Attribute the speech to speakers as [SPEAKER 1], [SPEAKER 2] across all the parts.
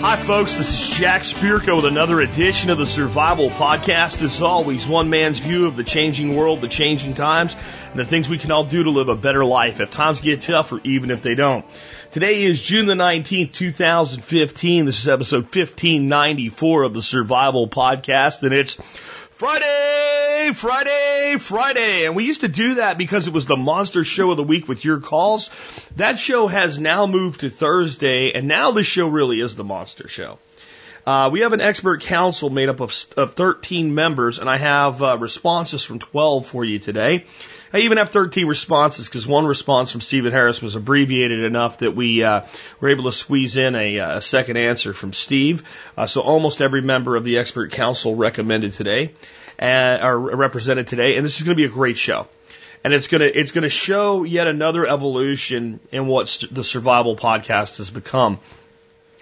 [SPEAKER 1] Hi, folks. This is Jack Spirko with another edition of the Survival Podcast. As always, one man's view of the changing world, the changing times, and the things we can all do to live a better life if times get tough or even if they don't. Today is June the 19th, 2015. This is episode 1594 of the Survival Podcast, and it's Friday, Friday, Friday. And we used to do that because it was the monster show of the week with your calls. That show has now moved to Thursday, and now the show really is the monster show. Uh, we have an expert council made up of, of 13 members, and I have uh, responses from 12 for you today. I even have 13 responses because one response from Stephen Harris was abbreviated enough that we uh, were able to squeeze in a, uh, a second answer from Steve. Uh, so almost every member of the expert council recommended today, uh, are represented today, and this is going to be a great show. And it's gonna it's gonna show yet another evolution in what the survival podcast has become.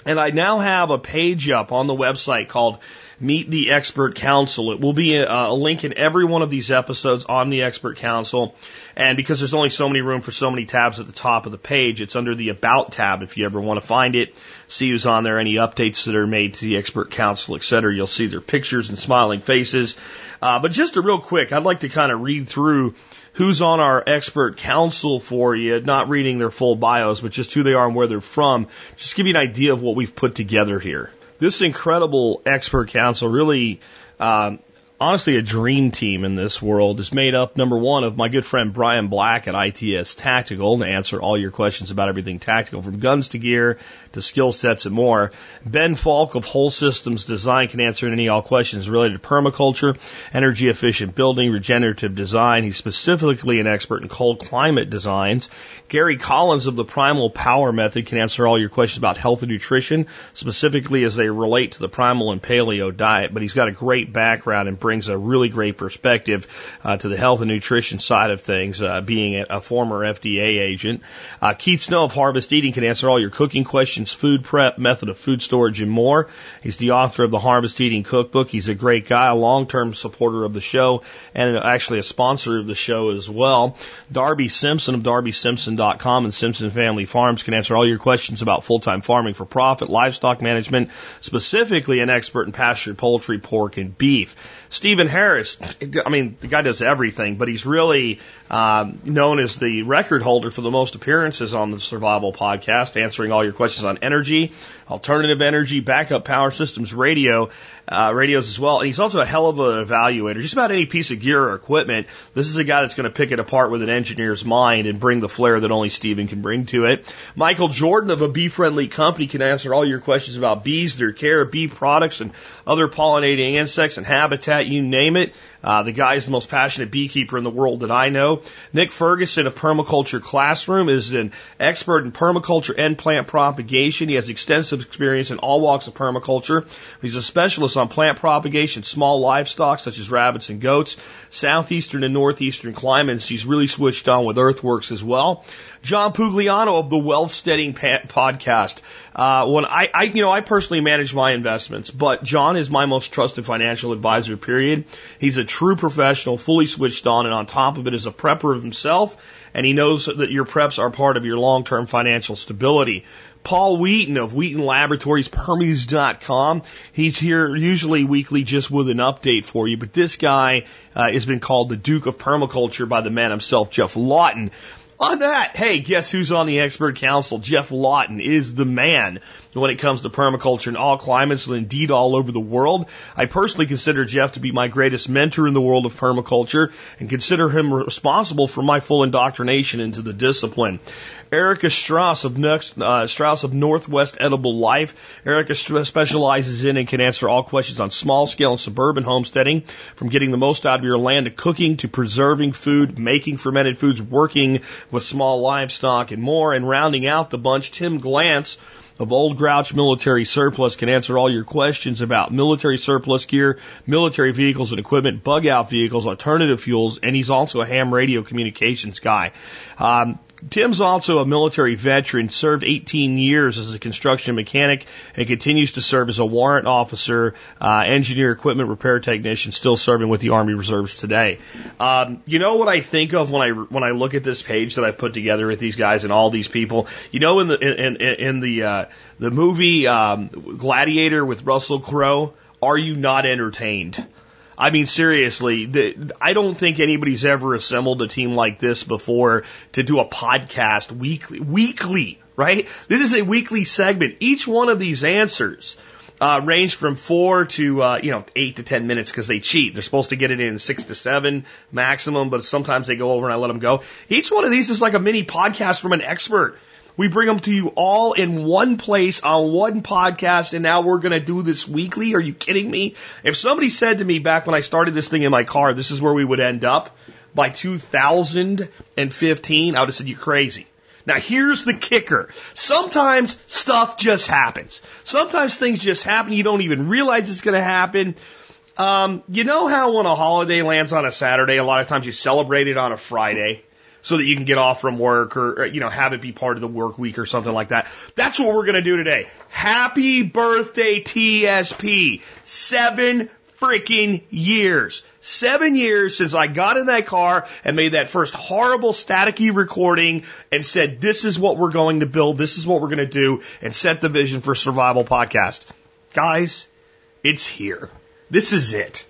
[SPEAKER 1] And I now have a page up on the website called Meet the Expert Council. It will be a, a, link in every one of these episodes on the Expert Council. And because there's only so many room for so many tabs at the top of the page, it's under the About tab if you ever want to find it, see who's on there, any updates that are made to the Expert Council, et cetera. You'll see their pictures and smiling faces. Uh, but just a real quick, I'd like to kind of read through who's on our expert council for you, not reading their full bios, but just who they are and where they're from. Just give you an idea of what we've put together here this incredible expert council really um, honestly a dream team in this world is made up, number one, of my good friend Brian Black at ITS Tactical to answer all your questions about everything tactical, from guns to gear to skill sets and more. Ben Falk of Whole Systems Design can answer any all questions related to permaculture, energy efficient building, regenerative design. He's specifically an expert in cold climate designs. Gary Collins of the Primal Power Method can answer all your questions about health and nutrition, specifically as they relate to the primal and paleo diet, but he's got a great background in brings a really great perspective uh, to the health and nutrition side of things, uh, being a, former FDA agent. Uh, Keith Snow of Harvest Eating can answer all your cooking questions, food prep, method of food storage, and more. He's the author of the Harvest Eating Cookbook. He's a great guy, a long-term supporter of the show, and actually a sponsor of the show as well. Darby Simpson of DarbySimpson.com and Simpson Family Farms can answer all your questions about full-time farming for profit, livestock management, specifically an expert in pastured poultry, pork, and beef. Stephen Harris, I mean, the guy does everything, but he's really um, known as the record holder for the most appearances on the Survival Podcast, answering all your questions on energy, alternative energy, backup power systems, radio, uh, radios as well. And he's also a hell of an evaluator. Just about any piece of gear or equipment, this is a guy that's going to pick it apart with an engineer's mind and bring the flair that only Stephen can bring to it. Michael Jordan of a bee-friendly company can answer all your questions about bees, their care, bee products, and other pollinating insects and habitat, you name it. Uh, the guy is the most passionate beekeeper in the world that I know. Nick Ferguson of Permaculture Classroom is an expert in permaculture and plant propagation. He has extensive experience in all walks of permaculture. He's a specialist on plant propagation, small livestock such as rabbits and goats, southeastern and northeastern climates. He's really switched on with earthworks as well. John Pugliano of the Wealthsteading podcast. Uh, when I, I, you know, I personally manage my investments, but John is my most trusted financial advisor, period. He's a true professional, fully switched on, and on top of it is a prepper of himself, and he knows that your preps are part of your long-term financial stability. Paul Wheaton of Wheaton Laboratories, Permies.com. He's here usually weekly just with an update for you, but this guy uh, has been called the Duke of Permaculture by the man himself, Geoff Lawton. On that, hey, guess who's on the expert council? Geoff Lawton is the man when it comes to permaculture in all climates and indeed all over the world. I personally consider Geoff to be my greatest mentor in the world of permaculture and consider him responsible for my full indoctrination into the discipline. Erica Strauss of Next, uh, Strauss of Northwest Edible Life. Erica specializes in and can answer all questions on small scale and suburban homesteading, from getting the most out of your land to cooking to preserving food, making fermented foods, working with small livestock and more. And rounding out the bunch, Tim Glantz of Old Grouch Military Surplus can answer all your questions about military surplus gear, military vehicles and equipment, bug out vehicles, alternative fuels, and he's also a ham radio communications guy. Um, Tim's also a military veteran, served 18 years as a construction mechanic, and continues to serve as a warrant officer, uh, engineer, equipment repair technician, still serving with the Army Reserves today. Um, you know what I think of when I when I look at this page that I've put together with these guys and all these people. You know, in the in in, in the uh, the movie um, Gladiator with Russell Crowe, are you not entertained? I mean, seriously, the, I don't think anybody's ever assembled a team like this before to do a podcast weekly. Weekly, right? This is a weekly segment. Each one of these answers uh, range from four to uh, you know eight to ten minutes because they cheat. They're supposed to get it in six to seven maximum, but sometimes they go over and I let them go. Each one of these is like a mini podcast from an expert. We bring them to you all in one place on one podcast, and now we're going to do this weekly. Are you kidding me? If somebody said to me back when I started this thing in my car, this is where we would end up by 2015, I would have said, you're crazy. Now here's the kicker. Sometimes stuff just happens. Sometimes things just happen. You don't even realize it's going to happen. Um, you know how when a holiday lands on a Saturday, a lot of times you celebrate it on a Friday? So that you can get off from work or, or, you know, have it be part of the work week or something like that. That's what we're going to do today. Happy birthday, TSP. Seven freaking years. Seven years since I got in that car and made that first horrible staticky recording and said, this is what we're going to build. This is what we're going to do and set the vision for survival podcast. Guys, it's here. This is it.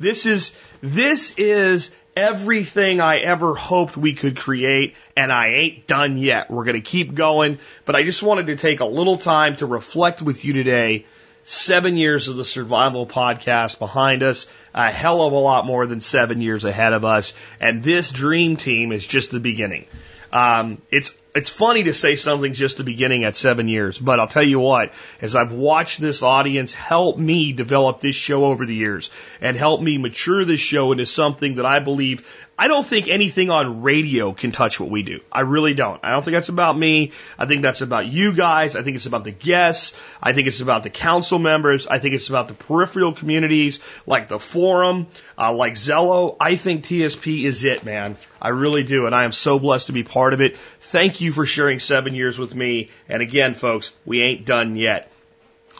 [SPEAKER 1] This is, this is everything I ever hoped we could create, and I ain't done yet. We're going to keep going, but I just wanted to take a little time to reflect with you today. Seven years of the survival podcast behind us, a hell of a lot more than seven years ahead of us, and this dream team is just the beginning. Um, it's it's funny to say something just the beginning at seven years, but I'll tell you what, as I've watched this audience help me develop this show over the years and help me mature this show into something that I believe I don't think anything on radio can touch what we do. I really don't. I don't think that's about me. I think that's about you guys. I think it's about the guests. I think it's about the council members. I think it's about the peripheral communities like the forum, uh, like Zello. I think TSP is it, man. I really do. And I am so blessed to be part of it. Thank you for sharing seven years with me. And again, folks, we ain't done yet.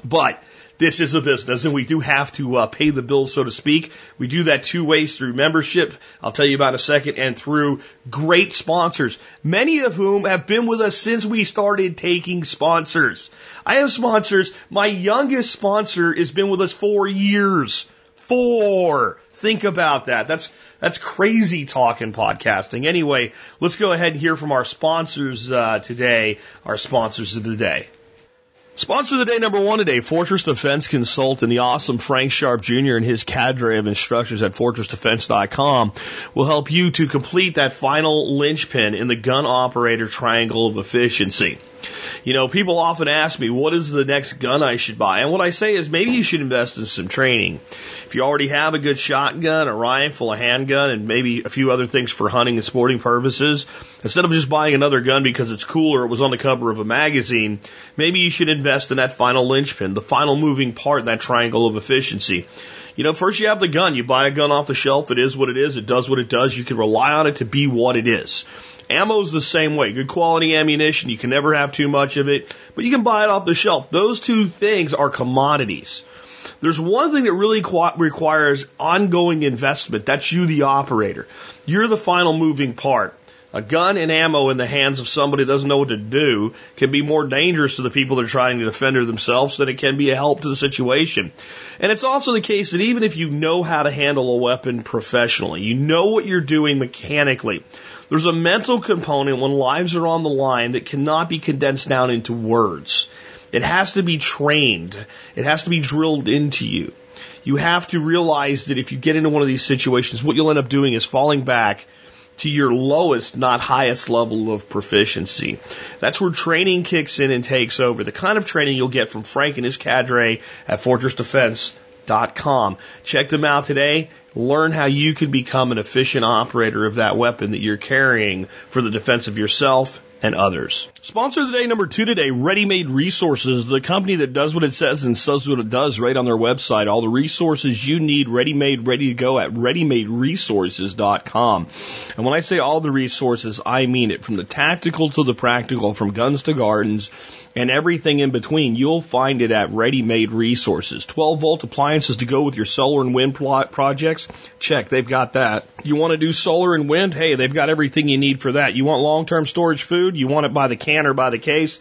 [SPEAKER 1] But this is a business and we do have to uh, pay the bills, so to speak. We do that two ways through membership. I'll tell you about in a second and through great sponsors, many of whom have been with us since we started taking sponsors. I have sponsors. My youngest sponsor has been with us four years. Four. Think about that. That's, that's crazy talk in podcasting. Anyway, let's go ahead and hear from our sponsors uh, today, our sponsors of the day. Sponsor of the day number one today, Fortress Defense Consultant, the awesome Frank Sharp Jr. and his cadre of instructors at fortressdefense.com will help you to complete that final linchpin in the gun operator triangle of efficiency. You know, people often ask me, what is the next gun I should buy? And what I say is maybe you should invest in some training. If you already have a good shotgun, a rifle, a handgun, and maybe a few other things for hunting and sporting purposes, instead of just buying another gun because it's cool or it was on the cover of a magazine, maybe you should invest in that final linchpin, the final moving part in that triangle of efficiency. You know, first you have the gun. You buy a gun off the shelf. It is what it is. It does what it does. You can rely on it to be what it is. Ammo's the same way. Good quality ammunition. You can never have too much of it, but you can buy it off the shelf. Those two things are commodities. There's one thing that really requires ongoing investment. That's you, the operator. You're the final moving part. A gun and ammo in the hands of somebody that doesn't know what to do can be more dangerous to the people that are trying to defend themselves than it can be a help to the situation. And it's also the case that even if you know how to handle a weapon professionally, you know what you're doing mechanically, there's a mental component when lives are on the line that cannot be condensed down into words. It has to be trained. It has to be drilled into you. You have to realize that if you get into one of these situations, what you'll end up doing is falling back to your lowest, not highest level of proficiency. That's where training kicks in and takes over. The kind of training you'll get from Frank and his cadre at fortressdefense.com. Check them out today. Learn how you can become an efficient operator of that weapon that you're carrying for the defense of yourself and others. Sponsor of the day number two today, Ready Made Resources, the company that does what it says and says what it does right on their website. All the resources you need ready made, ready to go at readymaderesources.com. And when I say all the resources, I mean it from the tactical to the practical, from guns to gardens and everything in between. You'll find it at Ready Made Resources. 12 volt appliances to go with your solar and wind projects? Check, they've got that. You want to do solar and wind? Hey, they've got everything you need for that. You want long term storage food? You want it by the can or by the case?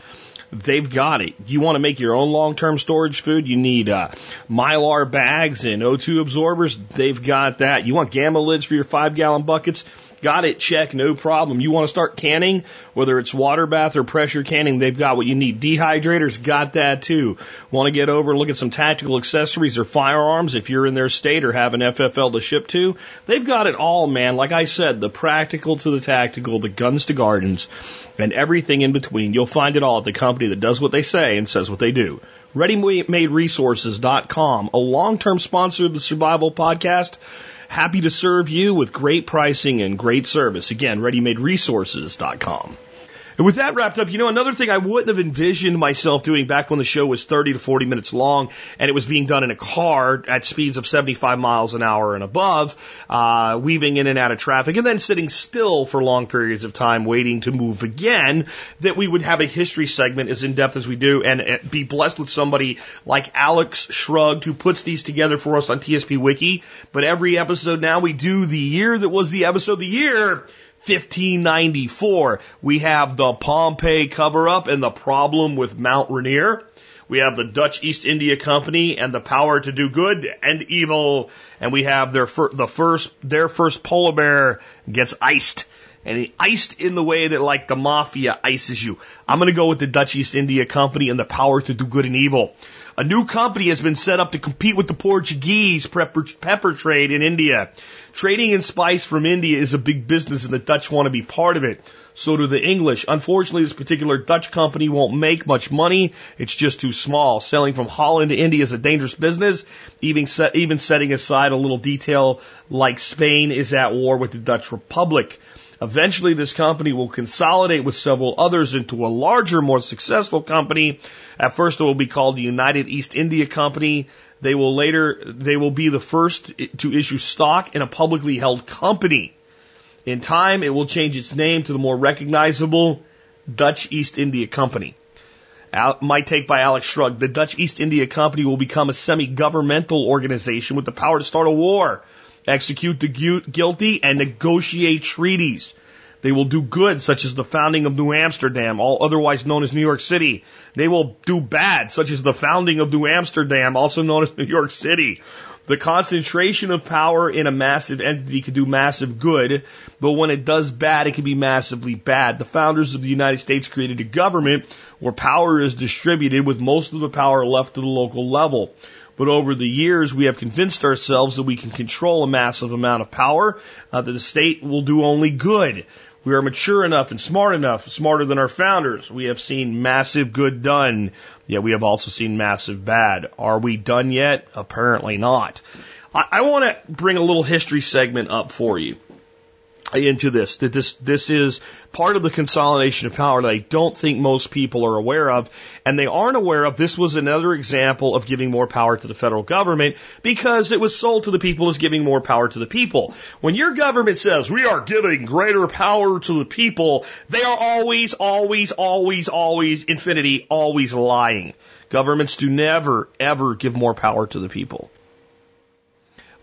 [SPEAKER 1] They've got it. You want to make your own long-term storage food? You need uh, mylar bags and O2 absorbers. They've got that. You want gamma lids for your five-gallon buckets? Got it, check, no problem. You want to start canning, whether it's water bath or pressure canning, they've got what you need. Dehydrators, got that too. Want to get over and look at some tactical accessories or firearms if you're in their state or have an FFL to ship to? They've got it all, man. Like I said, the practical to the tactical, the guns to gardens, and everything in between. You'll find it all at the company that does what they say and says what they do. ReadyMadeResources.com, a long-term sponsor of the Survival Podcast. Happy to serve you with great pricing and great service. Again, readymaderesources.com. And with that wrapped up, you know, another thing I wouldn't have envisioned myself doing back when the show was 30 to 40 minutes long and it was being done in a car at speeds of 75 miles an hour and above, uh, weaving in and out of traffic and then sitting still for long periods of time waiting to move again, that we would have a history segment as in depth as we do and uh, be blessed with somebody like Alex Shrugged who puts these together for us on TSP Wiki. But every episode now we do the year that was the episode of the year 1594, we have the Pompeii cover up and the problem with Mount Rainier. We have the Dutch East India Company and the power to do good and evil. And we have their fir- the first, their first polar bear gets iced. And he iced in the way that like the mafia ices you. I'm going to go with the Dutch East India Company and the power to do good and evil. A new company has been set up to compete with the Portuguese pepper, pepper trade in India. Trading in spice from India is a big business and the Dutch want to be part of it. So do the English. Unfortunately, this particular Dutch company won't make much money. It's just too small. Selling from Holland to India is a dangerous business. Even, set, even setting aside a little detail like Spain is at war with the Dutch Republic. Eventually, this company will consolidate with several others into a larger, more successful company. At first, it will be called the United East India Company. They will later, they will be the first to issue stock in a publicly held company. In time, it will change its name to the more recognizable Dutch East India Company. my take by Alex Shrugged. The Dutch East India Company will become a semi-governmental organization with the power to start a war execute the guilty, and negotiate treaties. They will do good, such as the founding of New Amsterdam, all otherwise known as New York City. They will do bad, such as the founding of New Amsterdam, also known as New York City. The concentration of power in a massive entity can do massive good, but when it does bad, it can be massively bad. The founders of the United States created a government where power is distributed with most of the power left to the local level. But over the years, we have convinced ourselves that we can control a massive amount of power, uh, that the state will do only good. We are mature enough and smart enough, smarter than our founders. We have seen massive good done, yet we have also seen massive bad. Are we done yet? Apparently not. I, I want to bring a little history segment up for you into this that this this is part of the consolidation of power that I don't think most people are aware of. And they aren't aware of this was another example of giving more power to the federal government because it was sold to the people as giving more power to the people. When your government says we are giving greater power to the people they are always always always always infinity always lying. Governments do never ever give more power to the people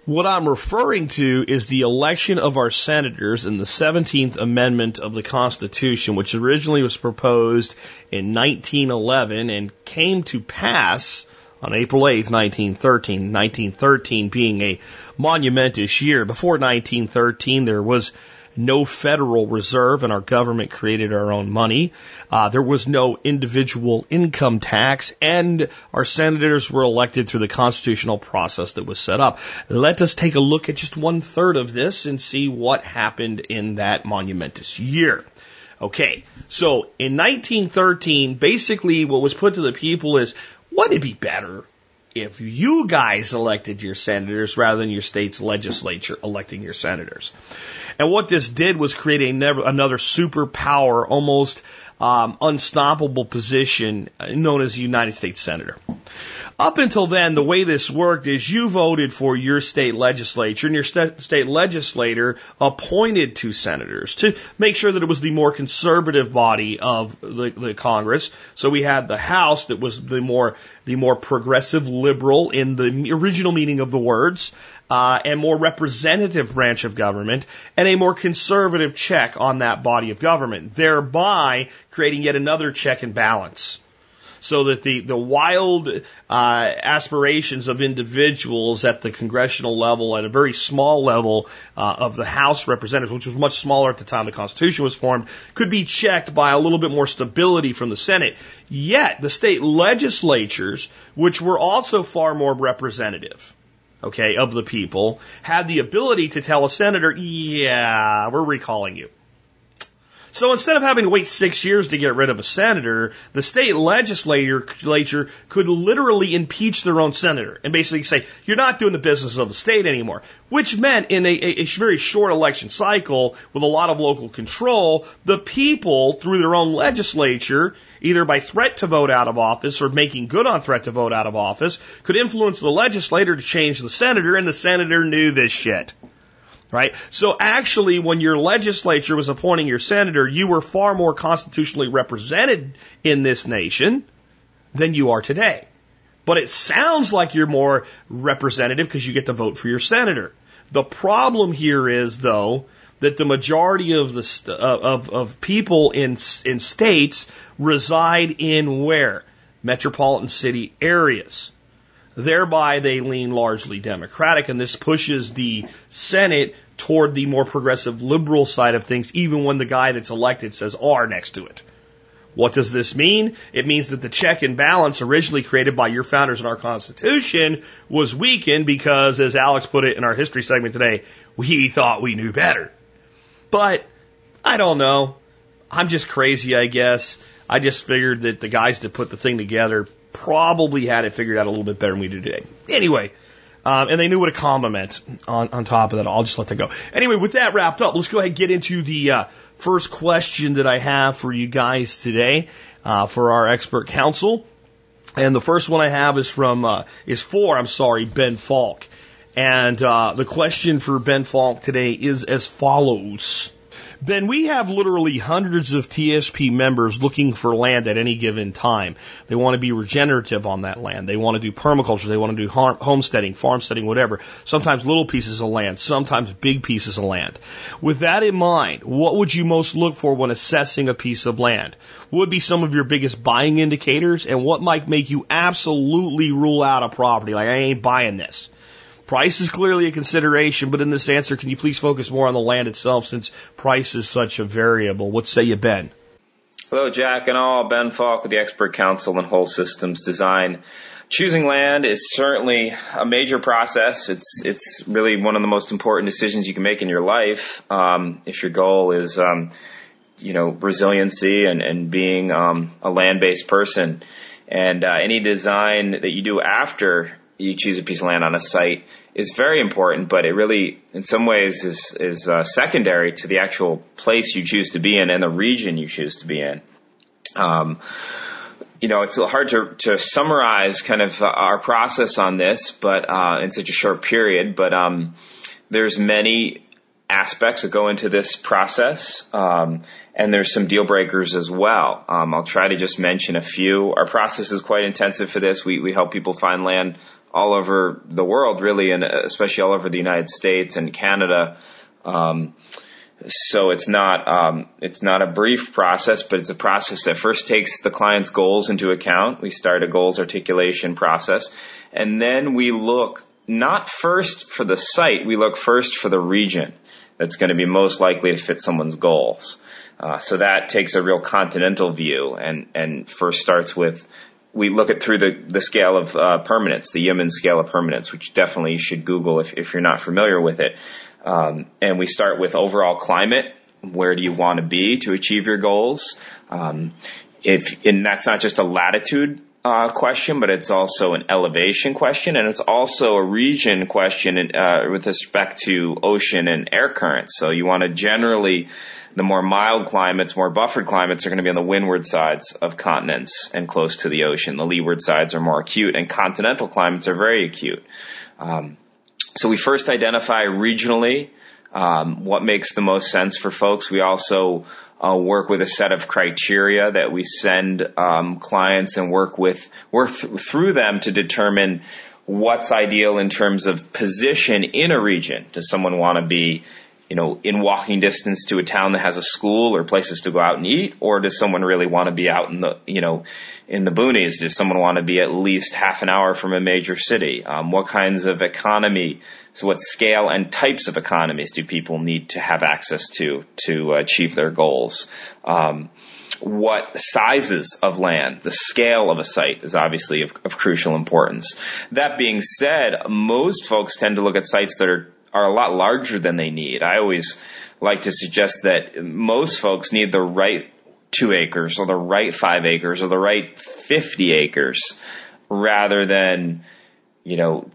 [SPEAKER 1] what I'm referring to is the election of our senators in the 17th Amendment of the Constitution, which originally was proposed in 1911 and came to pass on April 8th, 1913. 1913 being a monumentous year. Before 1913, there was no Federal Reserve, and our government created our own money. Uh, there was no individual income tax, and our senators were elected through the constitutional process that was set up. Let us take a look at just one third of this and see what happened in that monumentous year. Okay, so in 1913, basically what was put to the people is, wouldn't it be better if you guys elected your senators rather than your state's legislature electing your senators. And what this did was create a never, another superpower, almost um, unstoppable position known as the United States Senator. Up until then, the way this worked is you voted for your state legislature and your st- state legislator appointed two senators to make sure that it was the more conservative body of the, the Congress. So we had the House that was the more, the more progressive liberal in the original meaning of the words. Uh, and more representative branch of government and a more conservative check on that body of government, thereby creating yet another check and balance so that the, the wild uh, aspirations of individuals at the congressional level, at a very small level uh, of the House representatives, which was much smaller at the time the Constitution was formed, could be checked by a little bit more stability from the Senate. Yet the state legislatures, which were also far more representative, okay, of the people, had the ability to tell a senator, yeah, we're recalling you. So instead of having to wait six years to get rid of a senator, the state legislature could literally impeach their own senator and basically say, you're not doing the business of the state anymore. Which meant in a, a, very short election cycle with a lot of local control, the people through their own legislature either by threat to vote out of office or making good on threat to vote out of office, could influence the legislator to change the senator, and the senator knew this shit right? So actually, when your legislature was appointing your senator, you were far more constitutionally represented in this nation than you are today. But it sounds like you're more representative because you get to vote for your senator. The problem here is, though, that the majority of the of of people in in states reside in where metropolitan city areas. Thereby, they lean largely Democratic, and this pushes the Senate toward the more progressive liberal side of things, even when the guy that's elected says R next to it. What does this mean? It means that the check and balance originally created by your founders in our Constitution was weakened because, as Alex put it in our history segment today, we thought we knew better. But I don't know. I'm just crazy, I guess. I just figured that the guys that put the thing together probably had it figured out a little bit better than we do today. Anyway, um, and they knew what a comma meant on, on top of that. I'll just let that go. Anyway, with that wrapped up, let's go ahead and get into the uh, first question that I have for you guys today uh, for our expert council. And the first one I have is from, uh, is for, I'm sorry, Ben Falk. And uh, the question for Ben Falk today is as follows. Ben, we have literally hundreds of TSP members looking for land at any given time. They want to be regenerative on that land. They want to do permaculture. They want to do homesteading, farmsteading, whatever. Sometimes little pieces of land, sometimes big pieces of land. With that in mind, what would you most look for when assessing a piece of land? What would be some of your biggest buying indicators and what might make you absolutely rule out a property? Like, I ain't buying this. Price is clearly a consideration, but in this answer, can you please focus more on the land itself since price is such a variable? What say you, Ben?
[SPEAKER 2] Hello, Jack and all. Ben Falk with the Expert Council in Whole Systems Design. Choosing land is certainly a major process. It's it's really one of the most important decisions you can make in your life. Um, if your goal is, um, you know, resiliency and and being um, a land based person, and uh, any design that you do after you choose a piece of land on a site is very important, but it really, in some ways, is is uh, secondary to the actual place you choose to be in and the region you choose to be in. Um, you know, it's hard to to summarize kind of uh, our process on this, but uh, in such a short period. But um, there's many aspects that go into this process. Um, and there's some deal breakers as well. Um, I'll try to just mention a few. Our process is quite intensive for this. We, we help people find land all over the world, really, and especially all over the United States and Canada. Um, so it's not um, it's not a brief process, but it's a process that first takes the client's goals into account. We start a goals articulation process, and then we look not first for the site, we look first for the region that's going to be most likely to fit someone's goals. Uh, so that takes a real continental view and, and first starts with we look at through the, the scale of uh, permanence, the Yeomans scale of permanence, which definitely you should Google if, if you're not familiar with it. Um, and we start with overall climate. Where do you want to be to achieve your goals? Um, if, and that's not just a latitude uh, question, but it's also an elevation question, and it's also a region question uh, with respect to ocean and air currents. So you want to generally, the more mild climates, more buffered climates are going to be on the windward sides of continents and close to the ocean. The leeward sides are more acute, and continental climates are very acute. Um, so we first identify regionally um, what makes the most sense for folks. We also uh, work with a set of criteria that we send um, clients and work with work th- through them to determine what's ideal in terms of position in a region. Does someone want to be you know, in walking distance to a town that has a school or places to go out and eat, or does someone really want to be out in the, you know, in the boonies? Does someone want to be at least half an hour from a major city? Um, what kinds of economy, so what scale and types of economies do people need to have access to to achieve their goals? Um, what sizes of land, the scale of a site is obviously of, of, crucial importance. That being said, most folks tend to look at sites that are are a lot larger than they need. I always like to suggest that most folks need the right two acres or the right five acres or the right 50 acres rather than, you know,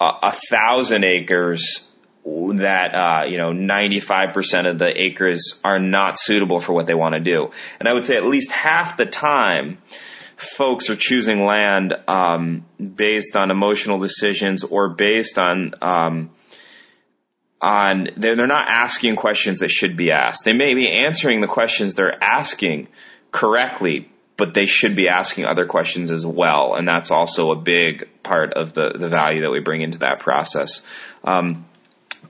[SPEAKER 2] a thousand acres that, uh, you know, 95% of the acres are not suitable for what they want to do. And I would say at least half the time, folks are choosing land um, based on emotional decisions or based on um, on they're, they're not asking questions that should be asked. They may be answering the questions they're asking correctly, but they should be asking other questions as well, and that's also a big part of the the value that we bring into that process. Um,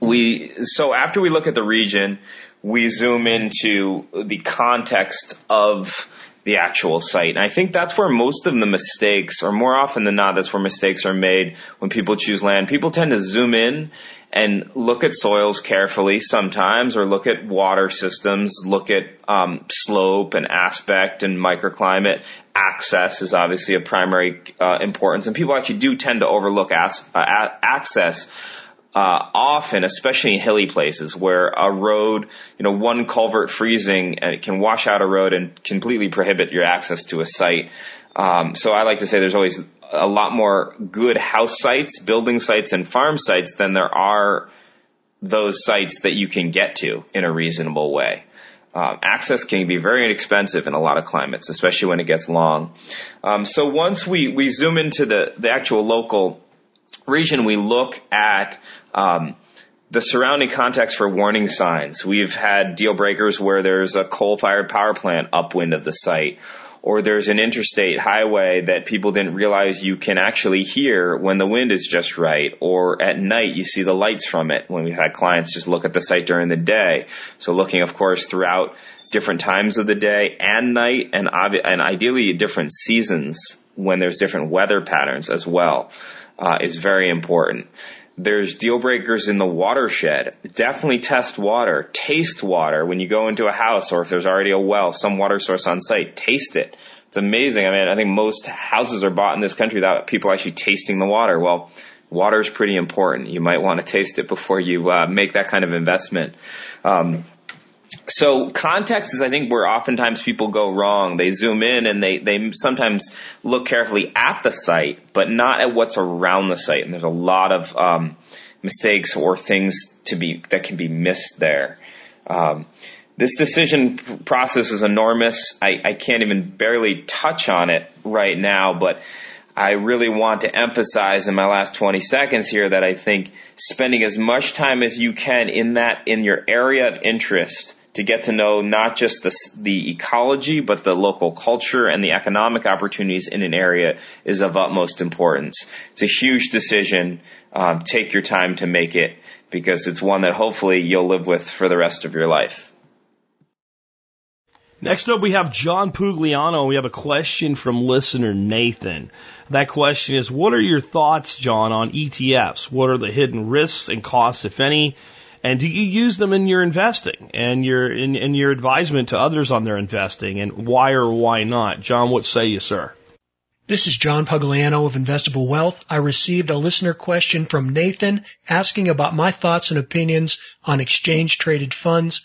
[SPEAKER 2] we so after we look at the region, we zoom into the context of the actual site. And I think that's where most of the mistakes, or more often than not, that's where mistakes are made when people choose land. People tend to zoom in and look at soils carefully sometimes, or look at water systems, look at um, slope and aspect and microclimate. Access is obviously a primary uh, importance, and people actually do tend to overlook as, uh, access uh, often, especially in hilly places where a road, you know, one culvert freezing and it can wash out a road and completely prohibit your access to a site. Um, so I like to say there's always a lot more good house sites, building sites, and farm sites than there are those sites that you can get to in a reasonable way. Um, access can be very inexpensive in a lot of climates, especially when it gets long. Um, so once we, we zoom into the, the actual local region, we look at um, the surrounding context for warning signs. We've had deal breakers where there's a coal-fired power plant upwind of the site, or there's an interstate highway that people didn't realize you can actually hear when the wind is just right, or at night you see the lights from it when we've had clients just look at the site during the day. So looking, of course, throughout different times of the day and night, and, and ideally different seasons when there's different weather patterns as well, uh, is very important. There's deal breakers in the watershed. Definitely test water. Taste water when you go into a house or if there's already a well, some water source on site. Taste it. It's amazing. I mean, I think most houses are bought in this country without people actually tasting the water. Well, water is pretty important. You might want to taste it before you uh, make that kind of investment. Um, so context is, I think, where oftentimes people go wrong. They zoom in and they, they sometimes look carefully at the site, but not at what's around the site. And there's a lot of um, mistakes or things to be that can be missed there. Um, this decision process is enormous. I, I can't even barely touch on it right now, but I really want to emphasize in my last 20 seconds here that I think spending as much time as you can in that, in your area of interest to get to know not just the, the ecology, but the local culture and the economic opportunities in an area is of utmost importance. It's a huge decision. Um, take your time to make it because it's one that hopefully you'll live with for the rest of your life.
[SPEAKER 1] Next up, we have John Pugliano. We have a question from listener Nathan. That question is, what are your thoughts, John, on ETFs? What are the hidden risks and costs, if any? And do you use them in your investing and your in, in your advisement to others on their investing? And why or why not? John, what say you, sir?
[SPEAKER 3] This is John Pugliano of Investable Wealth. I received a listener question from Nathan asking about my thoughts and opinions on exchange traded funds.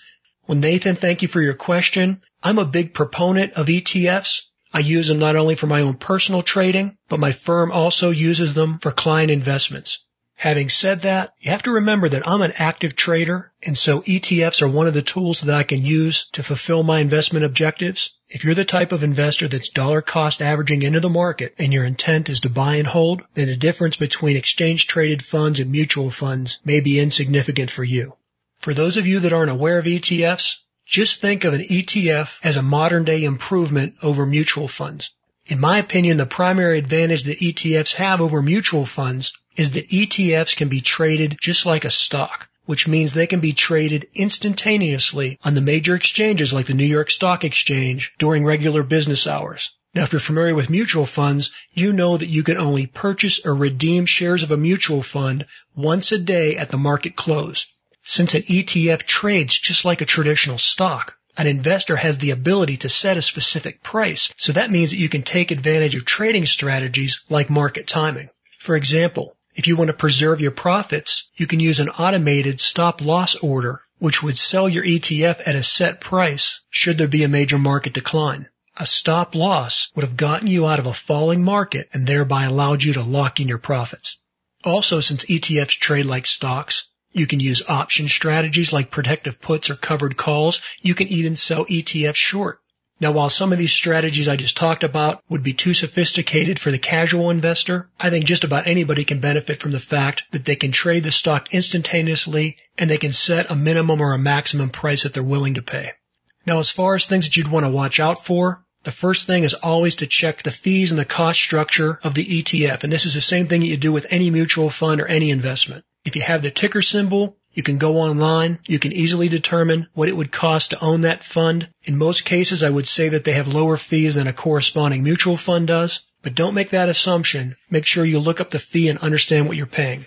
[SPEAKER 3] Well, Nathan, thank you for your question. I'm a big proponent of ETFs. I use them not only for my own personal trading, but my firm also uses them for client investments. Having said that, you have to remember that I'm an active trader, and so ETFs are one of the tools that I can use to fulfill my investment objectives. If you're the type of investor that's dollar cost averaging into the market and your intent is to buy and hold, then the difference between exchange traded funds and mutual funds may be insignificant for you. For those of you that aren't aware of ETFs, just think of an ETF as a modern day improvement over mutual funds. In my opinion, the primary advantage that ETFs have over mutual funds is that ETFs can be traded just like a stock, which means they can be traded instantaneously on the major exchanges like the New York Stock Exchange during regular business hours. Now, if you're familiar with mutual funds, you know that you can only purchase or redeem shares of a mutual fund once a day at the market close. Since an ETF trades just like a traditional stock, an investor has the ability to set a specific price. So that means that you can take advantage of trading strategies like market timing. For example, if you want to preserve your profits, you can use an automated stop loss order, which would sell your ETF at a set price should there be a major market decline. A stop loss would have gotten you out of a falling market and thereby allowed you to lock in your profits. Also, since ETFs trade like stocks, you can use option strategies like protective puts or covered calls. You can even sell ETFs short. Now, while some of these strategies I just talked about would be too sophisticated for the casual investor, I think just about anybody can benefit from the fact that they can trade the stock instantaneously and they can set a minimum or a maximum price that they're willing to pay. Now, as far as things that you'd want to watch out for, the first thing is always to check the fees and the cost structure of the ETF. And this is the same thing that you do with any mutual fund or any investment. If you have the ticker symbol, you can go online. You can easily determine what it would cost to own that fund. In most cases, I would say that they have lower fees than a corresponding mutual fund does. But don't make that assumption. Make sure you look up the fee and understand what you're paying.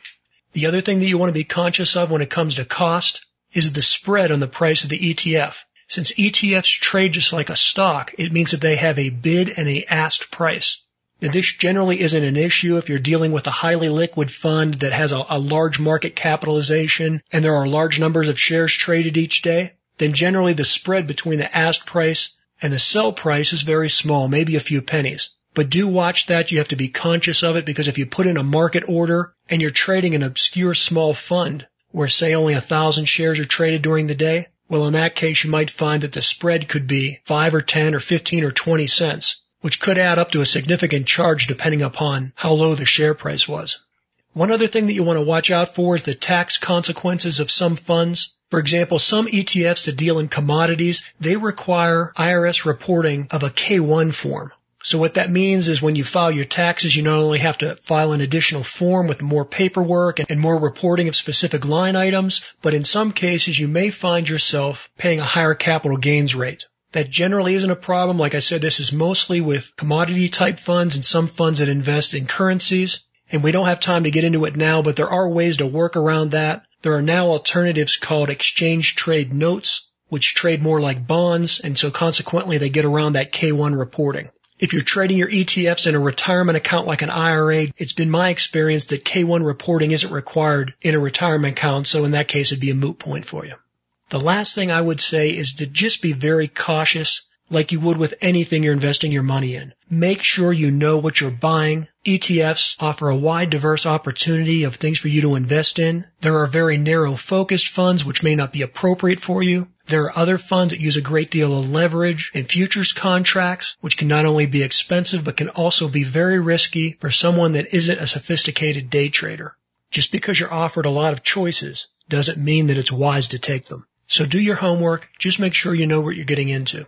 [SPEAKER 3] The other thing that you want to be conscious of when it comes to cost is the spread on the price of the ETF. Since ETFs trade just like a stock, it means that they have a bid and a asked price. This generally isn't an issue if you're dealing with a highly liquid fund that has a, a, large market capitalization and there are large numbers of shares traded each day. Then generally the spread between the ask price and the sell price is very small, maybe a few pennies. But do watch that. You have to be conscious of it because if you put in a market order and you're trading an obscure small fund where say only a thousand shares are traded during the day, well in that case you might find that the spread could be 5 or 10 or 15 or 20 cents which could add up to a significant charge depending upon how low the share price was. One other thing that you want to watch out for is the tax consequences of some funds. For example, some ETFs that deal in commodities, they require IRS reporting of a K1 form. So what that means is when you file your taxes, you not only have to file an additional form with more paperwork and more reporting of specific line items, but in some cases you may find yourself paying a higher capital gains rate. That generally isn't a problem. Like I said, this is mostly with commodity type funds and some funds that invest in currencies. And we don't have time to get into it now, but there are ways to work around that. There are now alternatives called exchange trade notes, which trade more like bonds. And so consequently, they get around that K1 reporting. If you're trading your ETFs in a retirement account like an IRA, it's been my experience that K1 reporting isn't required in a retirement account. So in that case, it'd be a moot point for you. The last thing I would say is to just be very cautious like you would with anything you're investing your money in. Make sure you know what you're buying. ETFs offer a wide diverse opportunity of things for you to invest in. There are very narrow focused funds which may not be appropriate for you. There are other funds that use a great deal of leverage and futures contracts, which can not only be expensive, but can also be very risky for someone that isn't a sophisticated day trader. Just because you're offered a lot of choices doesn't mean that it's wise to take them. So do your homework. Just make sure you know what you're getting into.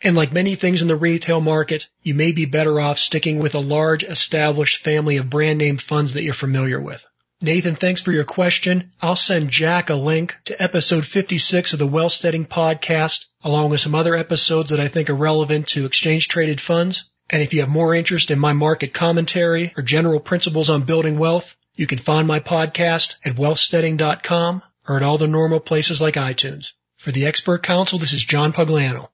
[SPEAKER 3] And like many things in the retail market, you may be better off sticking with a large established family of brand name funds that you're familiar with. Nathan, thanks for your question. I'll send Jack a link to episode 56 of the Wealthsteading podcast, along with some other episodes that I think are relevant to exchange traded funds. And if you have more interest in my market commentary or general principles on building wealth, you can find my podcast at wealthsteading.com or at all the normal places like iTunes. For the Expert Council, this is John Pugliano.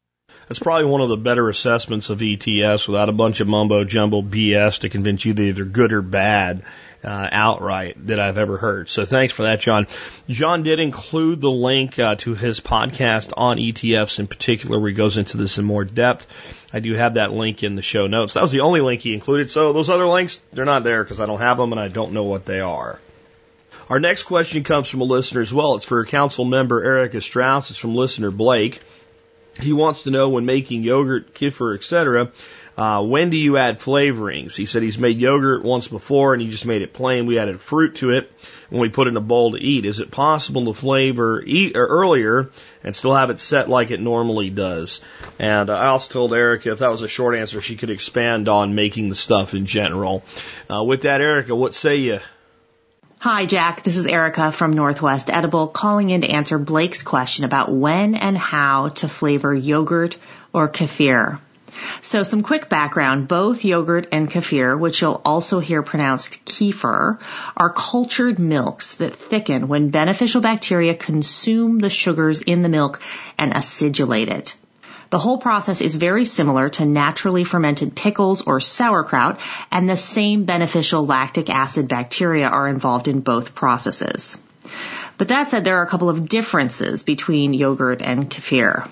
[SPEAKER 1] That's probably one of the better assessments of ETFs without a bunch of mumbo jumbo BS to convince you that they're good or bad. uh, outright that I've ever heard. So thanks for that, John. John did include the link uh, to his podcast on ETFs in particular, where he goes into this in more depth. I do have that link in the show notes. That was the only link he included. So those other links, they're not there because I don't have them and I don't know what they are. Our next question comes from a listener as well. It's for council member Erica Strauss. It's from listener Blake. He wants to know when making yogurt, kefir, etc., uh, when do you add flavorings? He said he's made yogurt once before and he just made it plain. We added fruit to it when we put it in a bowl to eat. Is it possible to flavor eat earlier and still have it set like it normally does? And I also told Erica if that was a short answer, she could expand on making the stuff in general. Uh, with that, Erica, what say you?
[SPEAKER 4] Hi, Jack. This is Erica from Northwest Edible calling in to answer Blake's question about when and how to flavor yogurt or kefir. So some quick background. Both yogurt and kefir, which you'll also hear pronounced kefir, are cultured milks that thicken when beneficial bacteria consume the sugars in the milk and acidulate it. The whole process is very similar to naturally fermented pickles or sauerkraut, and the same beneficial lactic acid bacteria are involved in both processes. But that said, there are a couple of differences between yogurt and kefir.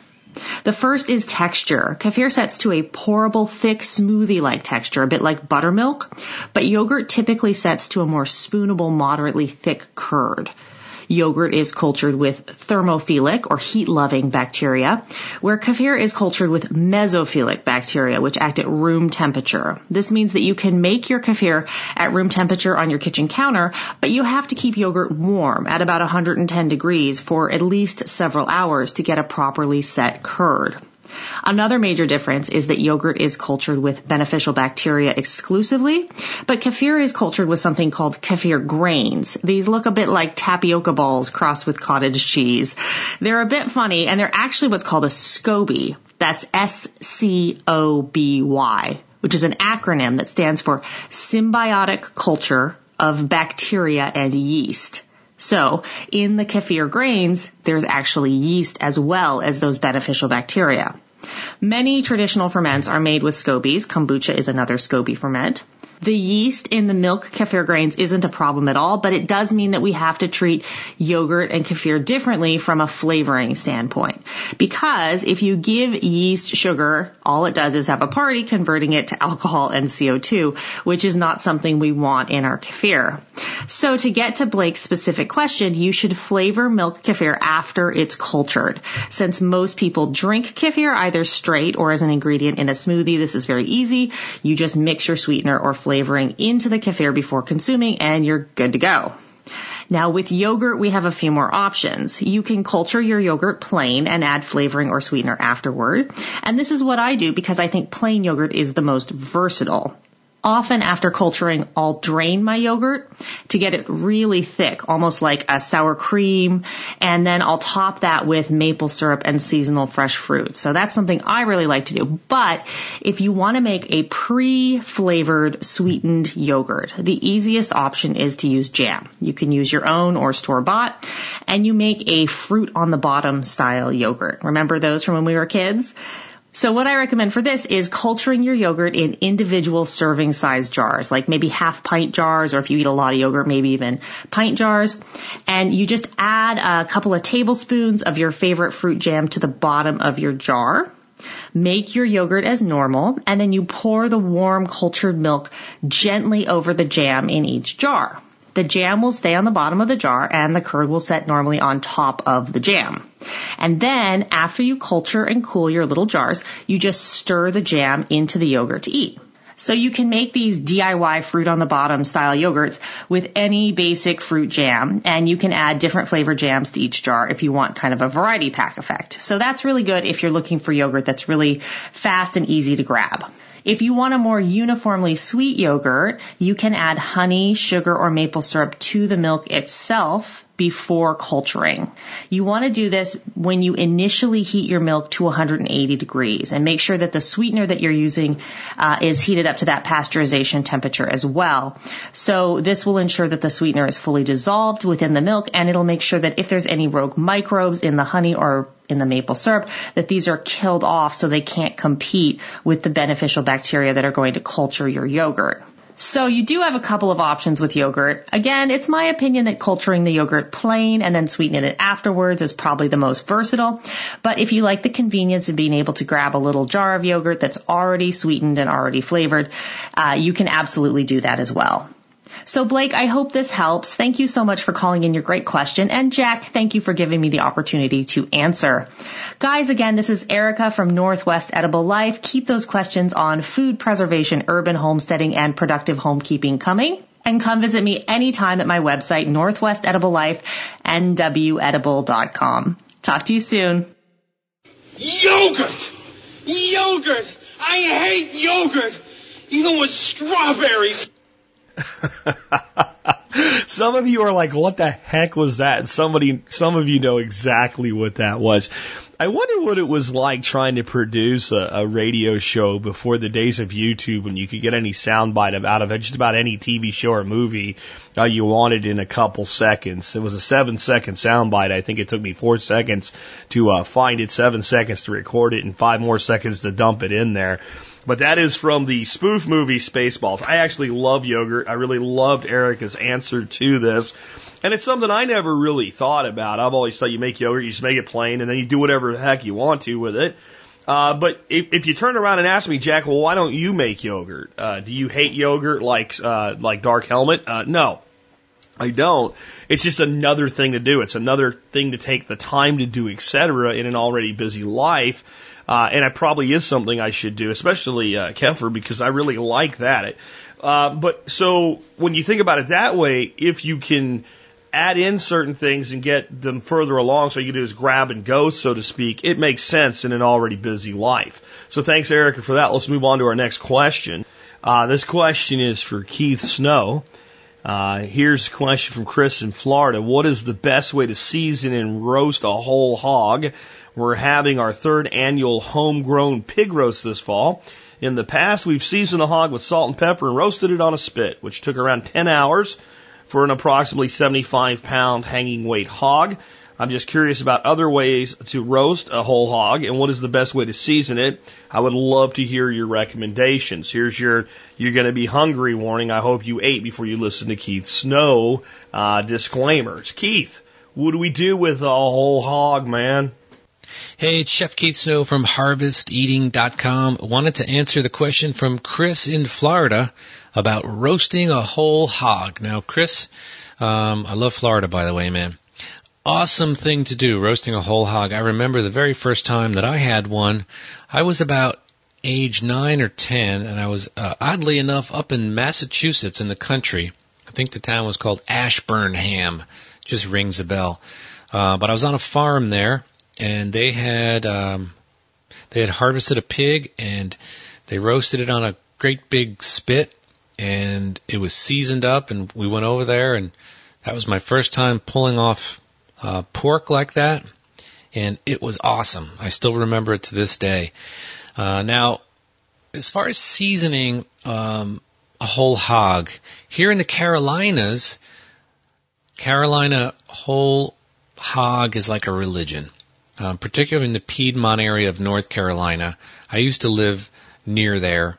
[SPEAKER 4] The first is texture. Kefir sets to a pourable, thick, smoothie-like texture, a bit like buttermilk, but yogurt typically sets to a more spoonable, moderately thick curd. Yogurt is cultured with thermophilic or heat-loving bacteria, where kefir is cultured with mesophilic bacteria, which act at room temperature. This means that you can make your kefir at room temperature on your kitchen counter, but you have to keep yogurt warm at about 110 degrees for at least several hours to get a properly set curd. Another major difference is that yogurt is cultured with beneficial bacteria exclusively, but kefir is cultured with something called kefir grains. These look a bit like tapioca balls crossed with cottage cheese. They're a bit funny and they're actually what's called a SCOBY. That's S-C-O-B-Y, which is an acronym that stands for symbiotic culture of bacteria and yeast. So in the kefir grains, there's actually yeast as well as those beneficial bacteria. Many traditional ferments are made with scobies. Kombucha is another SCOBY ferment. The yeast in the milk kefir grains isn't a problem at all, but it does mean that we have to treat yogurt and kefir differently from a flavoring standpoint. Because if you give yeast sugar, all it does is have a party converting it to alcohol and CO2, which is not something we want in our kefir. So to get to Blake's specific question, you should flavor milk kefir after it's cultured. Since most people drink kefir either straight or as an ingredient in a smoothie, this is very easy. You just mix your sweetener or flavoring into the kefir before consuming and you're good to go. Now with yogurt, we have a few more options. You can culture your yogurt plain and add flavoring or sweetener afterward. And this is what I do because I think plain yogurt is the most versatile. Often after culturing, I'll drain my yogurt to get it really thick, almost like a sour cream, and then I'll top that with maple syrup and seasonal fresh fruit. So that's something I really like to do. But if you want to make a pre-flavored sweetened yogurt, the easiest option is to use jam. You can use your own or store bought, and you make a fruit on the bottom style yogurt. Remember those from when we were kids? So what I recommend for this is culturing your yogurt in individual serving size jars, like maybe half pint jars, or if you eat a lot of yogurt, maybe even pint jars. And you just add a couple of tablespoons of your favorite fruit jam to the bottom of your jar. Make your yogurt as normal, and then you pour the warm cultured milk gently over the jam in each jar. The jam will stay on the bottom of the jar and the curd will set normally on top of the jam. And then after you culture and cool your little jars, you just stir the jam into the yogurt to eat. So you can make these DIY fruit on the bottom style yogurts with any basic fruit jam and you can add different flavor jams to each jar if you want kind of a variety pack effect. So that's really good if you're looking for yogurt that's really fast and easy to grab. If you want a more uniformly sweet yogurt, you can add honey, sugar, or maple syrup to the milk itself before culturing. You want to do this when you initially heat your milk to 180 degrees and make sure that the sweetener that you're using uh, is heated up to that pasteurization temperature as well. So this will ensure that the sweetener is fully dissolved within the milk and it'll make sure that if there's any rogue microbes in the honey or in the maple syrup, that these are killed off so they can't compete with the beneficial bacteria that are going to culture your yogurt. So you do have a couple of options with yogurt. Again, it's my opinion that culturing the yogurt plain and then sweetening it afterwards is probably the most versatile. But if you like the convenience of being able to grab a little jar of yogurt that's already sweetened and already flavored, uh, you can absolutely do that as well. So Blake, I hope this helps. Thank you so much for calling in your great question. And Jack, thank you for giving me the opportunity to answer. Guys, again, this is Erica from Northwest Edible Life. Keep those questions on food preservation, urban homesteading, and productive homekeeping coming. And come visit me anytime at my website, Northwest Edible Life, nwedible.com. Talk to you soon.
[SPEAKER 5] Yogurt! Yogurt! I hate yogurt! Even with strawberries!
[SPEAKER 1] some of you are like, what the heck was that? And somebody, some of you know exactly what that was. I wonder what it was like trying to produce a, a radio show before the days of YouTube when you could get any soundbite out of it, just about any TV show or movie uh, you wanted in a couple seconds. It was a seven second soundbite. I think it took me four seconds to uh, find it, seven seconds to record it, and five more seconds to dump it in there. But that is from the spoof movie Spaceballs. I actually love yogurt. I really loved Erica's answer to this. And it's something I never really thought about. I've always thought you make yogurt, you just make it plain, and then you do whatever the heck you want to with it. Uh, but if, if you turn around and ask me, Jack, well, why don't you make yogurt? Uh, do you hate yogurt like uh, like Dark Helmet? Uh, no, I don't. It's just another thing to do. It's another thing to take the time to do, etc. In an already busy life. Uh, and it probably is something I should do, especially uh, kefir, because I really like that. Uh, but so when you think about it that way, if you can add in certain things and get them further along, so you can do is grab and go, so to speak, it makes sense in an already busy life. So thanks, Erica, for that. Let's move on to our next question. Uh, this question is for Keith Snow. Uh, here's a question from Chris in Florida. What is the best way to season and roast a whole hog? We're having our third annual homegrown pig roast this fall. In the past, we've seasoned the hog with salt and pepper and roasted it on a spit, which took around 10 hours for an approximately 75 pound hanging weight hog. I'm just curious about other ways to roast a whole hog and what is the best way to season it. I would love to hear your recommendations. Here's your you're going to be hungry warning. I hope you ate before you listen to Keith Snow uh, disclaimers. Keith, what do we do with a whole hog, man?
[SPEAKER 6] Hey, it's Chef Keith Snow from HarvestEating.com. Wanted to answer the question from Chris in Florida about roasting a whole hog. Now, Chris, um, I love Florida, by the way, man. Awesome thing to do, roasting a whole hog. I remember the very first time that I had one, I was about age nine or ten, and I was uh, oddly enough up in Massachusetts in the country. I think the town was called Ashburnham. Just rings a bell. Uh, but I was on a farm there, and they had um, they had harvested a pig and they roasted it on a great big spit and it was seasoned up and we went over there and that was my first time pulling off uh, pork like that and it was awesome. I still remember it to this day. Uh, now, as far as seasoning um, a whole hog, here in the Carolinas, Carolina whole hog is like a religion um, particularly in the Piedmont area of North Carolina. I used to live near there,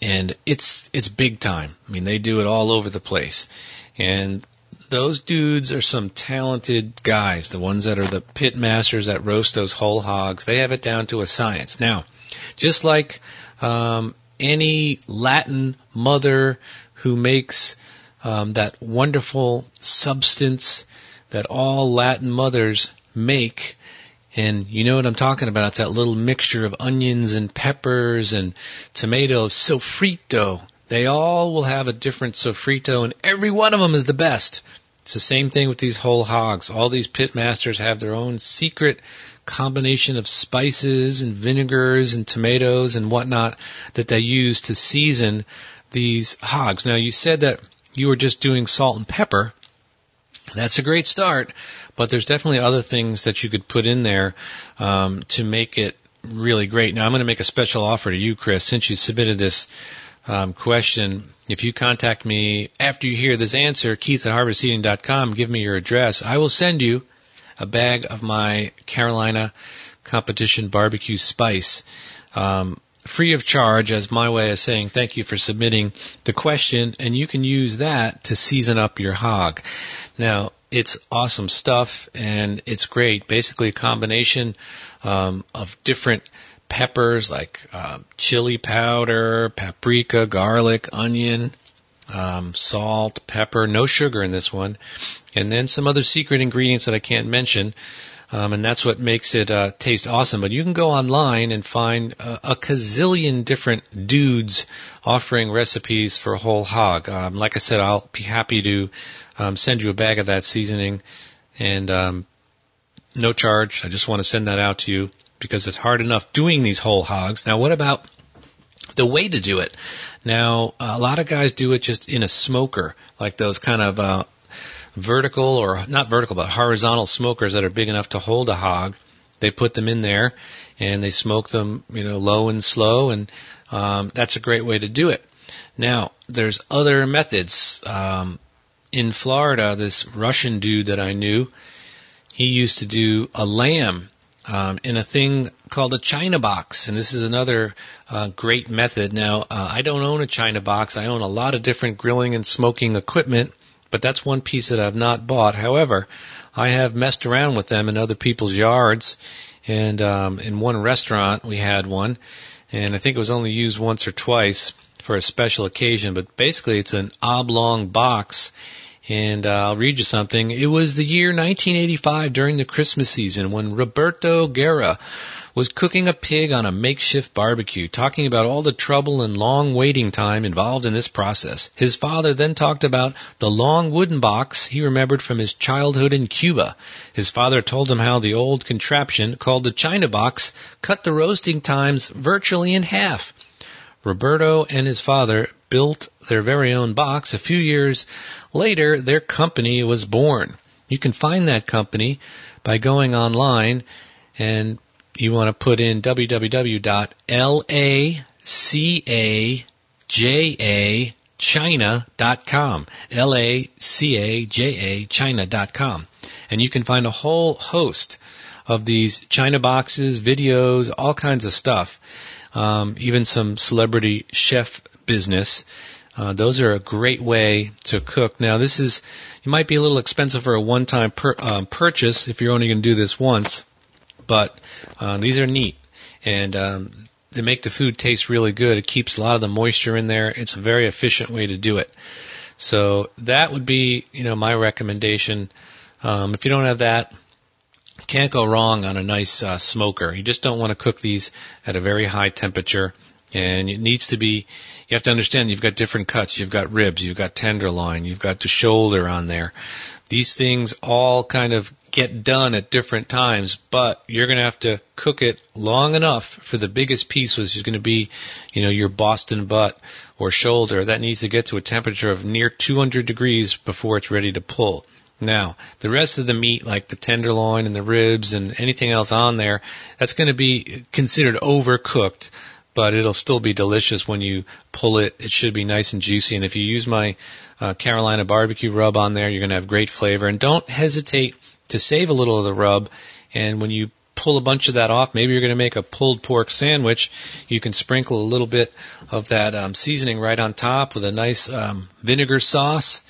[SPEAKER 6] and it's it's big time. I mean, they do it all over the place, and those dudes are some talented guys. The ones that are the pit masters that roast those whole hogs, they have it down to a science. Now, just like um, any Latin mother who makes um, that wonderful substance that all Latin mothers make and you know what I'm talking about. It's that little mixture of onions and peppers and tomatoes, sofrito. They all will have a different sofrito and every one of them is the best. It's the same thing with these whole hogs. All these pit masters have their own secret combination of spices and vinegars and tomatoes and whatnot that they use to season these hogs. Now you said that you were just doing salt and pepper. That's a great start, but there's definitely other things that you could put in there um, to make it really great. Now I'm going to make a special offer to you, Chris, since you submitted this um, question. If you contact me after you hear this answer, Keith at harvesteating.com, give me your address. I will send you a bag of my Carolina competition barbecue spice. Um, free of charge as my way of saying thank you for submitting the question, and you can use that to season up your hog. Now, it's awesome stuff and it's great. Basically, a combination um, of different peppers like uh, chili powder, paprika, garlic, onion, um, salt, pepper, no sugar in this one, and then some other secret ingredients that I can't mention. Um, and that's what makes it uh, taste awesome. But you can go online and find a, a gazillion different dudes offering recipes for whole hog. Um, like I said, I'll be happy to um, send you a bag of that seasoning, and um, no charge. I just want to send that out to you because it's hard enough doing these whole hogs. Now, what about the way to do it? Now, a lot of guys do it just in a smoker, like those kind of uh, vertical or not vertical, but horizontal smokers that are big enough to hold a hog. They put them in there and they smoke them, you know, low and slow, and um, that's a great way to do it. Now, there's other methods. Um, in Florida, this Russian dude that I knew, he used to do a lamb um, in a thing called a China box, and this is another uh, great method. Now, uh, I don't own a China box. I own a lot of different grilling and smoking equipment, but that's one piece that I've not bought. However, I have messed around with them in other people's yards, and um, in one restaurant we had one, and I think it was only used once or twice for a special occasion. But basically, it's an oblong box and uh, I'll read you something. It was the year 1985 during the Christmas season when Roberto Guerra was cooking a pig on a makeshift barbecue, talking about all the trouble and long waiting time involved in this process. His father then talked about the long wooden box he remembered from his childhood in Cuba. His father told him how the old contraption, called the China box, cut the roasting times virtually in half. Roberto and his father built their very own box. A few years later, their company was born. You can find that company by going online and you want to put in www.lacajachina.com. L-A-C-A-J-A China.com. And you can find a whole host of these China boxes, videos, all kinds of stuff. Um, even some celebrity chef business. Uh, those are a great way to cook. Now, this is you might be a little expensive for a one-time per, um, purchase if you're only going to do this once, but uh, these are neat and um, they make the food taste really good. It keeps a lot of the moisture in there. It's a very efficient way to do it. So that would be, you know, my recommendation. Um, if you don't have that, can't go wrong on a nice uh, smoker. You just don't want to cook these at a very high temperature, and it needs to be you have to understand you've got different cuts. You've got ribs, you've got tenderloin, you've got the shoulder on there. These things all kind of get done at different times, but you're going to have to cook it long enough for the biggest piece, which is going to be, you know, your Boston butt or shoulder. That needs to get to a temperature of near 200 degrees before it's ready to pull. Now, the rest of the meat, like the tenderloin and the ribs and anything else on there, that's going to be considered overcooked but it'll still be delicious when you pull it. It should be nice and juicy. And if you use my uh, Carolina barbecue rub on there, you're going to have great flavor. And don't hesitate to save a little of the rub. And when you pull a bunch of that off, maybe you're going to make a pulled pork sandwich. You can sprinkle a little bit of that um, seasoning right on top with a nice um, vinegar sauce,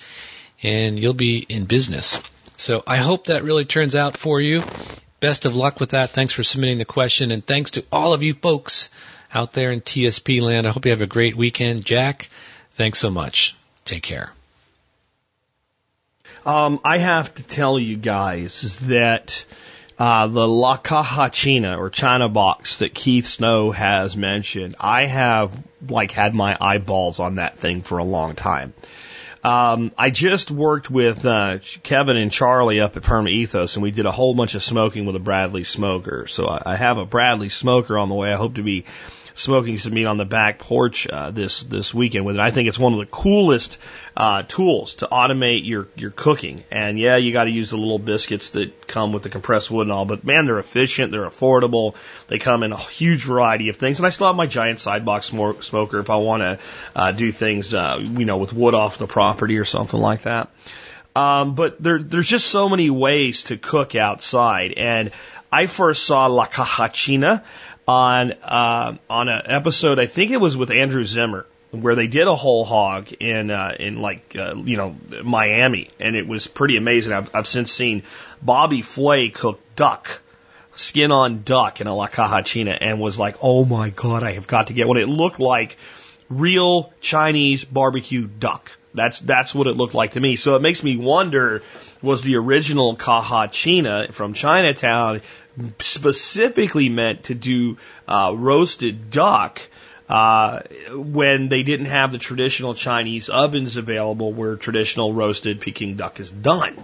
[SPEAKER 6] and you'll be in business. So I hope that really turns out for you. Best of luck with that. Thanks for submitting the question, and thanks to all of you folks out there in TSP land. I hope you have a great weekend. Jack, thanks so much. Take care.
[SPEAKER 1] Um, I have to tell you guys that uh, the La Caja China or China box that Keith Snow has mentioned, I have like had my eyeballs on that thing for a long time. Um, I just worked with uh, Kevin and Charlie up at Perma Ethos, and we did a whole bunch of smoking with a Bradley smoker. So I, I have a Bradley smoker on the way. I hope to be smoking some meat on the back porch uh, this this weekend with it. I think it's one of the coolest uh, tools to automate your your cooking. And yeah, you got to use the little biscuits that come with the compressed wood and all, but man, they're efficient, they're affordable, they come in a huge variety of things. And I still have my giant sidebox smoker if I want to uh, do things, uh, you know, with wood off the property or something like that. Um, but there, there's just so many ways to cook outside. And I first saw La Caja China on uh, on an episode. I think it was with Andrew Zimmern where they did a whole hog in uh, in like uh, you know Miami, and it was pretty amazing. I've, I've since seen Bobby Flay cook duck, skin on duck in a La Caja China, and was like, oh my god, I have got to get one. It looked like real Chinese barbecue duck. That's that's what it looked like to me. So it makes me wonder: was the original Caja China from Chinatown specifically meant to do uh, roasted duck? uh, when they didn't have the traditional Chinese ovens available where traditional roasted Peking duck is done.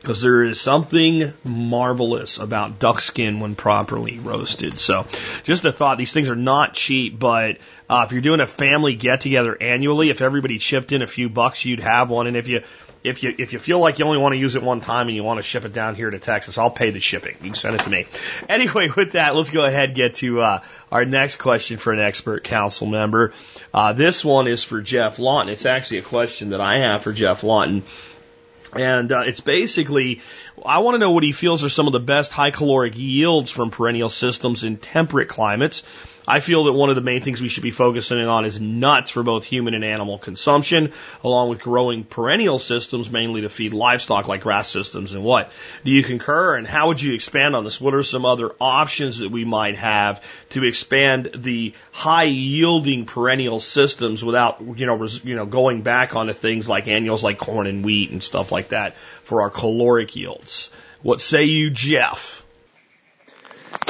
[SPEAKER 1] Because there is something marvelous about duck skin when properly roasted. So, just a thought, these things are not cheap, but uh, if you're doing a family get together annually, if everybody chipped in a few bucks, you'd have one. And if you if you if you feel like you only want to use it one time and you want to ship it down here to Texas, I'll pay the shipping. You can send it to me. Anyway, with that, let's go ahead and get to uh, our next question for an expert council member. Uh, this one is for Geoff Lawton. It's actually a question that I have for Geoff Lawton. And uh, it's basically, I want to know what he feels are some of the best high caloric yields from perennial systems in temperate climates. I feel that one of the main things we should be focusing on is nuts for both human and animal consumption, along with growing perennial systems, mainly to feed livestock like grass systems and what. Do you concur? And how would you expand on this? What are some other options that we might have to expand the high yielding perennial systems without, you know, res, you know, going back onto things like annuals like corn and wheat and stuff like that for our caloric yields? What say you, Geoff?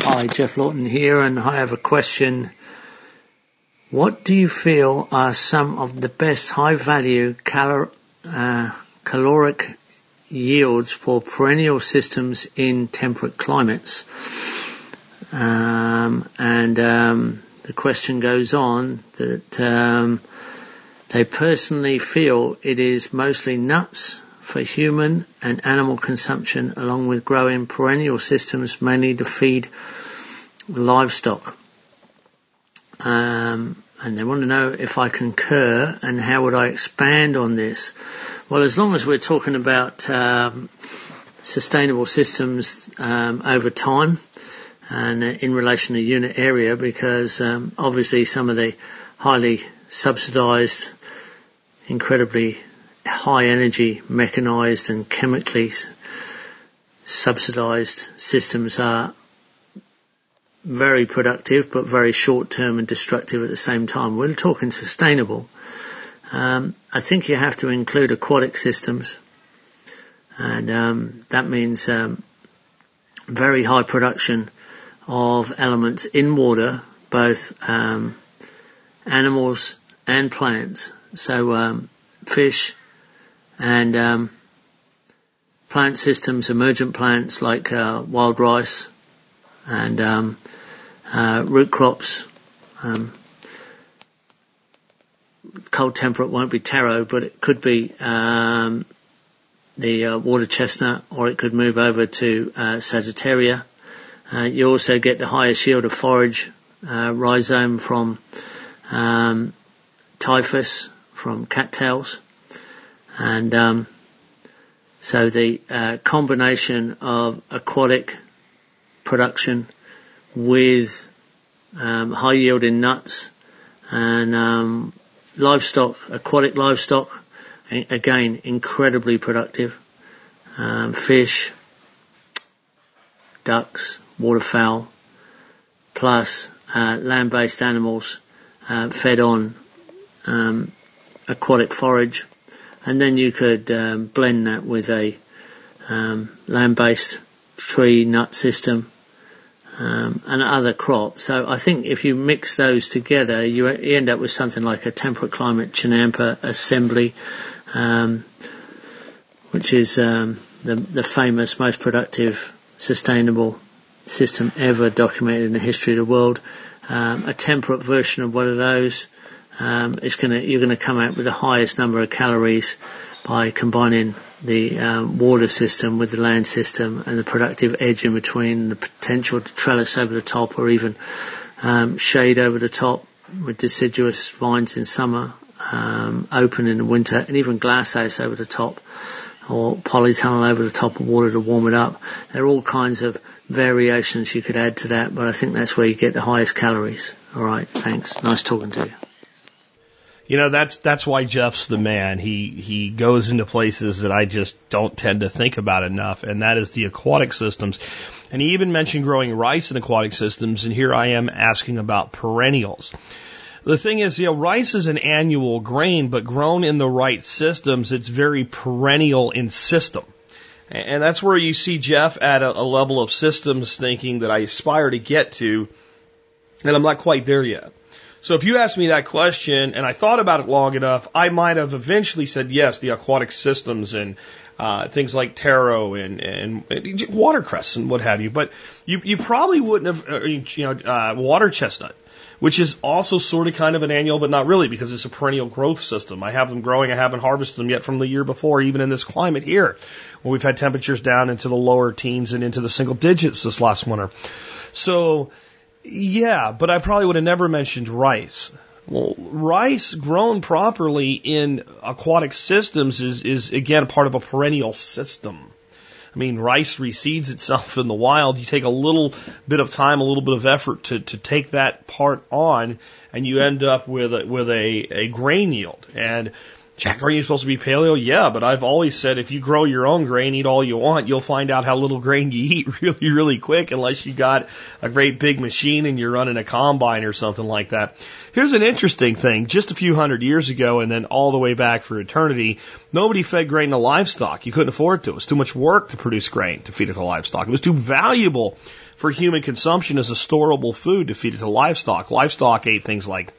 [SPEAKER 7] Hi, Geoff Lawton here, and I have a question. What do you feel are some of the best high value calor- uh, caloric yields for perennial systems in temperate climates? Um, and um, the question goes on that um, they personally feel it is mostly nuts for human and animal consumption along with growing perennial systems mainly to feed livestock. Um, and they want to know if I concur and how would I expand on this. Well, as long as we're talking about um, sustainable systems um, over time and in relation to unit area, because um, obviously some of the highly subsidised, incredibly high energy mechanized and chemically subsidized systems are very productive but very short term and destructive at the same time. We're talking sustainable. Um, I think you have to include aquatic systems and um, that means um, very high production of elements in water, both um, animals and plants. So um, fish, and um, plant systems, emergent plants like uh, wild rice and um, uh, root crops. Um, cold temperate won't be taro, but it could be um, the uh, water chestnut, or it could move over to uh, Sagittaria. Uh, you also get the highest yield of forage uh, rhizome from um, typhus, from cattails. And um, so the uh, combination of aquatic production with um, high yielding nuts and um, livestock, aquatic livestock, again incredibly productive. Um, fish, ducks, waterfowl, plus uh, land-based animals uh, fed on um, aquatic forage and then you could um, blend that with a um, land-based tree nut system um, and other crops. So I think if you mix those together, you end up with something like a temperate climate Chinampa assembly, um, which is um, the, the famous, most productive, sustainable system ever documented in the history of the world. Um, a temperate version of one of those um, it's gonna you're gonna come out with the highest number of calories by combining the um, water system with the land system and the productive edge in between, the potential to trellis over the top or even um, shade over the top with deciduous vines in summer, um, open in the winter, and even glasshouse over the top or polytunnel over the top of water to warm it up. There are all kinds of variations you could add to that, but I think that's where you get the highest calories. All right, thanks. Nice talking to you.
[SPEAKER 1] You know, that's that's why Geoff's the man. He he goes into places that I just don't tend to think about enough, and that is the aquatic systems. And he even mentioned growing rice in aquatic systems, and here I am asking about perennials. The thing is, you know, rice is an annual grain, but grown in the right systems, it's very perennial in system. And that's where you see Geoff at a, a level of systems thinking that I aspire to get to, and I'm not quite there yet. So if you asked me that question and I thought about it long enough, I might have eventually said yes, the aquatic systems and uh, things like taro and, and, watercress and what have you. But you, you probably wouldn't have, uh, you know, uh, water chestnut, which is also sort of kind of an annual, but not really because it's a perennial growth system. I have them growing. I haven't harvested them yet from the year before, even in this climate here, where we've had temperatures down into the lower teens and into the single digits this last winter. So yeah, but I probably would have never mentioned rice. Well, rice grown properly in aquatic systems is, is again part of a perennial system. I mean, rice reseeds itself in the wild. You take a little bit of time, a little bit of effort to, to take that part on, and you end up with a, with a, a grain yield. And Jack, are you supposed to be paleo? Yeah, but I've always said if you grow your own grain, eat all you want, you'll find out how little grain you eat really, really quick unless you got a great big machine and you're running a combine or something like that. Here's an interesting thing. Just a few hundred years ago and then all the way back for eternity, nobody fed grain to livestock. You couldn't afford to. It was too much work to produce grain to feed it to livestock. It was too valuable for human consumption as a storable food to feed it to livestock. Livestock ate things like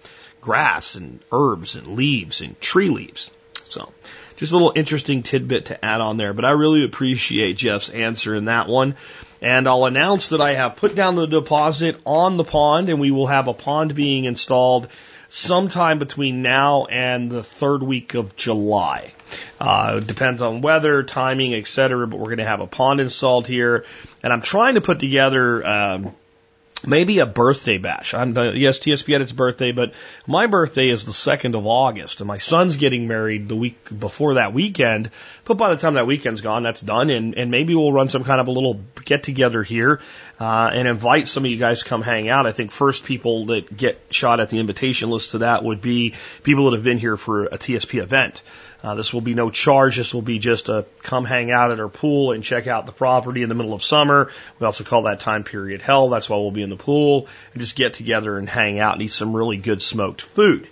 [SPEAKER 1] grass and herbs and leaves and tree leaves. So just a little interesting tidbit to add on there, but I really appreciate Geoff's answer in that one. And I'll announce that I have put down the deposit on the pond and we will have a pond being installed sometime between now and the third week of July. Uh, depends on weather, timing, etc. But we're going to have a pond installed here, and I'm trying to put together um, maybe a birthday bash. I'm uh, yes, TSP had its birthday, but my birthday is the second of August, and my son's getting married the week before that weekend. But by the time that weekend's gone, that's done, and and maybe we'll run some kind of a little get together here uh, and invite some of you guys to come hang out. I think first people that get shot at the invitation list to that would be people that have been here for a TSP event. Uh, this will be no charge. This will be just a come hang out at our pool and check out the property in the middle of summer. We also call that time period hell. That's why we'll be in the pool and just get together and hang out and eat some really good smoked food.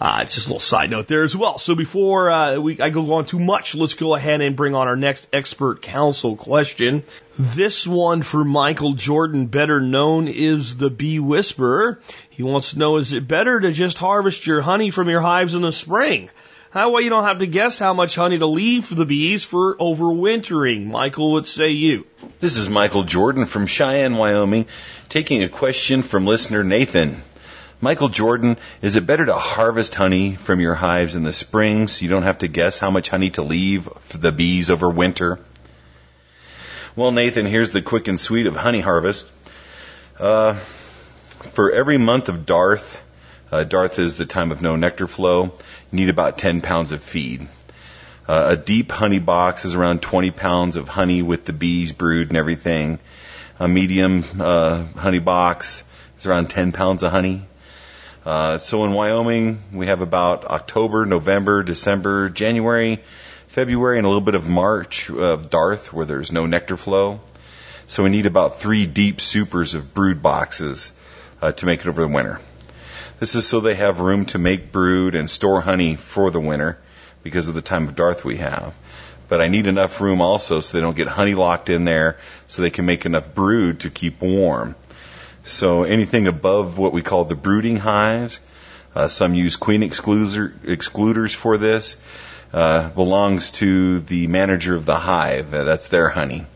[SPEAKER 1] Uh, just a little side note there as well. So before uh, we, I go on too much, let's go ahead and bring on our next expert council question. This one for Michael Jordan, better known is the Bee Whisperer. He wants to know, is it better to just harvest your honey from your hives in the spring? That way you don't have to guess how much honey to leave for the bees for overwintering. Michael, what say you?
[SPEAKER 8] This is Michael Jordan from Cheyenne, Wyoming, taking a question from listener Nathan. Michael Jordan, is it better to harvest honey from your hives in the spring so you don't have to guess how much honey to leave for the bees over winter? Well, Nathan, here's the quick and sweet of honey harvest. Uh, for every month of dearth, uh, dearth is the time of no nectar flow, you need about 10 pounds of feed. Uh, a deep honey box is around 20 pounds of honey with the bees brood and everything. A medium uh, honey box is around 10 pounds of honey. Uh, so in Wyoming, we have about October, November, December, January, February, and a little bit of March of dearth where there's no nectar flow. So we need about three deep supers of brood boxes uh, to make it over the winter. This is so they have room to make brood and store honey for the winter because of the time of dearth we have. But I need enough room also so they don't get honey locked in there so they can make enough brood to keep warm. So anything above what we call the brooding hives, uh, some use queen excluder, excluders for this, uh, belongs to the manager of the hive. Uh, that's their honey.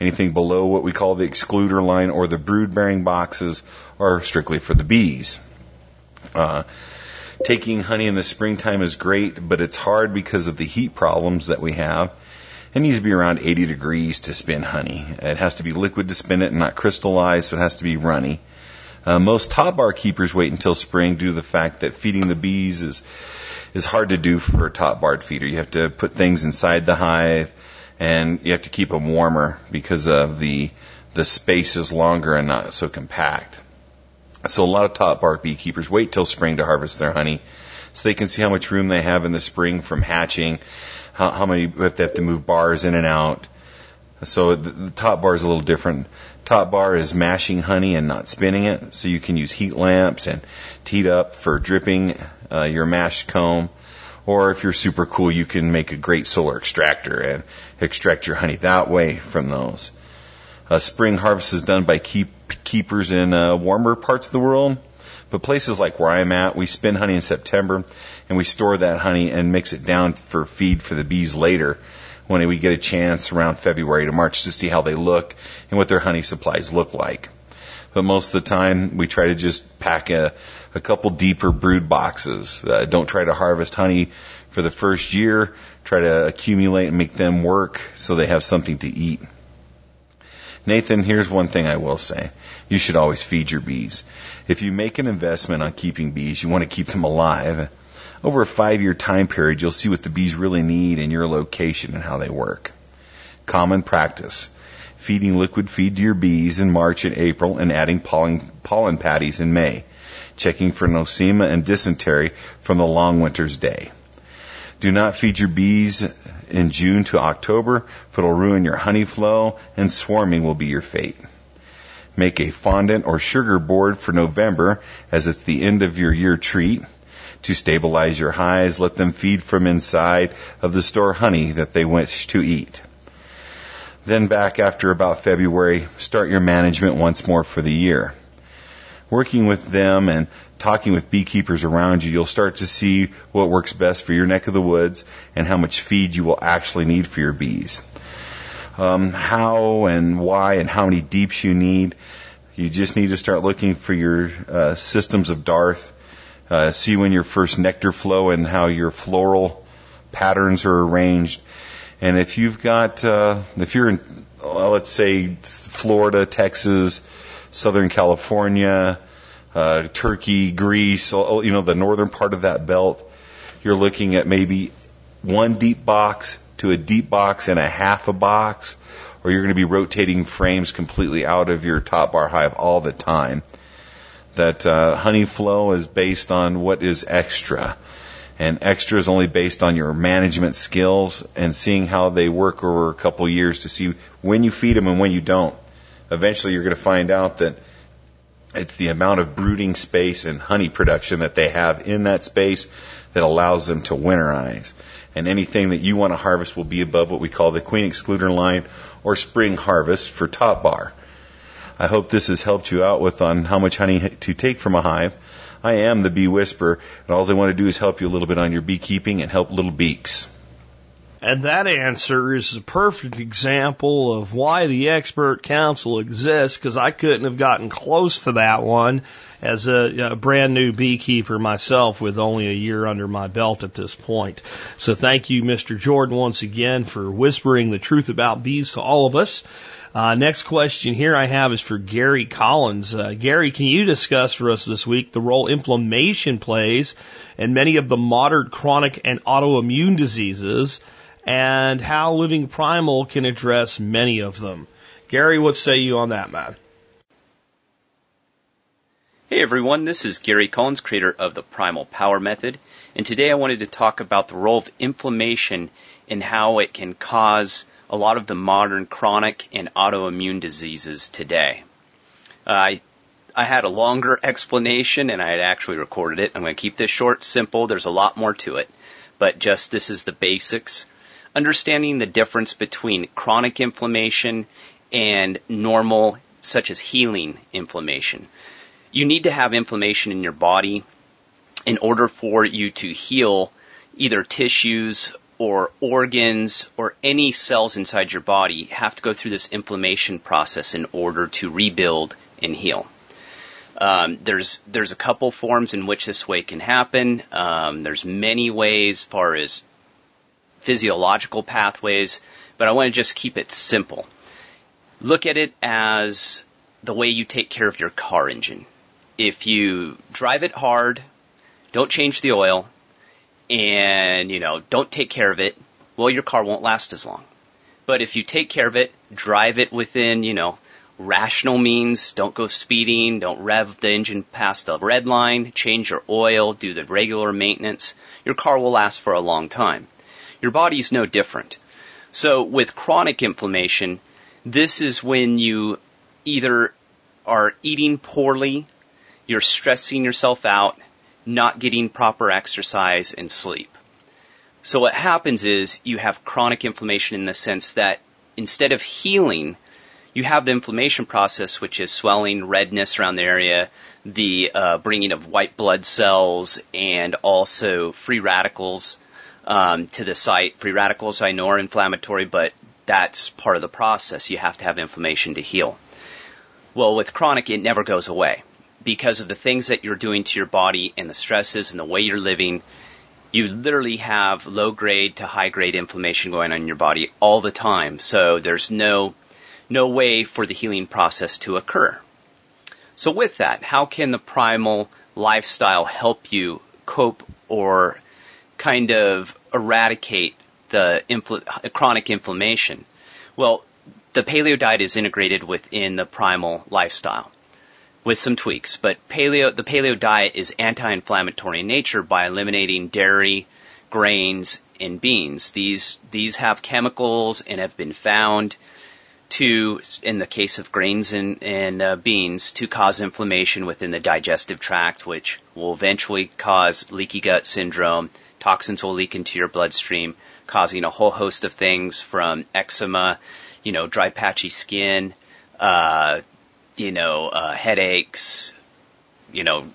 [SPEAKER 8] Anything below what we call the excluder line or the brood bearing boxes are strictly for the bees. Uh, taking honey in the springtime is great, but it's hard because of the heat problems that we have. It needs to be around 80 degrees to spin honey. It has to be liquid to spin it and not crystallized, so it has to be runny. Uh, most top bar keepers wait until spring due to the fact that feeding the bees is is hard to do for a top barred feeder. You have to put things inside the hive. and you have to keep them warmer because of the the space is longer and not so compact. So a lot of top bar beekeepers wait till spring to harvest their honey so they can see how much room they have in the spring from hatching, how, how many if they have to move bars in and out. So the, the top bar is a little different. Top bar is mashing honey and not spinning it, so you can use heat lamps and heat up for dripping uh, your mashed comb. Or if you're super cool, you can make a great solar extractor and extract your honey that way from those. Uh, spring harvest is done by keep, keepers in uh, warmer parts of the world. But places like where I'm at, we spin honey in September and we store that honey and mix it down for feed for the bees later when we get a chance around February to March to see how they look and what their honey supplies look like. But most of the time, we try to just pack a, a couple deeper brood boxes. Uh, don't try to harvest honey for the first year. Try to accumulate and make them work so they have something to eat. Nathan, here's one thing I will say. You should always feed your bees. If you make an investment on keeping bees, you want to keep them alive. Over a five year time period, you'll see what the bees really need in your location and how they work. Common practice. Feeding liquid feed to your bees in March and April and adding pollen, pollen patties in May. Checking for nosema and dysentery from the long winter's day. Do not feed your bees in June to October, for it'll ruin your honey flow and swarming will be your fate. Make a fondant or sugar board for November as it's the end of your year treat. To stabilize your hives, let them feed from inside of the store honey that they wish to eat. Then back after about February, start your management once more for the year. Working with them and talking with beekeepers around you, you'll start to see what works best for your neck of the woods and how much feed you will actually need for your bees. Um, how and why and how many deeps you need. You just need to start looking for your uh, systems of dearth. Uh, see when your first nectar flow and how your floral patterns are arranged. And if you've got, uh, if you're in, well, let's say Florida, Texas, Southern California, uh, Turkey, Greece, you know, the northern part of that belt, you're looking at maybe one deep box to a deep box and a half a box, or you're going to be rotating frames completely out of your top bar hive all the time. That uh, honey flow is based on what is extra, and extra is only based on your management skills and seeing how they work over a couple years to see when you feed them and when you don't. Eventually, you're going to find out that it's the amount of brooding space and honey production that they have in that space that allows them to winterize. And anything that you want to harvest will be above what we call the queen excluder line or spring harvest for top bar. I hope this has helped you out with on how much honey to take from a hive. I am the bee whisperer, and all I want to do is help you a little bit on your beekeeping and help little beaks.
[SPEAKER 1] And that answer is a perfect example of why the expert council exists because I couldn't have gotten close to that one as a, a, brand new beekeeper myself with only a year under my belt at this point. So thank you, Mr. Jordan, once again for whispering the truth about bees to all of us. Uh, next question here I have is for Gary Collins. Uh, Gary, can you discuss for us this week the role inflammation plays in many of the modern chronic and autoimmune diseases? And how Living Primal can address many of them. Gary, what say you on that, man?
[SPEAKER 9] Hey everyone, this is Gary Collins, creator of the Primal Power Method, and today I wanted to talk about the role of inflammation and how it can cause a lot of the modern chronic and autoimmune diseases today. Uh, I I had a longer explanation and I had actually recorded it. I'm going to keep this short, simple. There's a lot more to it, but just this is the basics understanding the difference between chronic inflammation and normal, such as healing inflammation. You need to have inflammation in your body in order for you to heal either tissues or organs or any cells inside your body have to go through this inflammation process in order to rebuild and heal. Um, there's there's a couple forms in which this way can happen. Um, there's many ways, as far as physiological pathways, but I want to just keep it simple. Look at it as the way you take care of your car engine. If you drive it hard, don't change the oil, and, you know, don't take care of it, well, your car won't last as long. But if you take care of it, drive it within, you know, rational means, don't go speeding, don't rev the engine past the red line, change your oil, do the regular maintenance, your car will last for a long time. Your body's no different. So with chronic inflammation, this is when you either are eating poorly, you're stressing yourself out, not getting proper exercise and sleep. So what happens is you have chronic inflammation in the sense that instead of healing, you have the inflammation process, which is swelling, redness around the area, the uh, bringing of white blood cells, and also free radicals um, to the site. Free radicals, I know, are inflammatory, but that's part of the process. You have to have inflammation to heal. Well, with chronic, it never goes away because of the things that you're doing to your body and the stresses and the way you're living. You literally have low grade to high grade inflammation going on in your body all the time. So there's no, no way for the healing process to occur. So with that, how can the primal lifestyle help you cope or kind of eradicate the infl- chronic inflammation? Well, the paleo diet is integrated within the primal lifestyle with some tweaks. But paleo, the paleo diet is anti-inflammatory in nature by eliminating dairy, grains, and beans. These these have chemicals and have been found to, in the case of grains and, and uh, beans, to cause inflammation within the digestive tract, which will eventually cause leaky gut syndrome. Toxins will leak into your bloodstream, causing a whole host of things from eczema, you know, dry patchy skin, uh, you know, uh, headaches, you know,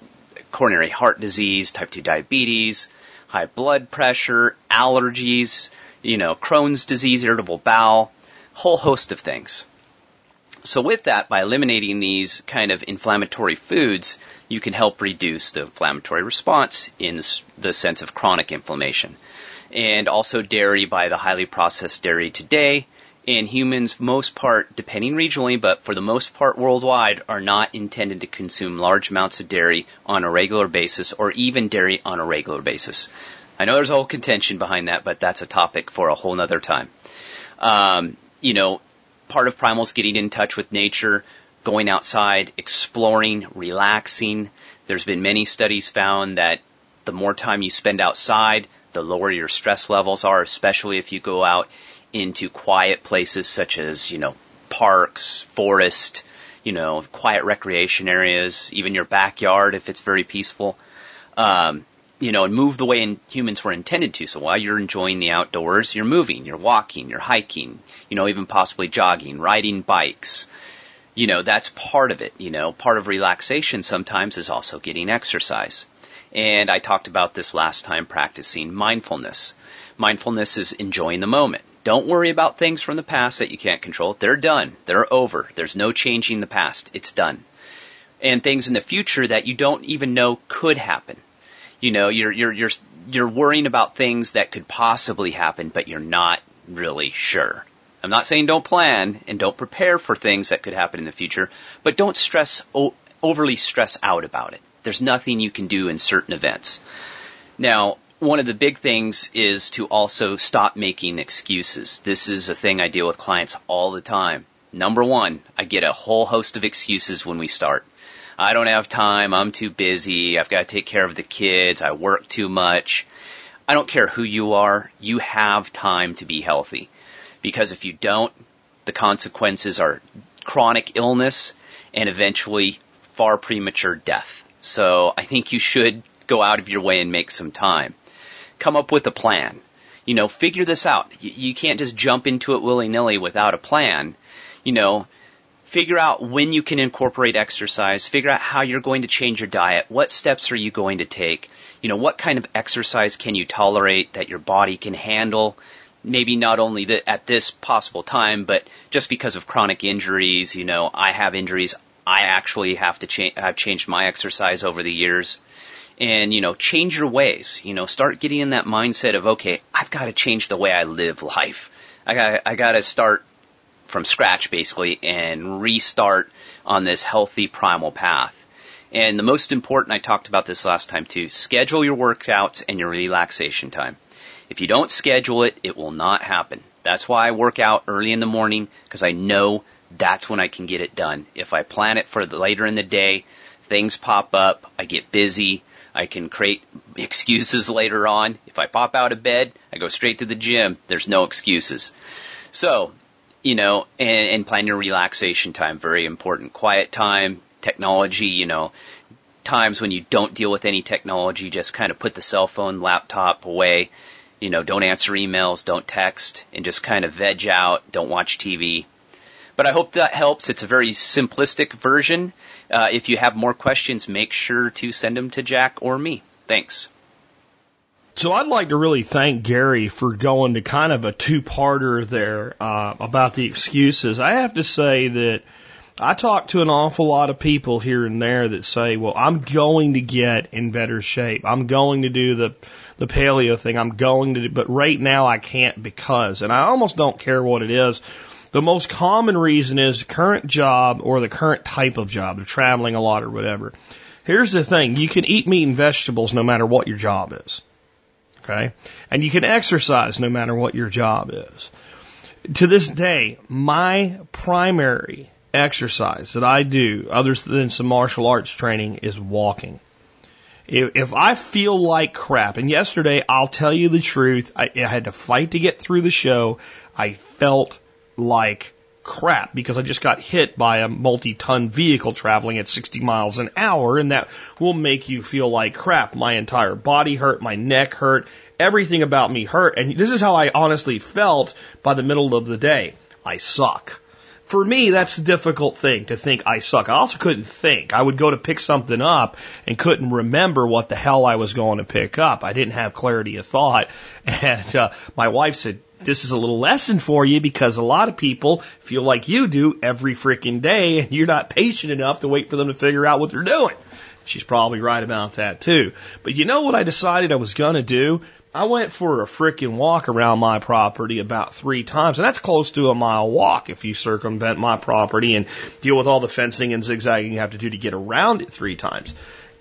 [SPEAKER 9] coronary heart disease, type 2 diabetes, high blood pressure, allergies, you know, Crohn's disease, irritable bowel, whole host of things. So with that, by eliminating these kind of inflammatory foods, you can help reduce the inflammatory response in the sense of chronic inflammation. And also dairy by the highly processed dairy today and humans, most part, depending regionally, but for the most part worldwide, are not intended to consume large amounts of dairy on a regular basis or even dairy on a regular basis. I know there's a whole contention behind that, but that's a topic for a whole nother time. Um, you know, part of primal is getting in touch with nature, going outside, exploring, relaxing. There's been many studies found that the more time you spend outside, the lower your stress levels are, especially if you go out into quiet places such as, you know, parks, forest, you know, quiet recreation areas, even your backyard if it's very peaceful. Um, you know, and move the way in humans were intended to. So while you're enjoying the outdoors, you're moving, you're walking, you're hiking, you know, even possibly jogging, riding bikes. You know, that's part of it. You know, part of relaxation sometimes is also getting exercise. And I talked about this last time practicing mindfulness. Mindfulness is enjoying the moment. Don't worry about things from the past that you can't control. They're done. They're over. There's no changing the past. It's done. And things in the future that you don't even know could happen. You know, you're, you're, you're, you're worrying about things that could possibly happen, but you're not really sure. I'm not saying don't plan and don't prepare for things that could happen in the future, but don't stress, o- overly stress out about it. There's nothing you can do in certain events. Now, one of the big things is to also stop making excuses. This is a thing I deal with clients all the time. Number one, I get a whole host of excuses when we start. I don't have time. I'm too busy. I've got to take care of the kids. I work too much. I don't care who you are. You have time to be healthy. Because if you don't, the consequences are chronic illness and eventually far premature death. So I think you should go out of your way and make some time come up with a plan. You know, figure this out. You, you can't just jump into it willy-nilly without a plan. You know, figure out when you can incorporate exercise, figure out how you're going to change your diet, what steps are you going to take, you know, what kind of exercise can you tolerate that your body can handle, maybe not only the, at this possible time, but just because of chronic injuries, you know, I have injuries, I actually have to change, I've changed my exercise over the years. And you know change your ways you know start getting in that mindset of okay i've got to change the way i live life. I got i got to start from scratch basically and restart on this healthy primal path and the most important i talked about this last time too schedule your workouts and your relaxation time if you don't schedule it it will not happen That's why I work out early in the morning because I know that's when I can get it done. If I plan it for later in the day, things pop up, I get busy, I can create excuses later on. If I pop out of bed, I go straight to the gym. There's no excuses. So, you know, and, and plan your relaxation time, very important. Quiet time, technology, you know, times when you don't deal with any technology, just kind of put the cell phone, laptop away. You know, don't answer emails, don't text, and just kind of veg out. Don't watch TV. But I hope that helps. It's a very simplistic version. Uh, if you have more questions, make sure to send them to Jack or me. Thanks.
[SPEAKER 1] So I'd like to really thank Gary for going to kind of a two-parter there uh, about the excuses. I have to say that I talk to an awful lot of people here and there that say, "Well, I'm going to get in better shape. I'm going to do the the paleo thing. I'm going to do, but right now I can't because." And I almost don't care what it is. The most common reason is current job or the current type of job, of traveling a lot or whatever. Here's the thing, you can eat meat and vegetables no matter what your job is. Okay? And you can exercise no matter what your job is. To this day, my primary exercise that I do, other than some martial arts training, is walking. If, I feel like crap, and yesterday, I'll tell you the truth, I, I had to fight to get through the show. I felt like crap because I just got hit by a multi-ton vehicle traveling at 60 miles an hour and that will make you feel like crap. My entire body hurt, my neck hurt, everything about me hurt. And this is how I honestly felt by the middle of the day. I suck. For me, that's a difficult thing to think I suck. I also couldn't think. I would go to pick something up and couldn't remember what the hell I was going to pick up. I didn't have clarity of thought. And uh, my wife said, this is a little lesson for you because a lot of people feel like you do every freaking day and you're not patient enough to wait for them to figure out what they're doing. She's probably right about that too. But you know what I decided I was going to do? I went for a freaking walk around my property about three times, and that's close to a mile walk if you circumvent my property and deal with all the fencing and zigzagging you have to do to get around it three times.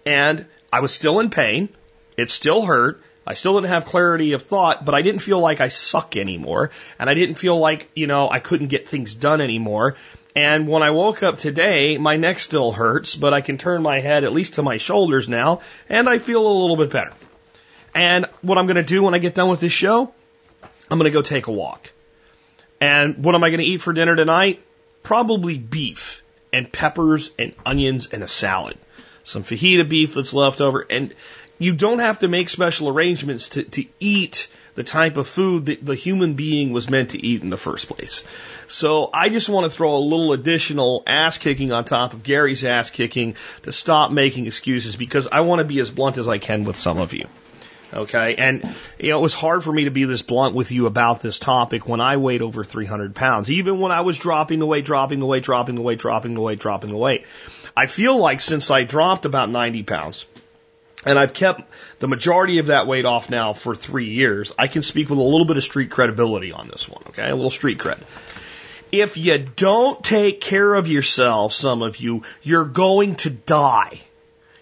[SPEAKER 1] And I was still in pain. It still hurt. I still didn't have clarity of thought, but I didn't feel like I suck anymore. And I didn't feel like, you know, I couldn't get things done anymore. And when I woke up today, my neck still hurts, but I can turn my head at least to my shoulders now, and I feel a little bit better. And what I'm going to do when I get done with this show, I'm going to go take a walk. And what am I going to eat for dinner tonight? Probably beef and peppers and onions and a salad. Some fajita beef that's left over. And you don't have to make special arrangements to, to eat the type of food that the human being was meant to eat in the first place. So I just want to throw a little additional ass kicking on top of Gary's ass kicking to stop making excuses because I want to be as blunt as I can with some of you. Okay. And, you know, it was hard for me to be this blunt with you about this topic when I weighed over 300 pounds, even when I was dropping the weight, dropping the weight, dropping the weight, dropping the weight, dropping the weight. I feel like since I dropped about 90 pounds, and I've kept the majority of that weight off now for three years. I can speak with a little bit of street credibility on this one, okay? A little street cred. If you don't take care of yourself, some of you, you're going to die.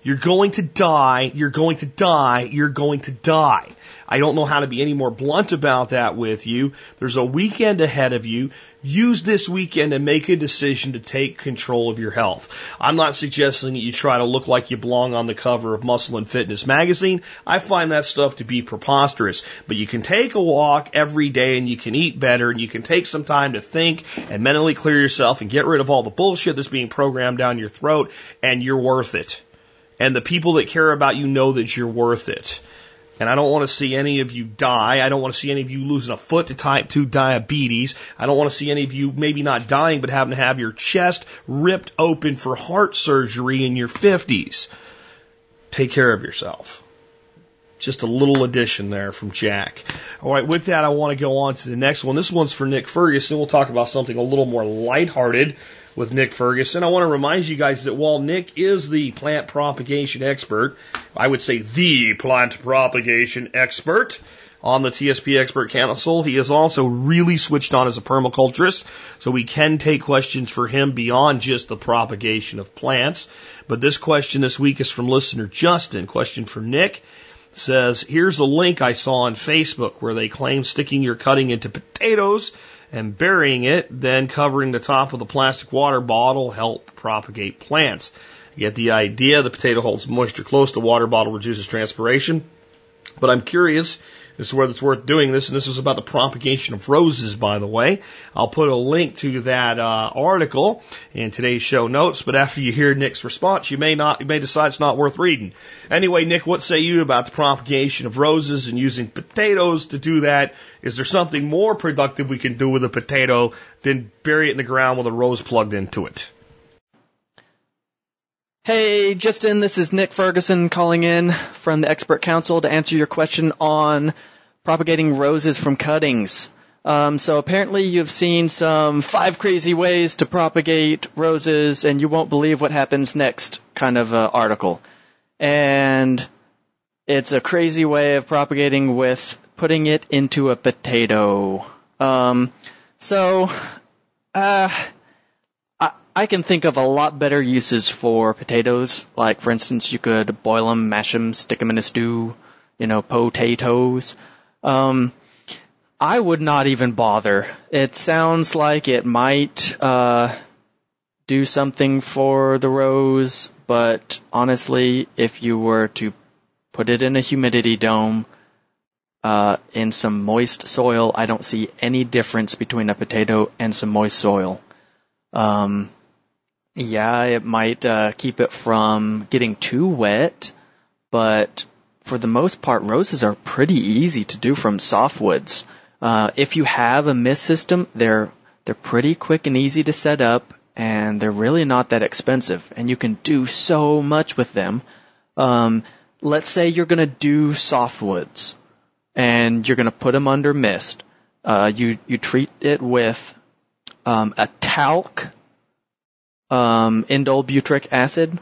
[SPEAKER 1] You're going to die. You're going to die. You're going to die. I don't know how to be any more blunt about that with you. There's a weekend ahead of you. Use this weekend to make a decision to take control of your health. I'm not suggesting that you try to look like you belong on the cover of Muscle and Fitness magazine. I find that stuff to be preposterous. But you can take a walk every day and you can eat better and you can take some time to think and mentally clear yourself and get rid of all the bullshit that's being programmed down your throat and you're worth it. And the people that care about you know that you're worth it. And I don't want to see any of you die. I don't want to see any of you losing a foot to type 2 diabetes. I don't want to see any of you maybe not dying, but having to have your chest ripped open for heart surgery in your 50s. Take care of yourself. Just a little addition there from Jack. All right, with that, I want to go on to the next one. This one's for Nick Ferguson. We'll talk about something a little more lighthearted with Nick Ferguson. I want to remind you guys that while Nick is the plant propagation expert, I would say the plant propagation expert on the TSP Expert Council, he is also really switched on as a permaculturist, so we can take questions for him beyond just the propagation of plants. But this question this week is from listener Justin. Question for Nick says, here's a link I saw on Facebook where they claim sticking your cutting into potatoes and burying it, then covering the top with a plastic water bottle help propagate plants. You get the idea. The potato holds moisture close. To the water bottle reduces transpiration. But I'm curious as to whether it's worth doing this. And this was about the propagation of roses, by the way. I'll put a link to that uh, article in today's show notes. But after you hear Nick's response, you may not, you may decide it's not worth reading. Anyway, Nick, what say you about the propagation of roses and using potatoes to do that? Is there something more productive we can do with a potato than bury it in the ground with a rose plugged into it?
[SPEAKER 10] Hey, Justin, this is Nick Ferguson calling in from the Expert Council to answer your question on propagating roses from cuttings. Um, so apparently you've seen some five crazy ways to propagate roses and you won't believe what happens next kind of uh, article. And it's a crazy way of propagating with putting it into a potato. Um, so, uh, I can think of a lot better uses for potatoes. Like, for instance, you could boil them, mash them, stick them in a stew, you know, potatoes. Um, I would not even bother. It sounds like it might, uh, do something for the rose, but honestly, if you were to put it in a humidity dome, uh, in some moist soil, I don't see any difference between a potato and some moist soil. Um, yeah, it might uh, keep it from getting too wet, but for the most part, roses are pretty easy to do from softwoods. Uh, if you have a mist system, they're they're pretty quick and easy to set up, and they're really not that expensive, and you can do so much with them. Um, let's say you're going to do softwoods, and you're going to put them under mist. Uh, you you treat it with um, a talc um, indole butyric acid.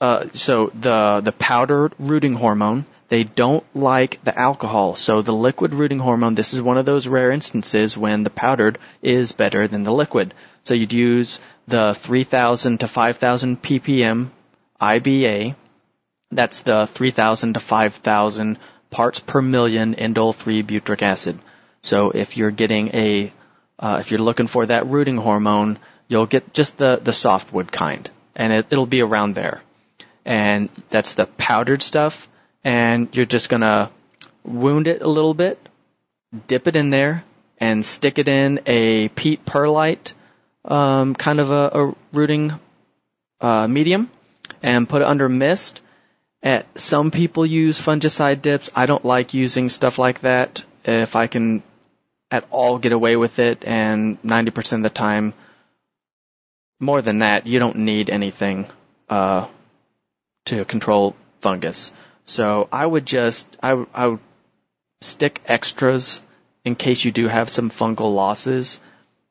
[SPEAKER 10] Uh, so the the powdered rooting hormone, they don't like the alcohol. So the liquid rooting hormone, this is one of those rare instances when the powdered is better than the liquid. So you'd use the 3000 to 5000 ppm IBA. That's the 3000 to 5000 parts per million indole 3 butyric acid. So if you're getting a, uh, if you're looking for that rooting hormone, you'll get just the, the softwood kind, and it, it'll be around there. And that's the powdered stuff, and you're just gonna wound it a little bit, dip it in there, and stick it in a peat perlite um, kind of a, a rooting uh, medium, and put it under mist. At some people use fungicide dips. I don't like using stuff like that. If I can at all get away with it, and 90% of the time more than that, you don't need anything uh, to control fungus. So I would just I, I would stick extras in case you do have some fungal losses,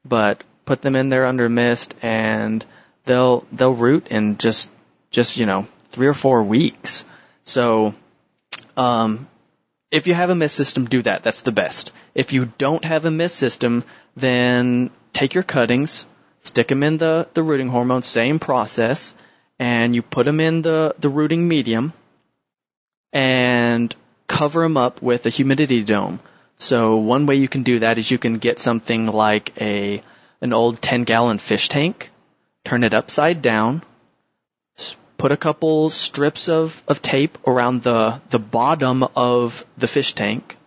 [SPEAKER 10] but put them in there under mist and they'll they'll root in just just you know three or four weeks. So um, if you have a mist system, do that. That's the best. If you don't have a mist system, then take your cuttings, stick them in the, the rooting hormone, same process, and you put them in the, the rooting medium and cover them up with a humidity dome. So one way you can do that is you can get something like a an old 10 gallon fish tank, turn it upside down, put a couple strips of, of tape around the, the bottom of the fish tank.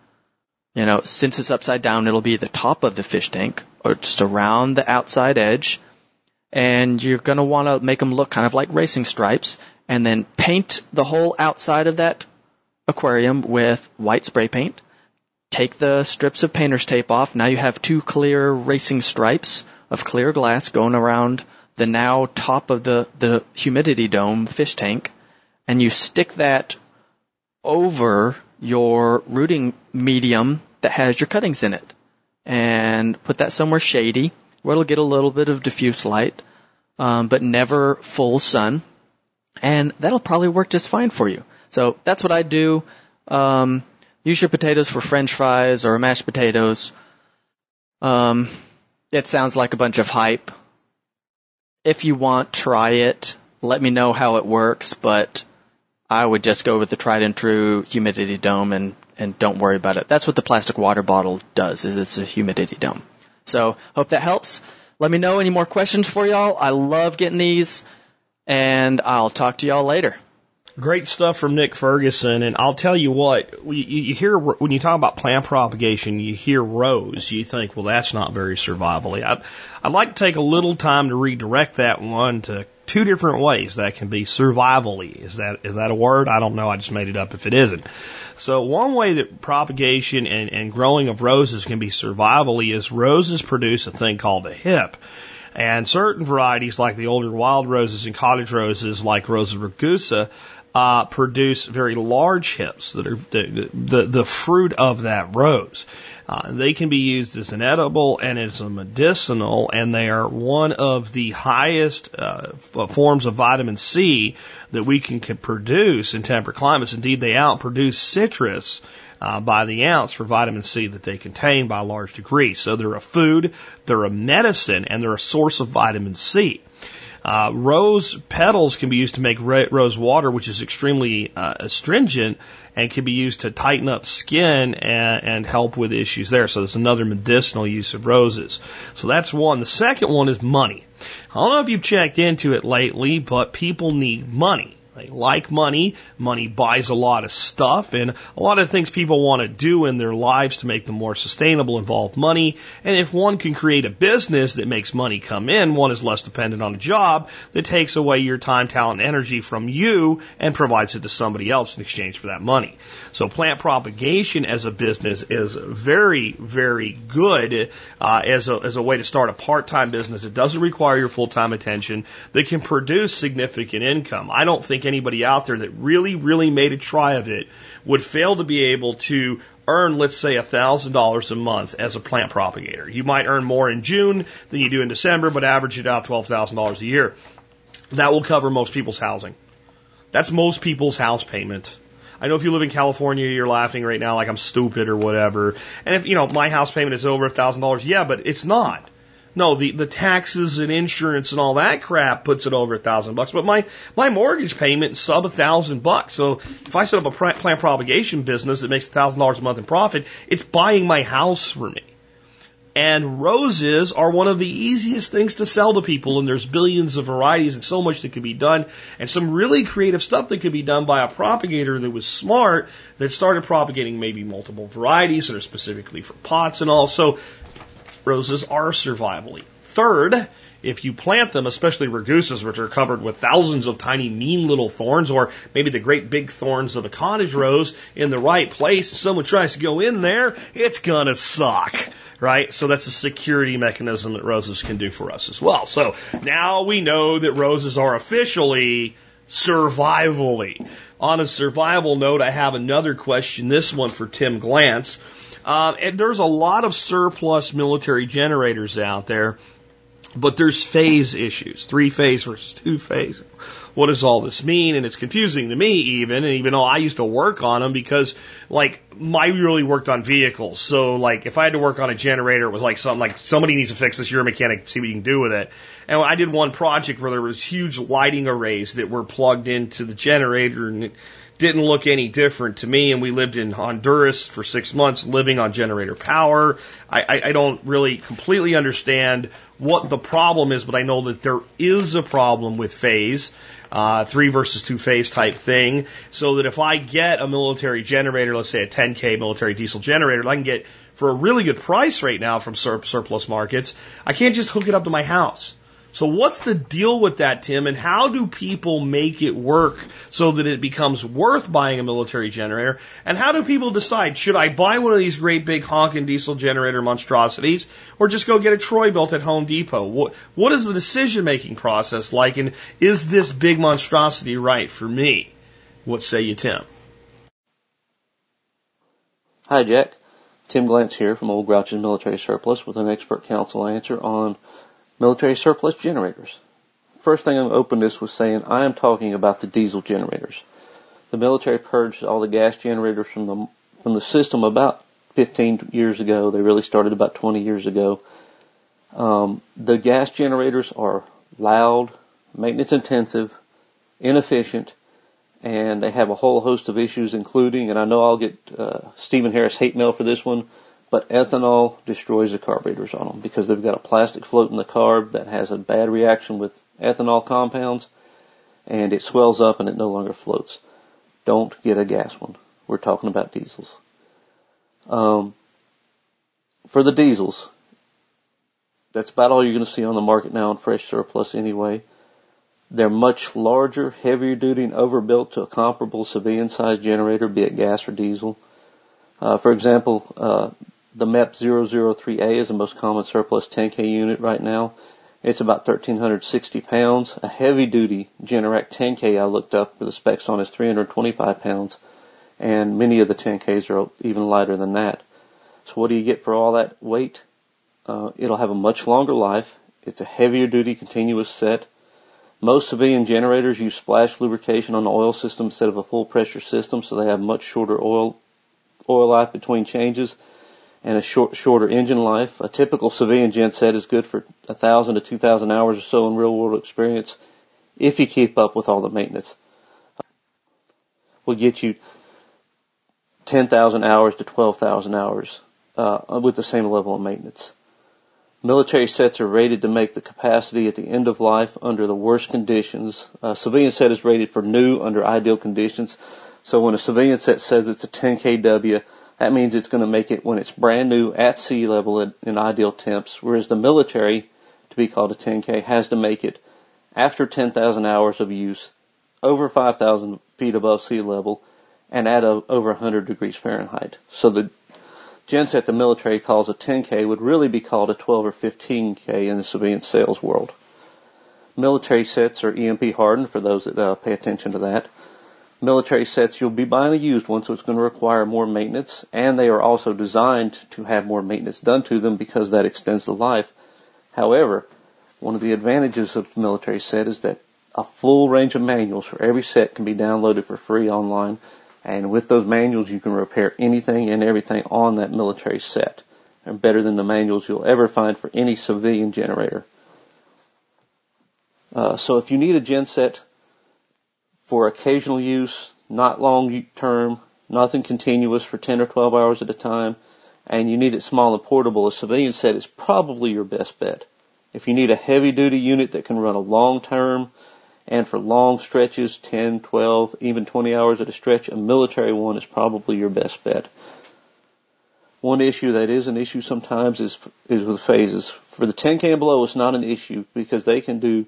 [SPEAKER 10] You know, since it's upside down, it'll be the top of the fish tank or just around the outside edge. And you're going to want to make them look kind of like racing stripes and then paint the whole outside of that aquarium with white spray paint. Take the strips of painter's tape off. Now you have two clear racing stripes of clear glass going around the now top of the, the humidity dome fish tank. And you stick that over your rooting medium that has your cuttings in it and put that somewhere shady where it'll get a little bit of diffuse light, um, but never full sun. And that'll probably work just fine for you. So that's what I do. Um, use your potatoes for french fries or mashed potatoes. Um, it sounds like a bunch of hype. If you want, try it. Let me know how it works, but I would just go with the tried and true humidity dome and, and don't worry about it. That's what the plastic water bottle does, is it's a humidity dome. So, hope that helps. Let me know any more questions for y'all. I love getting these, and I'll talk to y'all later.
[SPEAKER 1] Great stuff from Nick Ferguson, and I'll tell you what, you, hear when you talk about plant propagation, you hear rose, you think, well, that's not very survivally. I'd, I'd like to take a little time to redirect that one to two different ways that can be survivally. Is that is that a word? I don't know. I just made it up if it isn't. So one way that propagation and, and growing of roses can be survivally is roses produce a thing called a hip. And certain varieties, like the older wild roses and cottage roses, like Rosa rugosa, uh, produce very large hips that are the, the, the fruit of that rose. Uh, they can be used as an edible and as a medicinal, and they are one of the highest uh, forms of vitamin C that we can, can produce in temperate climates. Indeed, they outproduce citrus uh, by the ounce for vitamin C that they contain by a large degree. So they're a food, they're a medicine, and they're a source of vitamin C. Uh, rose petals can be used to make rose water, which is extremely uh, astringent and can be used to tighten up skin and, and help with issues there. So there's another medicinal use of roses. So that's one. The second one is money. I don't know if you've checked into it lately, but people need money. They like money. Money buys a lot of stuff and a lot of things people want to do in their lives to make them more sustainable involve money. And if one can create a business that makes money come in, one is less dependent on a job that takes away your time, talent, and energy from you and provides it to somebody else in exchange for that money. So plant propagation as a business is very, very good uh, as, a, as a way to start a part-time business. It doesn't require your full-time attention that can produce significant income. I don't think anybody out there that really, really made a try of it would fail to be able to earn, let's say, $1,000 a month as a plant propagator. You might earn more in June than you do in December, but average it out $12,000 a year. That will cover most people's housing. That's most people's house payment. I know if you live in California, you're laughing right now like I'm stupid or whatever. And if, you know, my house payment is over $1,000, yeah, but it's not. No, the, the taxes and insurance and all that crap puts it over a thousand bucks. But my, my mortgage payment sub a thousand bucks. So if I set up a plant propagation business that makes a thousand dollars a month in profit, it's buying my house for me. And roses are one of the easiest things to sell to people, and there's billions of varieties and so much that can be done, and some really creative stuff that could be done by a propagator that was smart that started propagating maybe multiple varieties that are specifically for pots and all. So roses are survivally. Third, if you plant them, especially rugosas, which are covered with thousands of tiny, mean little thorns, or maybe the great big thorns of a cottage rose in the right place, someone tries to go in there, it's gonna suck. Right? So that's a security mechanism that roses can do for us as well. So now we know that roses are officially survivally. On a survival note, I have another question, this one for Tim Glantz. Uh, and there's a lot of surplus military generators out there, but there's phase issues, three phase versus two phase. What does all this mean? And it's confusing to me even, and even though I used to work on them because like I really worked on vehicles. So like if I had to work on a generator, it was like something like somebody needs to fix this. You're a mechanic, see what you can do with it. And I did one project where there was huge lighting arrays that were plugged into the generator and it, didn't look any different to me. And we lived in Honduras for six months living on generator power. I, I, I don't really completely understand what the problem is, but I know that there is a problem with phase. Uh, three versus two phase type thing. So that if I get a military generator, let's say a 10K military diesel generator, I can get for a really good price right now from sur- surplus markets, I can't just hook it up to my house. So what's the deal with that, Tim? And how do people make it work so that it becomes worth buying a military generator? And how do people decide, should I buy one of these great big honking diesel generator monstrosities or just go get a Troy-Bilt at Home Depot? What, what is the decision making process like? And is this big monstrosity right for me? What say you, Tim?
[SPEAKER 11] Hi, Jack. Tim Glantz here from Old Grouch's Military Surplus with an expert council answer on military surplus generators. First thing I'm open this was saying I am talking about the diesel generators. The military purged all the gas generators from the from the system about 15 years ago. They really started about 20 years ago. Um, the gas generators are loud, maintenance intensive, inefficient, and they have a whole host of issues, including, and I know I'll get uh, Stephen Harris hate mail for this one, but ethanol destroys the carburetors on them because they've got a plastic float in the carb that has a bad reaction with ethanol compounds, and it swells up and it no longer floats. Don't get a gas one. We're talking about diesels. Um, for the diesels, that's about all you're going to see on the market now in fresh surplus anyway. They're much larger, heavier duty, and overbuilt to a comparable civilian sized generator, be it gas or diesel. Uh, for example, uh, the MEP 003A is the most common surplus 10K unit right now. It's about 1,360 pounds. A heavy duty Generac 10K I looked up for the specs on is 325 pounds. And many of the 10Ks are even lighter than that. So what do you get for all that weight? Uh, it'll have a much longer life. It's a heavier duty continuous set. Most civilian generators use splash lubrication on the oil system instead of a full pressure system, so they have much shorter oil oil life between changes and a short, shorter engine life. A typical civilian gen set is good for a thousand to two thousand hours or so in real world experience if you keep up with all the maintenance. Will get you 10,000 hours to 12,000 hours uh, with the same level of maintenance. Military sets are rated to make the capacity at the end of life under the worst conditions. A civilian set is rated for new under ideal conditions. So when a civilian set says it's a 10 kW, that means it's going to make it when it's brand new at sea level in, in ideal temps, whereas the military, to be called a 10K, has to make it after 10,000 hours of use, over 5,000 feet above sea level, and at a, over 100 degrees Fahrenheit. So the genset the military calls a 10K would really be called a 12 or 15K in the civilian sales world. Military sets are EMP hardened for those that uh, pay attention to that. Military sets you'll be buying a used one, so it's going to require more maintenance, and they are also designed to have more maintenance done to them because that extends the life. However, one of the advantages of the military set is that a full range of manuals for every set can be downloaded for free online and with those manuals, you can repair anything and everything on that military set. And better than the manuals you'll ever find for any civilian generator. Uh, so if you need a genset for occasional use, not long term, nothing continuous for 10 or 12 hours at a time, and you need it small and portable, a civilian set is probably your best bet. If you need a heavy duty unit that can run a long term, and for long stretches, 10, 12, even 20 hours at a stretch, a military one is probably your best bet. One issue that is an issue sometimes is, is with phases. For the 10K and below, it's not an issue because they can do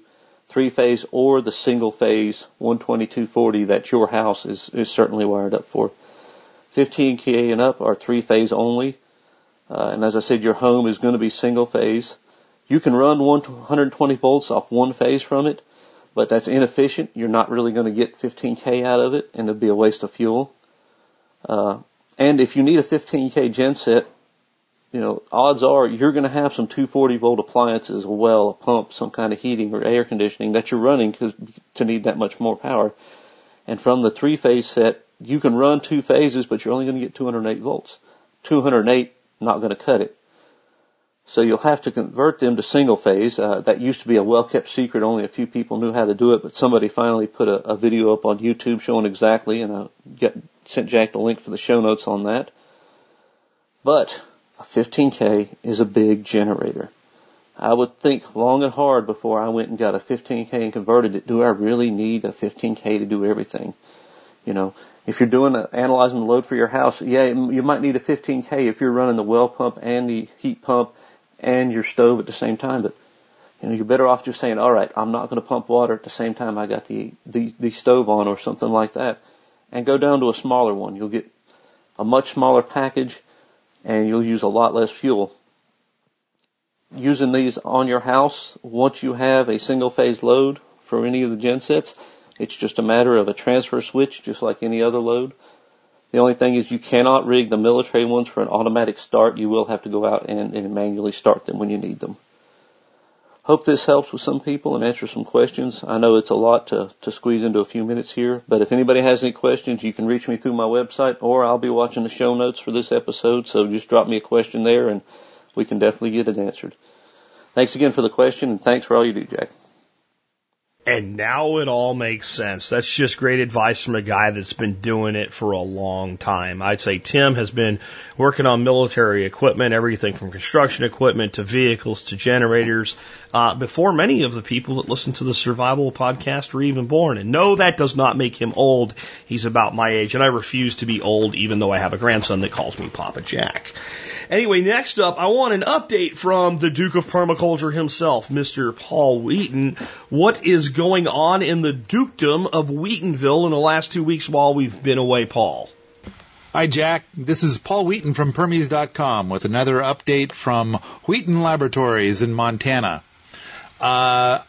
[SPEAKER 11] three phase or the single phase 12240 that your house is, is certainly wired up for. 15K and up are three phase only. Uh, and as I said, your home is going to be single phase. You can run 120 volts off one phase from it, but that's inefficient. You're not really going to get 15k out of it, and it'd be a waste of fuel. Uh, and if you need a 15k genset, you know, odds are you're going to have some 240 volt appliances, a well, a pump, some kind of heating or air conditioning that you're running because to need that much more power. And from the three phase set, you can run two phases, but you're only going to get 208 volts. 208 not going to cut it. So you'll have to convert them to single phase. Uh, that used to be a well kept secret. Only a few people knew how to do it, but somebody finally put a, a video up on YouTube showing exactly, and I get, sent Jack the link for the show notes on that. But a 15K is a big generator. I would think long and hard before I went and got a 15K and converted it. Do I really need a 15K to do everything? You know, if you're doing a, analyzing the load for your house, yeah, you might need a 15K if you're running the well pump and the heat pump and your stove at the same time. But you know, you're better off just saying, all right, I'm not going to pump water at the same time I got the, the, the stove on or something like that and go down to a smaller one. You'll get a much smaller package and you'll use a lot less fuel. Using these on your house, once you have a single phase load for any of the gensets, it's just a matter of a transfer switch, just like any other load. The only thing is you cannot rig the military ones for an automatic start. You will have to go out and, and manually start them when you need them. Hope this helps with some people and answers some questions. I know it's a lot to, to squeeze into a few minutes here, but if anybody has any questions, you can reach me through my website or I'll be watching the show notes for this episode. So just drop me a question there and we can definitely get it answered. Thanks again for the question and thanks for all you do, Jack.
[SPEAKER 1] And now it all makes sense. That's just great advice from a guy that's been doing it for a long time. I'd say Tim has been working on military equipment, everything from construction equipment to vehicles to generators, uh, before many of the people that listen to the survival podcast were even born. And no, that does not make him old. He's about my age, and I refuse to be old even though I have a grandson that calls me Papa Jack. Anyway, next up, I want an update from the Duke of Permaculture himself, Mr. Paul Wheaton. What is going on in the dukedom of Wheatonville in the last two weeks while we've been away, Paul?
[SPEAKER 12] Hi, Jack. This is Paul Wheaton from Permies.com with another update from Wheaton Laboratories in Montana. Uh,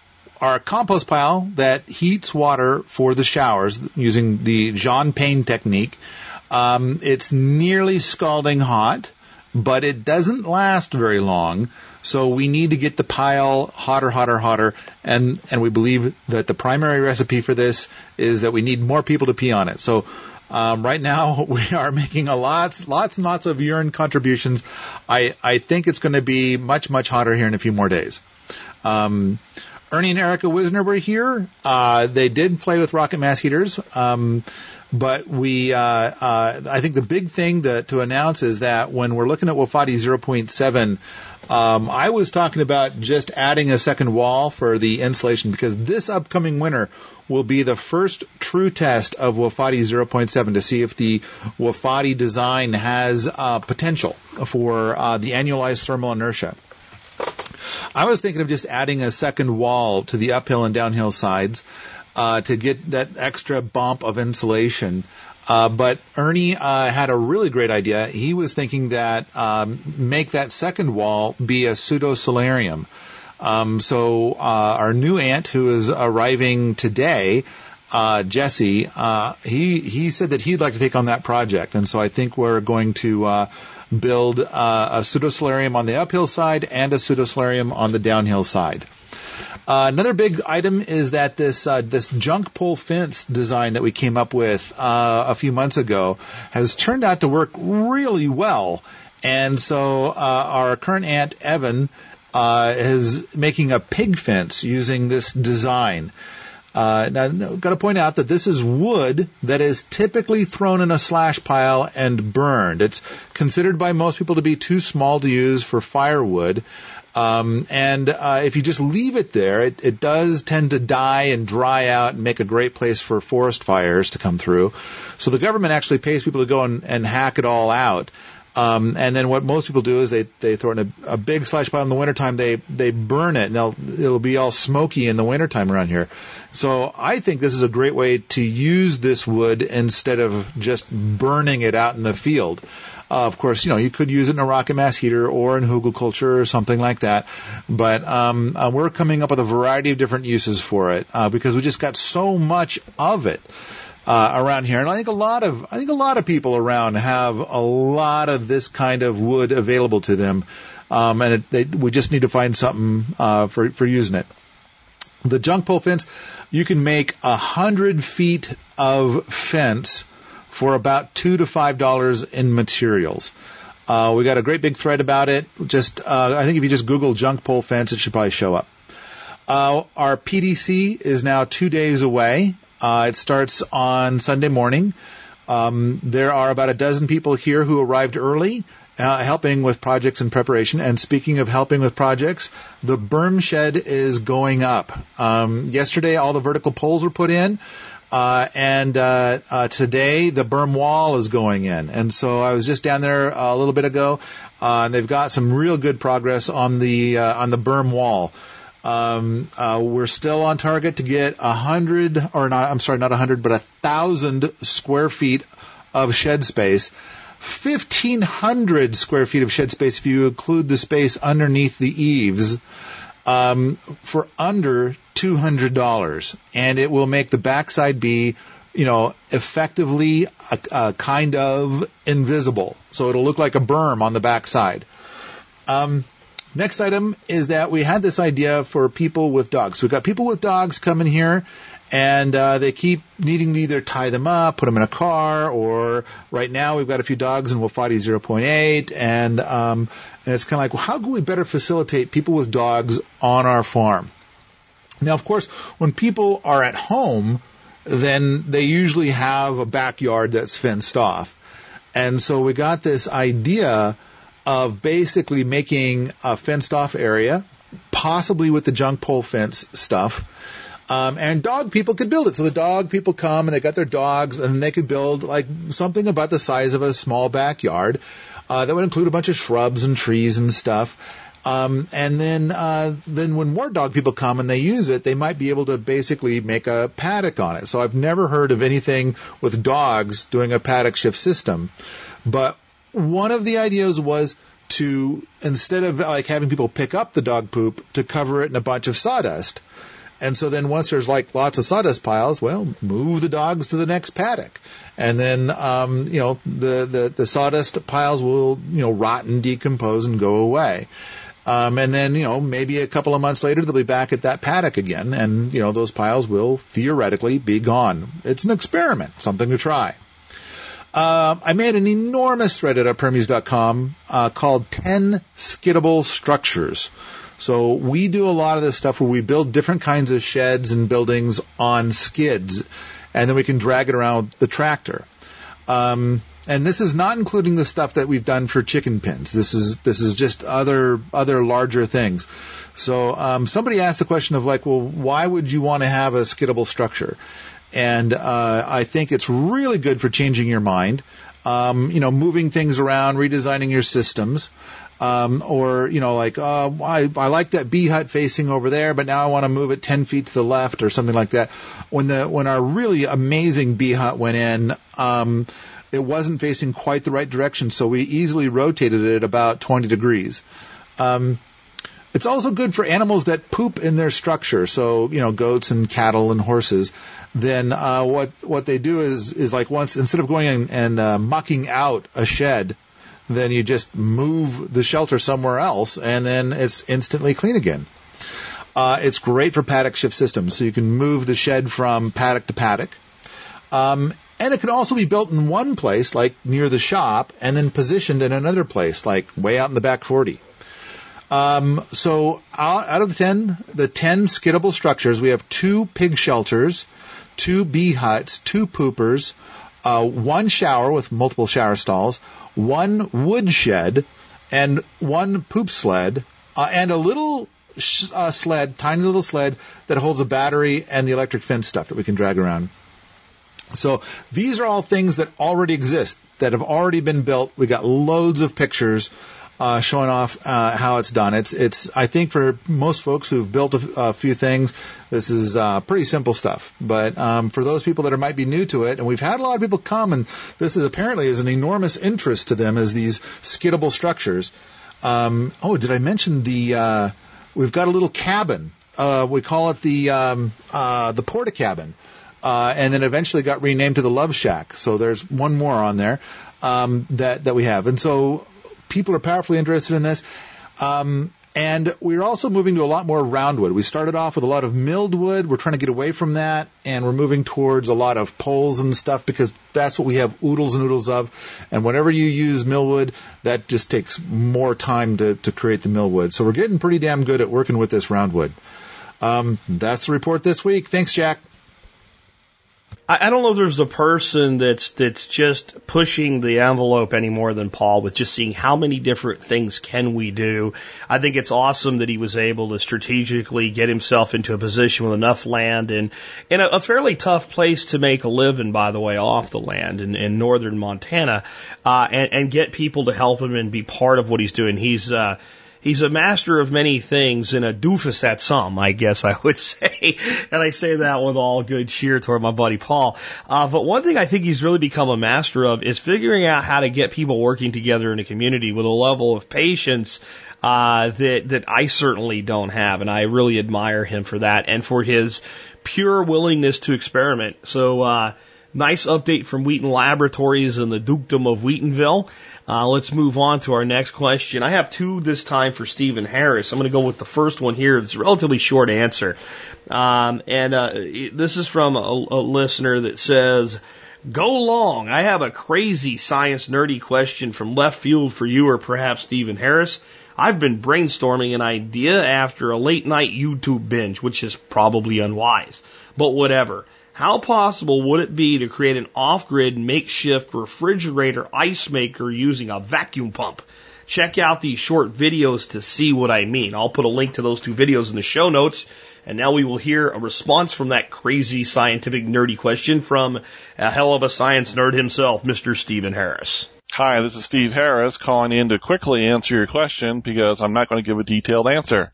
[SPEAKER 12] our compost pile that heats water for the showers using the Jean Pain technique. Um, it's nearly scalding hot but it doesn't last very long. So we need to get the pile hotter, hotter, hotter, and and we believe that the primary recipe for this is that we need more people to pee on it. So um, right now we are making a lots, lots and lots of urine contributions. I I think it's going to be much, much hotter here in a few more days. Um, Ernie and Erica Wisner were here. Uh, they did play with rocket mass heaters. Um, but we, uh, uh, I think the big thing that, to announce is that when we're looking at wofati 0.7, um, I was talking about just adding a second wall for the insulation because this upcoming winter will be the first true test of wofati 0.7 to see if the wofati design has uh, potential for uh, the annualized thermal inertia. I was thinking of just adding a second wall to the uphill and downhill sides uh, to get that extra bump of insulation. Uh, but Ernie uh, had a really great idea. He was thinking that um, make that second wall be a pseudo solarium. Um, so uh, our new ant who is arriving today, uh, Jesse, uh, he he said that he'd like to take on that project, and so I think we're going to uh, build a pseudo solarium on the uphill side and a pseudo solarium on the downhill side. Uh, another big item is that this uh, this junk pole fence design that we came up with uh, a few months ago has turned out to work really well, and so uh, our current ant Evan uh, is making a pig fence using this design. Uh, now, got to point out that this is wood that is typically thrown in a slash pile and burned. It's considered by most people to be too small to use for firewood. Um, and uh, if you just leave it there, it, it does tend to die and dry out and make a great place for forest fires to come through. So the government actually pays people to go and, and hack it all out. Um, and then what most people do is they, they throw in a, a big slash pile in the wintertime, they, they burn it and they'll, it'll be all smoky in the wintertime around here. So I think this is a great way to use this wood instead of just burning it out in the field. Uh, of course, you know, you could use it in a rocket mass heater or in hugelkultur or something like that. But um, uh, we're coming up with a variety of different uses for it uh, because we just got so much of it. Uh, around here, and I think a lot of I think a lot of people around have a lot of this kind of wood available to them, um, and it, they, we just need to find something uh, for for using it. The junk pole fence, you can make a hundred feet of fence for about two to five dollars in materials. Uh, we got a great big thread about it. Just, uh, I think if you just Google junk pole fence, it should probably show up. Uh, our PDC is now two days away. Uh, it starts on Sunday morning. Um, there are about a dozen people here who arrived early, uh, helping with projects and preparation. And speaking of helping with projects, the berm shed is going up. Um, yesterday, all the vertical poles were put in. Uh, and uh, uh, today the berm wall is going in, and so I was just down there a little bit ago, uh, and they've got some real good progress on the uh, on the berm wall. Um, uh, we're still on target to get a hundred, or not. I'm sorry, not a hundred, but a thousand square feet of shed space. 1,500 square feet of shed space if you include the space underneath the eaves um, for under $200. And it will make the backside be, you know, effectively a, a kind of invisible. So it'll look like a berm on the backside. Um, next item is that we had this idea for people with dogs. We've got people with dogs coming here and uh, they keep needing to either tie them up, put them in a car, or right now we've got a few dogs in wofati 0.8, and um, and it's kind of like, well, how can we better facilitate people with dogs on our farm? Now, of course, when people are at home, then they usually have a backyard that's fenced off. And so we got this idea of basically making a fenced off area, possibly with the junk pole fence stuff. Um, and dog people could build it. So the dog people come and they got their dogs and they could build like something about the size of a small backyard. Uh, that would include a bunch of shrubs and trees and stuff. Um, and then, uh, then when more dog people come and they use it, they might be able to basically make a paddock on it. So I've never heard of anything with dogs doing a paddock shift system. But one of the ideas was to, instead of like having people pick up the dog poop, to cover it in a bunch of sawdust. And so then once there's like lots of sawdust piles, well, move the dogs to the next paddock. And then, um, you know, the, the, the sawdust piles will, you know, rot and decompose and go away. Um, and then, you know, maybe a couple of months later, they'll be back at that paddock again, and, you know, those piles will theoretically be gone. It's an experiment, something to try. Uh, I made an enormous thread at Permies.com uh, called 10 Skiddable Structures. So we do a lot of this stuff where we build different kinds of sheds and buildings on skids, and then we can drag it around the tractor. Um, and this is not including the stuff that we've done for chicken pins. This is this is just other other larger things. So um, somebody asked the question of like, well, why would you want to have a skiddable structure? And uh, I think it's really good for changing your mind. Um, you know, moving things around, redesigning your systems. Um, or you know, like uh, I, I like that bee hut facing over there, but now I want to move it ten feet to the left or something like that. When the when our really amazing bee hut went in, um, it wasn't facing quite the right direction, so we easily rotated it about 20 degrees. Um, it's also good for animals that poop in their structure, so you know goats and cattle and horses. Then uh, what what they do is is like once instead of going and, and uh, mucking out a shed, then you just move the shelter somewhere else, and then it's instantly clean again. Uh, it's great for paddock shift systems, so you can move the shed from paddock to paddock. Um, and it can also be built in one place, like near the shop, and then positioned in another place, like way out in the back 40. Um, so out of the 10, the 10 skiddable structures, we have two pig shelters, two bee huts, two poopers, uh, one shower with multiple shower stalls, one wood shed, and one poop sled, uh, and a little sh- uh, sled, tiny little sled that holds a battery and the electric fence stuff that we can drag around. So these are all things that already exist, that have already been built. We got loads of pictures uh, showing off uh, how it's done. It's it's I think for most folks who've built a, a few things, this is uh, pretty simple stuff. But um, for those people that are, might be new to it, and we've had a lot of people come, and this is apparently is an enormous interest to them as these skiddable structures. Um, oh, did I mention the? Uh, we've got a little cabin. Uh, we call it the um, uh, the porta cabin uh, and then eventually got renamed to the Love Shack. So there's one more on there um, that that we have, and so people are powerfully interested in this. Um, and we're also moving to a lot more roundwood. We started off with a lot of milled wood. We're trying to get away from that, and we're moving towards a lot of poles and stuff because that's what we have oodles and oodles of. And whenever you use millwood, that just takes more time to, to create the millwood. So we're getting pretty damn good at working with this roundwood. Um, that's the report this week. Thanks, Jack.
[SPEAKER 1] I, I don't know if there's a person that's that's just pushing the envelope any more than Paul with just seeing how many different things can we do. I think it's awesome that he was able to strategically get himself into a position with enough land and in a, a fairly tough place to make a living, by the way, off the land in, in northern Montana, uh, and, and get people to help him and be part of what he's doing. He's uh, he's a master of many things and a doofus at some, I guess I would say. and I say that with all good cheer toward my buddy Paul. Uh, but one thing I think he's really become a master of is figuring out how to get people working together in a community with a level of patience uh, that that I certainly don't have, and I really admire him for that and for his pure willingness to experiment. So. Uh, Nice update from Wheaton Laboratories in the Dukedom of Wheatonville. Uh, let's move on to our next question. I have two this time for Stephen Harris. I'm going to go with the first one here. It's a relatively short answer. Um, and uh, this is from a, a listener that says, Go long. I have a crazy science nerdy question from left field for you or perhaps Stephen Harris. I've been brainstorming an idea after a late night YouTube binge, which is probably unwise. But whatever. How possible would it be to create an off-grid makeshift refrigerator ice maker using a vacuum pump? Check out these short videos to see what I mean. I'll put a link to those two videos in the show notes. And now we will hear a response from that crazy scientific nerdy question from a hell of a science nerd himself, Mr. Stephen Harris.
[SPEAKER 13] Hi, this is Steve Harris calling in to quickly answer your question because I'm not going to give a detailed answer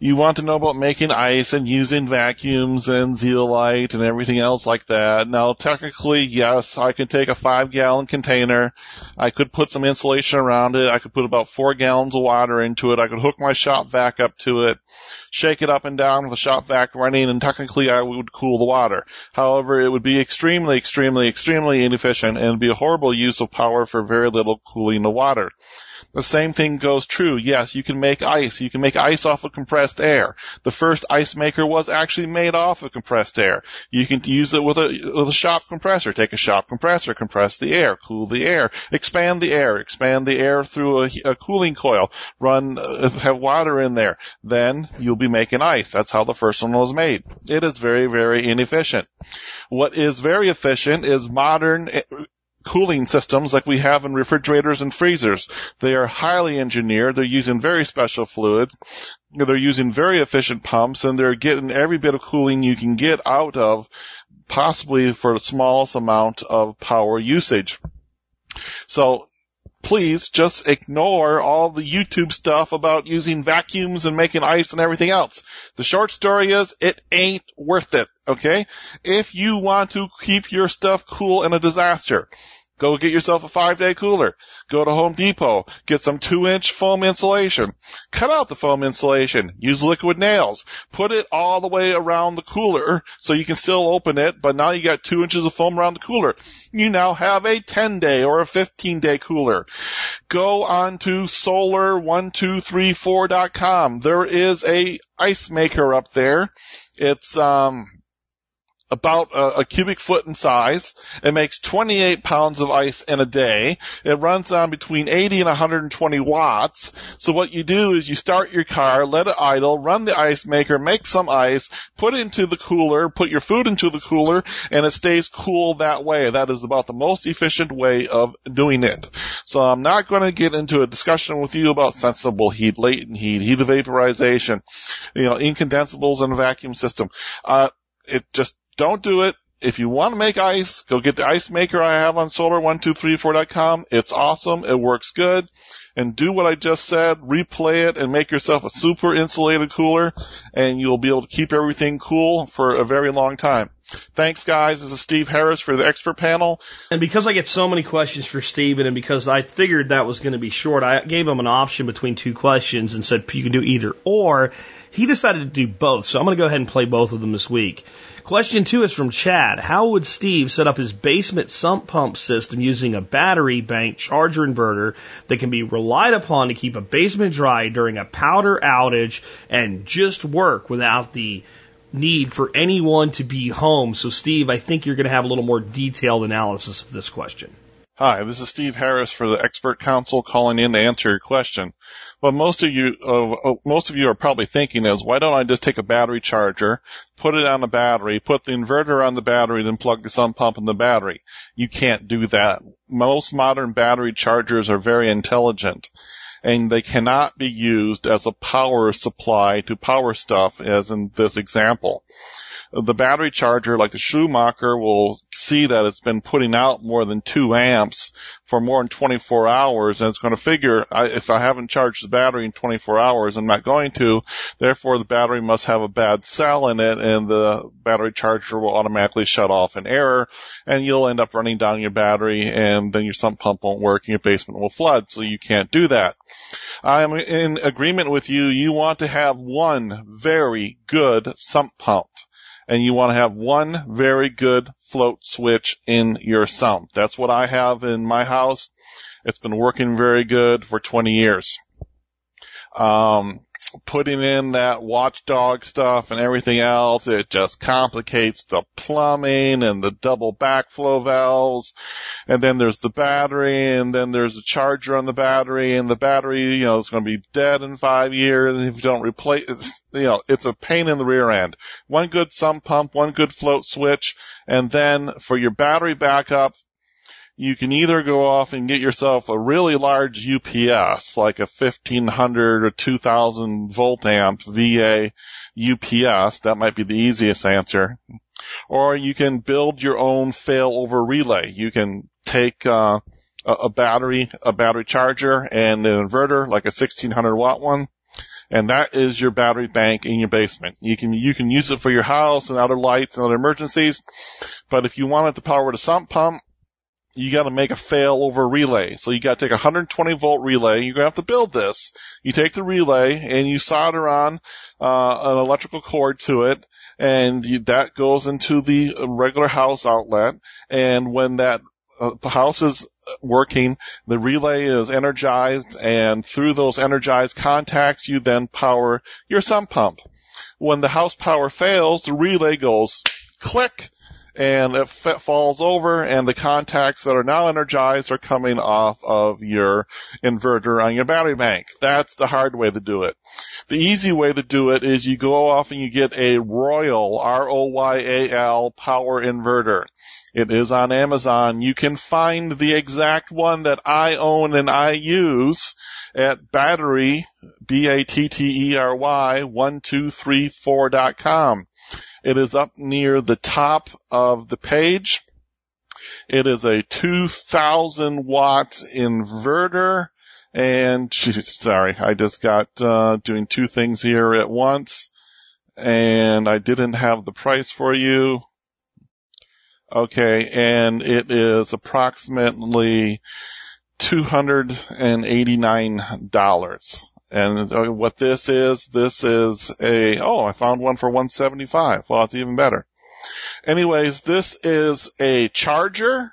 [SPEAKER 13] you want to know about making ice and using vacuums and zeolite and everything else like that. Now, technically, yes, I can take a five gallon container. I could put some insulation around it. I could put about four gallons of water into it. I could hook my shop vac up to it, shake it up and down with the shop vac running, and technically I would cool the water. However, it would be extremely, extremely, extremely inefficient and be a horrible use of power for very little cooling the water. The same thing goes true. Yes, you can make ice. You can make ice off of compressed air. The first ice maker was actually made off of compressed air. You can use it with a, with a shop compressor. Take a shop compressor, compress the air, cool the air, expand the air, expand the air through a, a cooling coil, run, uh, have water in there. Then you'll be making ice. That's how the first one was made. It is very, very inefficient. What is very efficient is modern cooling systems like we have in refrigerators and freezers. They are highly engineered. They're using very special fluids. They're using very efficient pumps and they're getting every bit of cooling you can get out of possibly for the smallest amount of power usage. So please just ignore all the YouTube stuff about using vacuums and making ice and everything else. The short story is it ain't worth it, okay? If you want to keep your stuff cool in a disaster, Go get yourself a five day cooler. Go to Home Depot. Get some two inch foam insulation. Cut out the foam insulation. Use liquid nails. Put it all the way around the cooler so you can still open it, but now you got two inches of foam around the cooler. You now have a 10 day or a 15 day cooler. Go on to solar1234.com. There is a ice maker up there. It's, um, about a, a, cubic foot in size. It makes 28 pounds of ice in a day. It runs on between 80 and 120 watts. So what you do is you start your car, let it idle, run the ice maker, make some ice, put it into the cooler, put your food into the cooler, and it stays cool that way. That is about the most efficient way of doing it. So I'm not going to get into a discussion with you about sensible heat, latent heat, heat of vaporization, you know, incondensables and a vacuum system. Uh, it just don't do it. If you want to make ice, go get the ice maker I have on solar1234.com. It's awesome. It works good. And do what I just said, replay it and make yourself a super insulated cooler and you'll be able to keep everything cool for a very long time. Thanks guys. This is Steve Harris for the expert panel.
[SPEAKER 1] And because I get so many questions for Steven and because I figured that was going to be short, I gave him an option between two questions and said you can do either or. He decided to do both. So I'm going to go ahead and play both of them this week. Question two is from Chad. How would Steve set up his basement sump pump system using a battery bank charger inverter that can be relied upon to keep a basement dry during a powder outage and just work without the need for anyone to be home? So, Steve, I think you're going to have a little more detailed analysis of this question.
[SPEAKER 13] Hi, this is Steve Harris for the Expert Council calling in to answer your question. What most of you, uh, most of you are probably thinking is, why don't I just take a battery charger, put it on the battery, put the inverter on the battery, then plug the sump pump in the battery? You can't do that. Most modern battery chargers are very intelligent and they cannot be used as a power supply to power stuff as in this example the battery charger, like the Schumacher, will see that it's been putting out more than two amps for more than 24 hours, and it's going to figure I, if I haven't charged the battery in 24 hours, I'm not going to. Therefore, the battery must have a bad cell in it, and the battery charger will automatically shut off in error, and you'll end up running down your battery, and then your sump pump won't work, and your basement will flood. So you can't do that. I'm in agreement with you. You want to have one very good sump pump and you want to have one very good float switch in your sump. That's what I have in my house. It's been working very good for 20 years. Um, putting in that watchdog stuff and everything else. It just complicates the plumbing and the double backflow valves. And then there's the battery and then there's a charger on the battery and the battery, you know, is going to be dead in five years if you don't replace it. You know, it's a pain in the rear end. One good sump pump, one good float switch, and then for your battery backup, you can either go off and get yourself a really large UPS, like a 1500 or 2000 volt amp VA UPS. That might be the easiest answer. Or you can build your own failover relay. You can take, uh, a, battery, a battery charger and an inverter, like a 1600 watt one. And that is your battery bank in your basement. You can, you can use it for your house and other lights and other emergencies. But if you want it to power the sump pump, you got to make a failover relay. So you got to take a 120 volt relay. You're going to have to build this. You take the relay and you solder on uh, an electrical cord to it, and you, that goes into the regular house outlet. And when that uh, house is working, the relay is energized, and through those energized contacts, you then power your sump pump. When the house power fails, the relay goes click and it f- falls over and the contacts that are now energized are coming off of your inverter on your battery bank. That's the hard way to do it. The easy way to do it is you go off and you get a Royal, R-O-Y-A-L power inverter. It is on Amazon. You can find the exact one that I own and I use at battery, B-A-T-T-E-R-Y, 1234.com. It is up near the top of the page. It is a 2000 watt inverter and sorry, I just got uh, doing two things here at once and I didn't have the price for you. Okay, and it is approximately $289. And uh, what this is, this is a, oh, I found one for 175. Well, it's even better. Anyways, this is a charger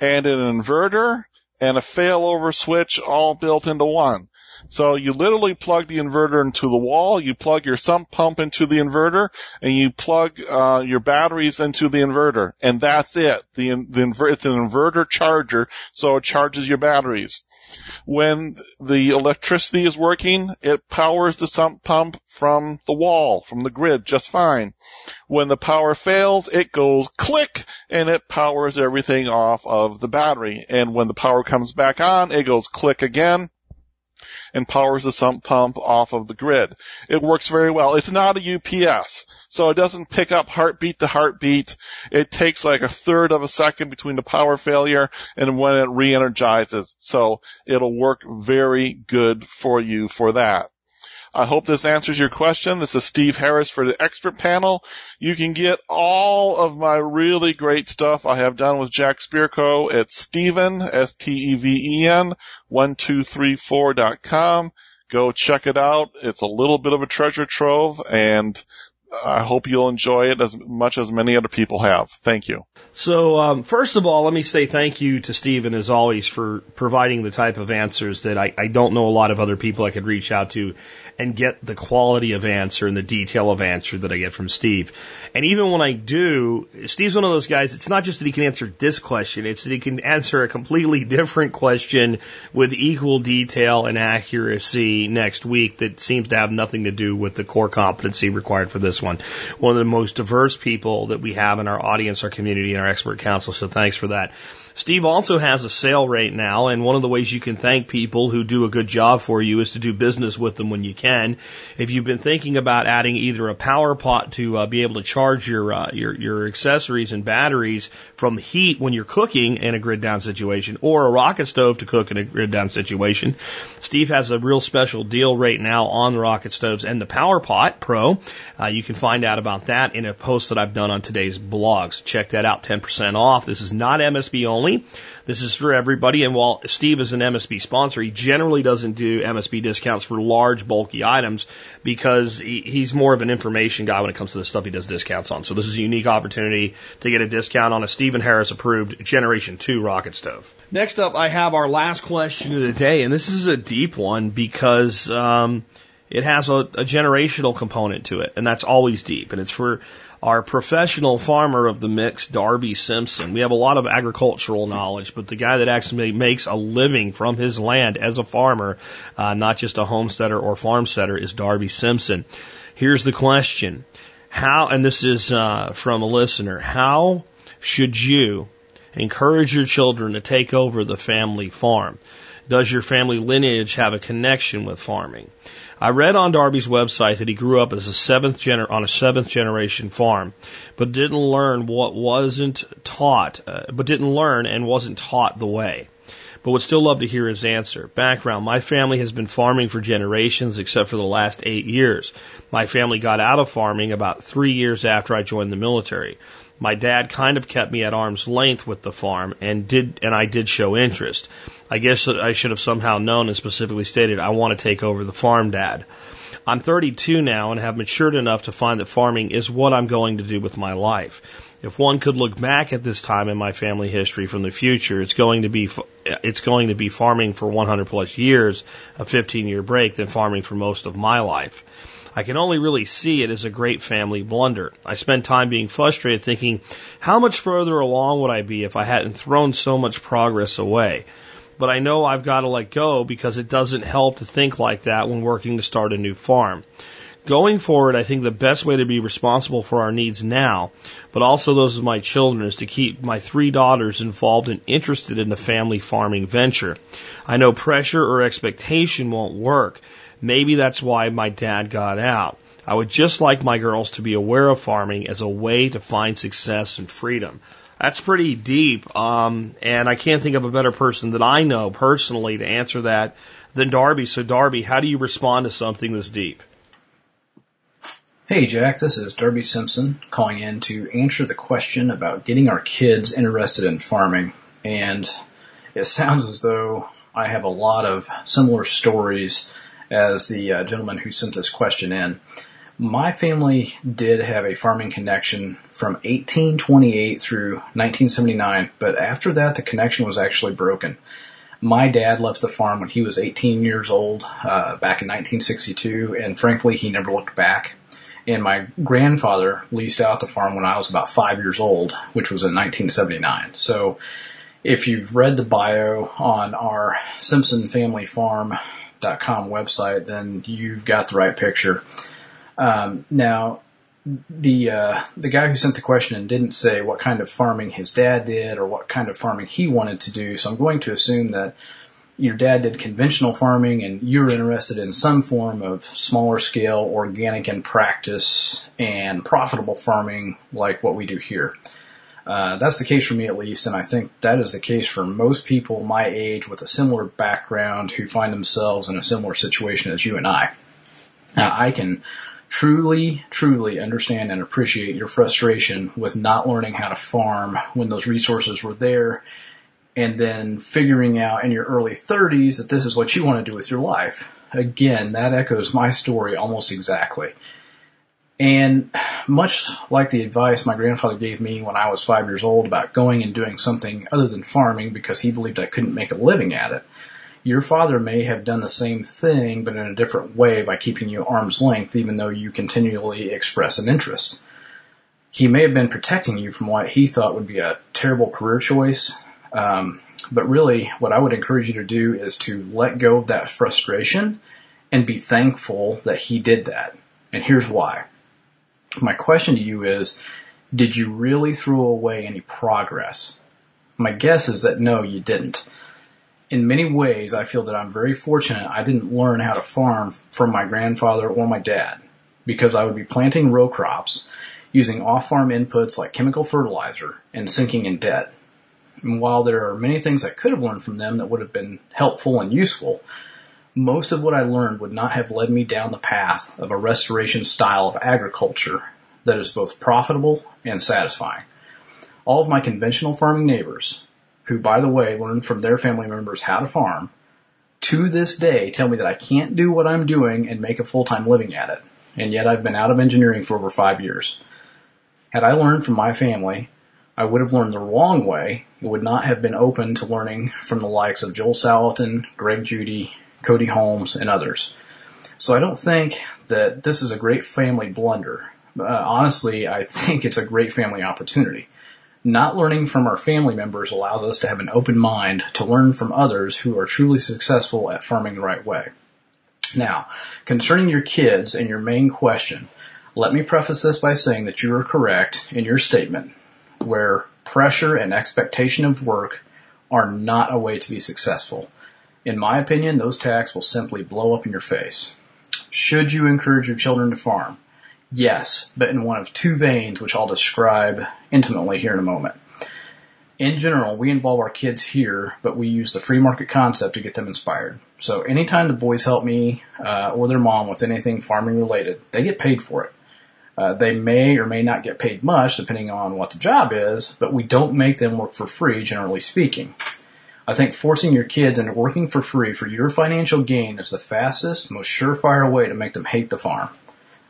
[SPEAKER 13] and an inverter and a failover switch all built into one. So you literally plug the inverter into the wall, you plug your sump pump into the inverter, and you plug uh, your batteries into the inverter, and that's it. The, the inver- it's an inverter charger, so it charges your batteries. When the electricity is working, it powers the sump pump from the wall, from the grid, just fine. When the power fails, it goes click and it powers everything off of the battery. And when the power comes back on, it goes click again and powers the sump pump off of the grid. It works very well. It's not a UPS, so it doesn't pick up heartbeat to heartbeat. It takes like a third of a second between the power failure and when it re-energizes. So it'll work very good for you for that. I hope this answers your question. This is Steve Harris for the expert panel. You can get all of my really great stuff I have done with Jack Spirko at Steven, S-T-E-V-E-N, 1234.com. Go check it out. It's a little bit of a treasure trove and I hope you'll enjoy it as much as many other people have. Thank you.
[SPEAKER 1] So, um, first of all, let me say thank you to Stephen as always for providing the type of answers that I, I don't know a lot of other people I could reach out to and get the quality of answer and the detail of answer that I get from Steve. And even when I do, Steve's one of those guys, it's not just that he can answer this question, it's that he can answer a completely different question with equal detail and accuracy next week that seems to have nothing to do with the core competency required for this one. One of the most diverse people that we have in our audience, our community, and our expert council, so thanks for that. Steve also has a sale right now, and one of the ways you can thank people who do a good job for you is to do business with them when you can. If you've been thinking about adding either a power pot to uh, be able to charge your, uh, your your accessories and batteries from heat when you're cooking in a grid down situation, or a rocket stove to cook in a grid down situation, Steve has a real special deal right now on the rocket stoves and the Power Pot Pro. Uh, you can find out about that in a post that I've done on today's blogs. Check that out, 10% off. This is not MSB only only. This is for everybody. And while Steve is an MSB sponsor, he generally doesn't do MSB discounts for large, bulky items because he's more of an information guy when it comes to the stuff he does discounts on. So this is a unique opportunity to get a discount on a Stephen Harris approved Generation 2 rocket stove. Next up, I have our last question of the day, and this is a deep one because, um, it has a, a generational component to it, and that's always deep. And it's for our professional farmer of the mix, Darby Simpson. We have a lot of agricultural knowledge, but the guy that actually makes a living from his land as a farmer, uh, not just a homesteader or farmsteader, is Darby Simpson. Here's the question. How, and this is uh, from a listener, how should you encourage your children to take over the family farm? Does your family lineage have a connection with farming? I read on Darby's website that he grew up as a seventh gener- on a seventh generation farm, but didn't learn what wasn't taught, uh, but didn't learn and wasn't taught the way. But would still love to hear his answer. Background. My family has been farming for generations except for the last eight years. My family got out of farming about three years after I joined the military. My dad kind of kept me at arm's length with the farm and did, and I did show interest. I guess I should have somehow known and specifically stated I want to take over the farm, Dad. I'm 32 now and have matured enough to find that farming is what I'm going to do with my life. If one could look back at this time in my family history from the future, it's going to be it's going to be farming for 100 plus years, a 15 year break, than farming for most of my life. I can only really see it as a great family blunder. I spend time being frustrated thinking, how much further along would I be if I hadn't thrown so much progress away? But I know I've got to let go because it doesn't help to think like that when working to start a new farm. Going forward, I think the best way to be responsible for our needs now, but also those of my children, is to keep my three daughters involved and interested in the family farming venture. I know pressure or expectation won't work. Maybe that's why my dad got out. I would just like my girls to be aware of farming as a way to find success and freedom. That's pretty deep. Um, and I can't think of a better person that I know personally to answer that than Darby. So, Darby, how do you respond to something this deep?
[SPEAKER 14] Hey, Jack, this is Darby Simpson calling in to answer the question about getting our kids interested in farming. And it sounds as though I have a lot of similar stories as the uh, gentleman who sent this question in. My family did have a farming connection from 1828 through 1979, but after that, the connection was actually broken. My dad left the farm when he was 18 years old, uh, back in 1962, and frankly, he never looked back. And my grandfather leased out the farm when I was about five years old, which was in 1979. So, if you've read the bio on our Simpson Family Farm.com website, then you've got the right picture. Um, now, the uh, the guy who sent the question didn't say what kind of farming his dad did or what kind of farming he wanted to do. So I'm going to assume that your dad did conventional farming and you're interested in some form of smaller scale organic in practice and profitable farming like what we do here. Uh, that's the case for me at least, and I think that is the case for most people my age with a similar background who find themselves in a similar situation as you and I. Now, I can truly, truly understand and appreciate your frustration with not learning how to farm when those resources were there and then figuring out in your early 30s that this is what you want to do with your life. Again, that echoes my story almost exactly. And much like the advice my grandfather gave me when I was five years old about going and doing something other than farming because he believed I couldn't make a living at it, your father may have done the same thing, but in a different way by keeping you arm's length, even though you continually express an interest. He may have been protecting you from what he thought would be a terrible career choice. Um, but really, what I would encourage you to do is to let go of that frustration and be thankful that he did that. And here's why. My question to you is, did you really throw away any progress? My guess is that no, you didn't in many ways, I feel that I'm very fortunate I didn't learn how to farm from my grandfather or my dad because I would be planting row crops using off farm inputs like chemical fertilizer and sinking in debt. And while there are many things I could have learned from them that would have been helpful and useful, most of what I learned would not have led me down the path of a restoration style of agriculture that is both profitable and satisfying. All of my conventional farming neighbors, who, by the way, learned from their family members how to farm, to this day tell me that I can't do what I'm doing and make a full-time living at it. And yet I've been out of engineering for over five years. Had I learned from my family, I would have learned the wrong way. It would not have been open to learning from the likes of Joel Salatin, Greg Judy, Cody Holmes, and others. So I don't think that this is a great family blunder. Uh, honestly, I think it's a great family opportunity. Not learning from our family members allows us to have an open mind to learn from others who are truly successful at farming the right way. Now, concerning your kids and your main question, let me preface this by saying that you are correct in your statement where pressure and expectation of work are not a way to be successful. In my opinion, those tasks will simply blow up in your face. Should you encourage your children to farm? Yes, but in one of two veins, which I'll describe intimately here in a moment. In general, we involve our kids here, but we use the free market concept to get them inspired. So anytime the boys help me uh, or their mom with anything farming related, they get paid for it. Uh, they may or may not get paid much depending on what the job is, but we don't make them work for free, generally speaking. I think forcing your kids into working for free for your financial gain is the fastest, most surefire way to make them hate the farm.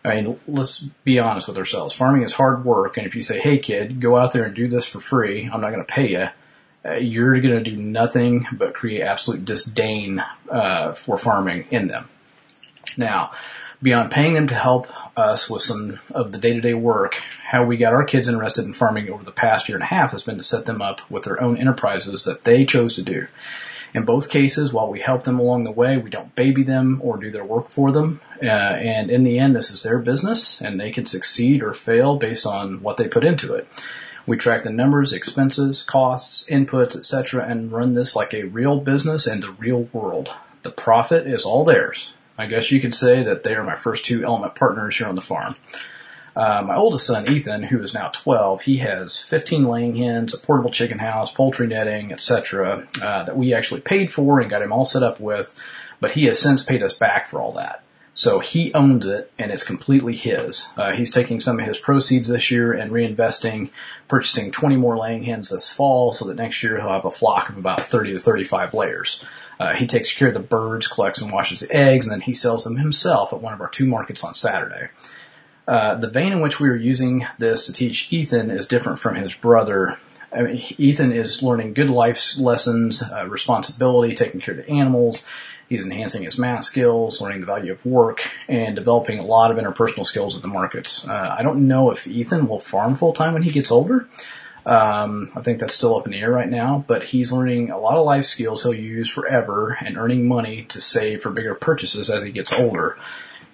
[SPEAKER 14] I mean, let's be honest with ourselves. Farming is hard work, and if you say, "Hey, kid, go out there and do this for free," I'm not going to pay you. Uh, you're going to do nothing but create absolute disdain uh, for farming in them. Now, beyond paying them to help us with some of the day-to-day work, how we got our kids interested in farming over the past year and a half has been to set them up with their own enterprises that they chose to do. In both cases, while we help them along the way, we don't baby them or do their work for them. Uh, and in the end, this is their business, and they can succeed or fail based on what they put into it. We track the numbers, expenses, costs, inputs, etc., and run this like a real business in the real world. The profit is all theirs. I guess you could say that they are my first two element partners here on the farm. Uh, my oldest son, Ethan, who is now 12, he has 15 laying hens, a portable chicken house, poultry netting, etc., uh, that we actually paid for and got him all set up with, but he has since paid us back for all that. So he owns it and it's completely his. Uh, he's taking some of his proceeds this year and reinvesting, purchasing 20 more laying hens this fall so that next year he'll have a flock of about 30 to 35 layers. Uh, he takes care of the birds, collects and washes the eggs, and then he sells them himself at one of our two markets on Saturday. Uh, the vein in which we are using this to teach Ethan is different from his brother. I mean, Ethan is learning good life lessons, uh, responsibility, taking care of the animals. He's enhancing his math skills, learning the value of work, and developing a lot of interpersonal skills at the markets. Uh, I don't know if Ethan will farm full time when he gets older. Um, I think that's still up in the air right now, but he's learning a lot of life skills he'll use forever and earning money to save for bigger purchases as he gets older.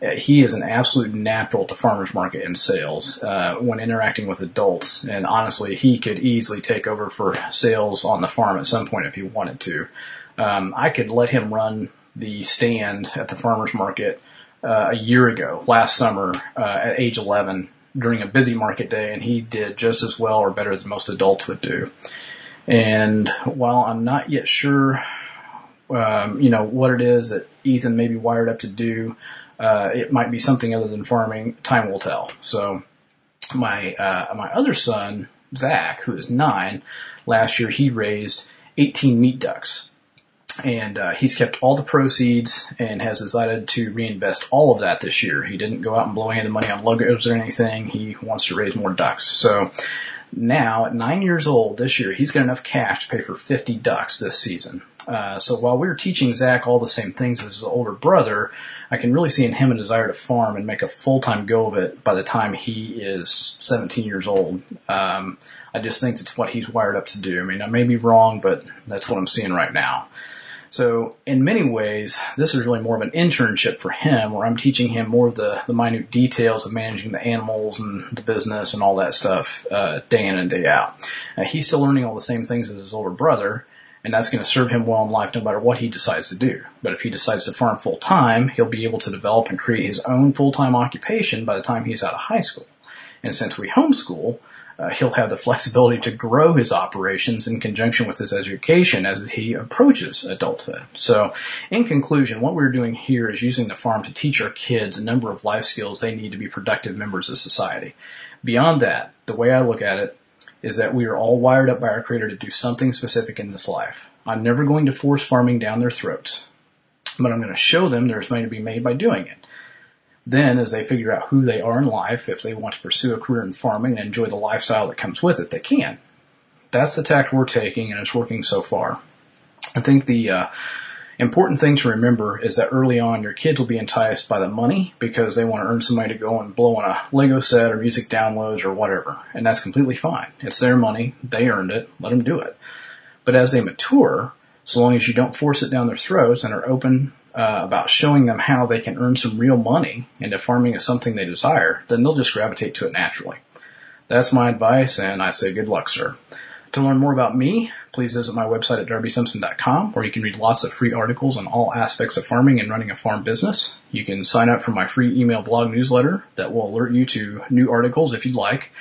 [SPEAKER 14] Uh, he is an absolute natural at the farmer's market and sales uh, when interacting with adults, and honestly, he could easily take over for sales on the farm at some point if he wanted to. Um, I could let him run the stand at the farmer's market uh, a year ago, last summer, uh, at age 11, during a busy market day, and he did just as well or better than most adults would do. And while I'm not yet sure, um, you know, what it is that Ethan may be wired up to do, uh, it might be something other than farming. Time will tell. So my uh, my other son Zach, who is nine, last year he raised 18 meat ducks and uh, he's kept all the proceeds and has decided to reinvest all of that this year. He didn't go out and blow any of the money on logos or anything. He wants to raise more ducks. So now at nine years old this year, he's got enough cash to pay for 50 ducks this season. Uh, so while we are teaching Zach all the same things as his older brother, I can really see in him a desire to farm and make a full-time go of it by the time he is 17 years old. Um, I just think it's what he's wired up to do. I mean, I may be wrong, but that's what I'm seeing right now. So in many ways, this is really more of an internship for him where I'm teaching him more of the, the minute details of managing the animals and the business and all that stuff, uh, day in and day out. Uh, he's still learning all the same things as his older brother, and that's going to serve him well in life no matter what he decides to do. But if he decides to farm full time, he'll be able to develop and create his own full time occupation by the time he's out of high school. And since we homeschool, uh, he'll have the flexibility to grow his operations in conjunction with his education as he approaches adulthood. So, in conclusion, what we're doing here is using the farm to teach our kids a number of life skills they need to be productive members of society. Beyond that, the way I look at it is that we are all wired up by our Creator to do something specific in this life. I'm never going to force farming down their throats, but I'm going to show them there's money to be made by doing it. Then, as they figure out who they are in life, if they want to pursue a career in farming and enjoy the lifestyle that comes with it, they can. That's the tack we're taking, and it's working so far. I think the uh, Important thing to remember is that early on your kids will be enticed by the money because they want to earn some money to go and blow on a Lego set or music downloads or whatever. And that's completely fine. It's their money. They earned it. Let them do it. But as they mature, so long as you don't force it down their throats and are open uh, about showing them how they can earn some real money and if farming is something they desire, then they'll just gravitate to it naturally. That's my advice and I say good luck, sir. To learn more about me, please visit my website at darbysimpson.com where you can read lots of free articles on all aspects of farming and running a farm business. You can sign up for my free email blog newsletter that will alert you to new articles if you'd like.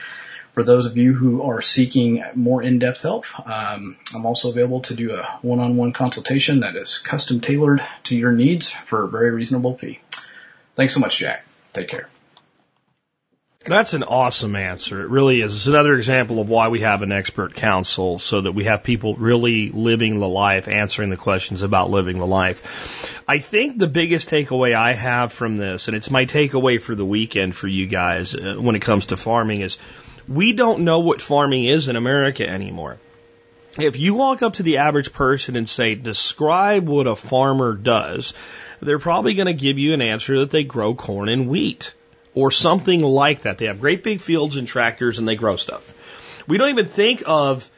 [SPEAKER 14] For those of you who are seeking more in-depth help, um, I'm also available to do a one-on-one consultation that is custom tailored to your needs for a very reasonable fee. Thanks so much, Jack. Take care.
[SPEAKER 1] That's an awesome answer. It really is. It's another example of why we have an expert council so that we have people really living the life, answering the questions about living the life. I think the biggest takeaway I have from this, and it's my takeaway for the weekend for you guys uh, when it comes to farming is we don't know what farming is in America anymore. If you walk up to the average person and say, describe what a farmer does, they're probably going to give you an answer that they grow corn and wheat or something like that. They have great big fields and tractors and they grow stuff. We don't even think of,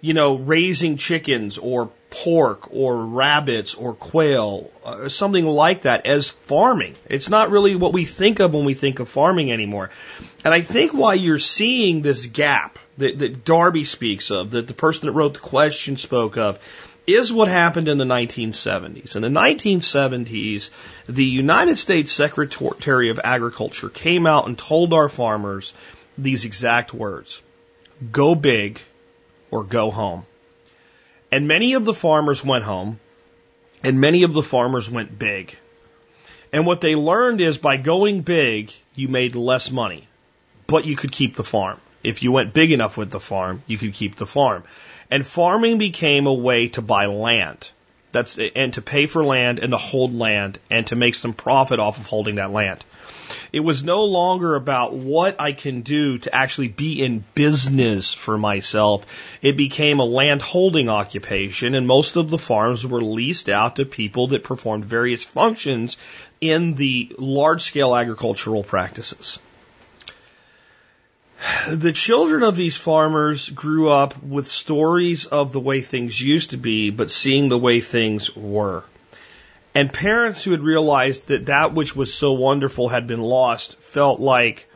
[SPEAKER 1] you know, raising chickens or pork or rabbits or quail or something like that as farming. It's not really what we think of when we think of farming anymore. And I think why you're seeing this gap that, that Darby speaks of, that the person that wrote the question spoke of, is what happened in the 1970s. In the 1970s, the United States Secretary of Agriculture came out and told our farmers these exact words go big or go home. And many of the farmers went home, and many of the farmers went big. And what they learned is by going big, you made less money, but you could keep the farm. If you went big enough with the farm, you could keep the farm. And farming became a way to buy land. That's, and to pay for land and to hold land and to make some profit off of holding that land. It was no longer about what I can do to actually be in business for myself. It became a land holding occupation and most of the farms were leased out to people that performed various functions in the large scale agricultural practices the children of these farmers grew up with stories of the way things used to be, but seeing the way things were. And parents who had realized that that which was so wonderful had been lost felt like,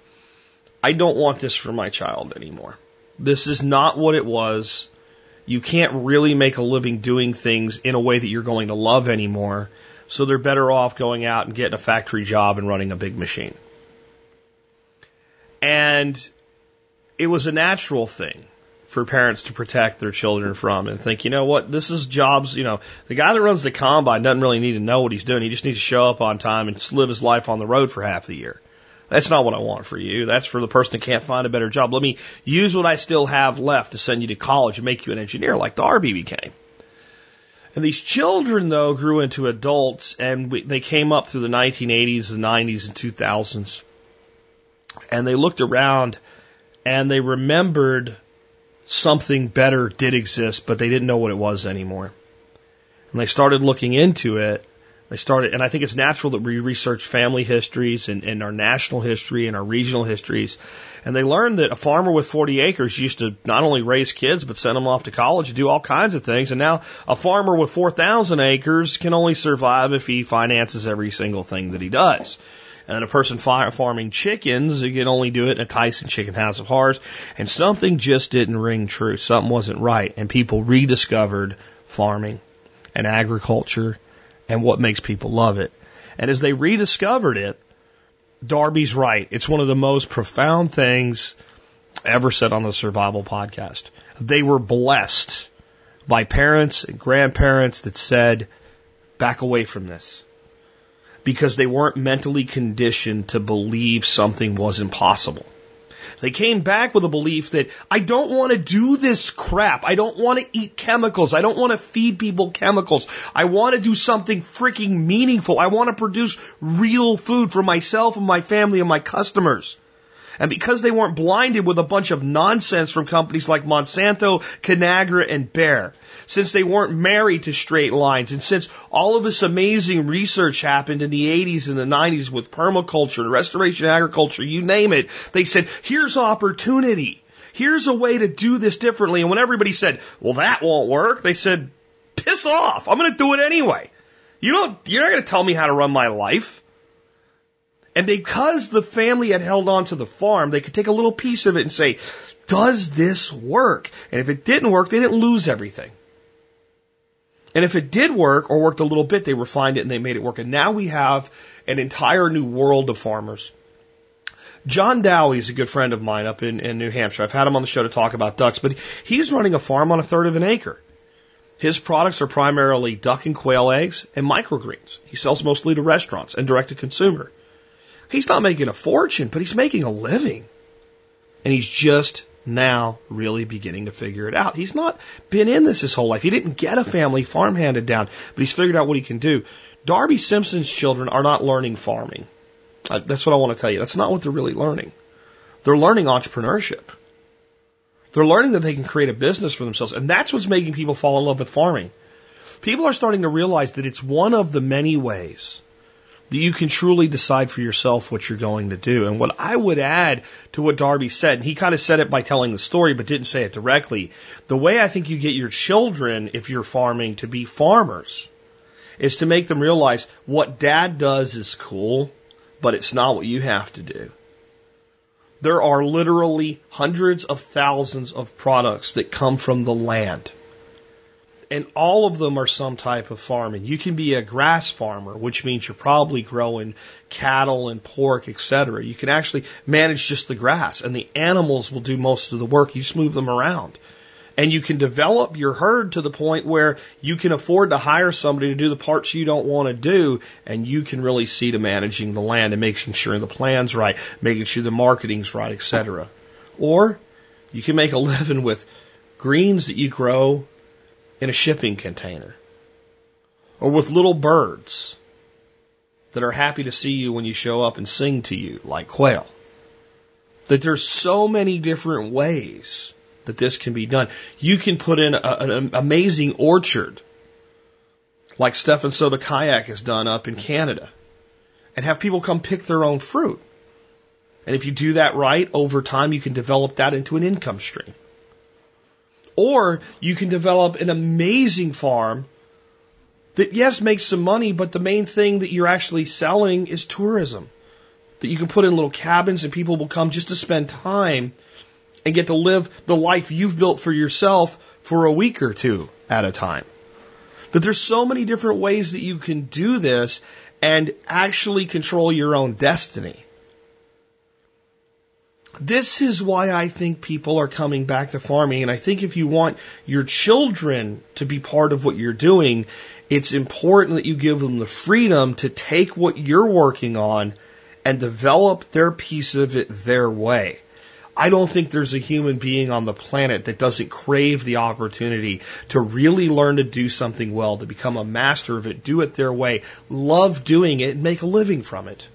[SPEAKER 1] I don't want this for my child anymore. This is not what it was. You can't really make a living doing things in a way that you're going to love anymore. So they're better off going out and getting a factory job and running a big machine. And it was a natural thing for parents to protect their children from and think, you know what, this is jobs, you know, the guy that runs the combine doesn't really need to know what he's doing. He just needs to show up on time and just live his life on the road for half the year. That's not what I want for you. That's for the person that can't find a better job. Let me use what I still have left to send you to college and make you an engineer like Darby became. And these children, though, grew into adults and we, they came up through the 1980s, the 90s, and 2000s. And they looked around and they remembered something better did exist, but they didn't know what it was anymore. And they started looking into it. They started, and I think it's natural that we research family histories and, and our national history and our regional histories. And they learned that a farmer with 40 acres used to not only raise kids, but send them off to college and do all kinds of things. And now a farmer with 4,000 acres can only survive if he finances every single thing that he does. And a person farming chickens, you can only do it in a Tyson Chicken House of Horrors. And something just didn't ring true. Something wasn't right. And people rediscovered farming and agriculture and what makes people love it. And as they rediscovered it, Darby's right. It's one of the most profound things ever said on the Survival Podcast. They were blessed by parents and grandparents that said, back away from this because they weren't mentally conditioned to believe something was impossible. They came back with a belief that I don't want to do this crap. I don't want to eat chemicals. I don't want to feed people chemicals. I want to do something freaking meaningful. I want to produce real food for myself and my family and my customers. And because they weren't blinded with a bunch of nonsense from companies like Monsanto, Conagra, and Bayer, since they weren't married to straight lines, and since all of this amazing research happened in the 80s and the 90s with permaculture and restoration agriculture, you name it, they said, here's opportunity. Here's a way to do this differently. And when everybody said, well, that won't work, they said, piss off. I'm going to do it anyway. You don't, you're not going to tell me how to run my life. And because the family had held on to the farm, they could take a little piece of it and say, does this work? And if it didn't work, they didn't lose everything. And if it did work or worked a little bit, they refined it and they made it work. And now we have an entire new world of farmers. John Dowie is a good friend of mine up in, in New Hampshire. I've had him on the show to talk about ducks, but he's running a farm on a third of an acre. His products are primarily duck and quail eggs and microgreens. He sells mostly to restaurants and direct to consumer. He's not making a fortune, but he's making a living. And he's just now really beginning to figure it out. He's not been in this his whole life. He didn't get a family farm handed down, but he's figured out what he can do. Darby Simpson's children are not learning farming. Uh, that's what I want to tell you. That's not what they're really learning. They're learning entrepreneurship. They're learning that they can create a business for themselves. And that's what's making people fall in love with farming. People are starting to realize that it's one of the many ways that you can truly decide for yourself what you're going to do. And what I would add to what Darby said, and he kind of said it by telling the story, but didn't say it directly. The way I think you get your children, if you're farming, to be farmers is to make them realize what dad does is cool, but it's not what you have to do. There are literally hundreds of thousands of products that come from the land and all of them are some type of farming. You can be a grass farmer, which means you're probably growing cattle and pork, etc. You can actually manage just the grass, and the animals will do most of the work. You just move them around. And you can develop your herd to the point where you can afford to hire somebody to do the parts you don't want to do, and you can really see to managing the land and making sure the plan's right, making sure the marketing's right, etc. Or you can make a living with greens that you grow in a shipping container. Or with little birds that are happy to see you when you show up and sing to you like quail. That there's so many different ways that this can be done. You can put in a, an amazing orchard like Stefan Sobkowiak has done up in Canada and have people come pick their own fruit. And if you do that right, over time you can develop that into an income stream. Or you can develop an amazing farm that, yes, makes some money, but the main thing that you're actually selling is tourism. That you can put in little cabins and people will come just to spend time and get to live the life you've built for yourself for a week or two at a time. That there's so many different ways that you can do this and actually control your own destiny. This is why I think people are coming back to farming. And I think if you want your children to be part of what you're doing, it's important that you give them the freedom to take what you're working on and develop their piece of it their way. I don't think there's a human being on the planet that doesn't crave the opportunity to really learn to do something well, to become a master of it, do it their way, love doing it, and make a living from it.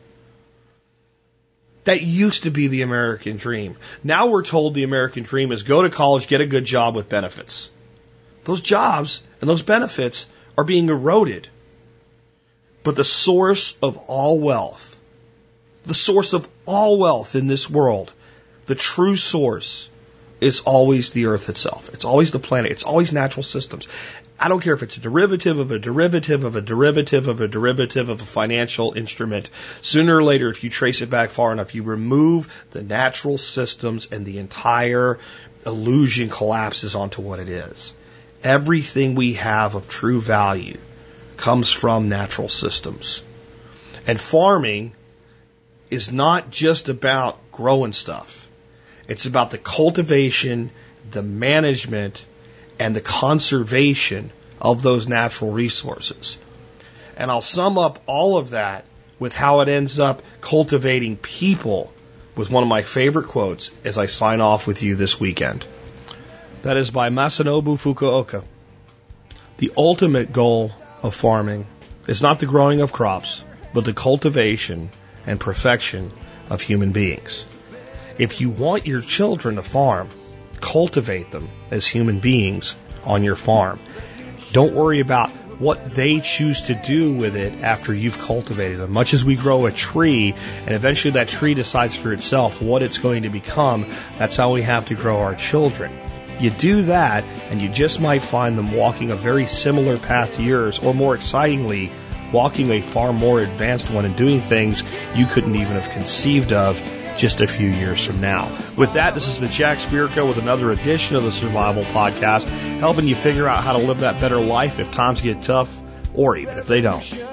[SPEAKER 1] That used to be the American dream. Now we're told the American dream is go to college, get a good job with benefits. Those jobs and those benefits are being eroded. But the source of all wealth, the source of all wealth in this world, the true source is always the earth itself. It's always the planet. It's always natural systems. I don't care if it's a derivative of a derivative of a derivative of a derivative of a financial instrument. Sooner or later, if you trace it back far enough, you remove the natural systems and the entire illusion collapses onto what it is. Everything we have of true value comes from natural systems. And farming is not just about growing stuff. It's about the cultivation, the management, and the conservation of those natural resources. And I'll sum up all of that with how it ends up cultivating people with one of my favorite quotes as I sign off with you this weekend. That is by Masanobu Fukuoka. The ultimate goal of farming is not the growing of crops, but the cultivation and perfection of human beings.
[SPEAKER 5] If you want your children to farm, cultivate them as human beings on your farm. Don't worry about what they choose to do with it after you've cultivated them. Much as we grow a tree and eventually that tree decides for itself what it's going to become, that's how we have to grow our children. You do that and you just might find them walking a very similar path to yours or more excitingly, walking a far more advanced one and doing things you couldn't even have conceived of just a few years from now. With that, this is the Jack Spirko with another edition of the Survival Podcast, helping you figure out how to live that better life if times get tough or even if they don't.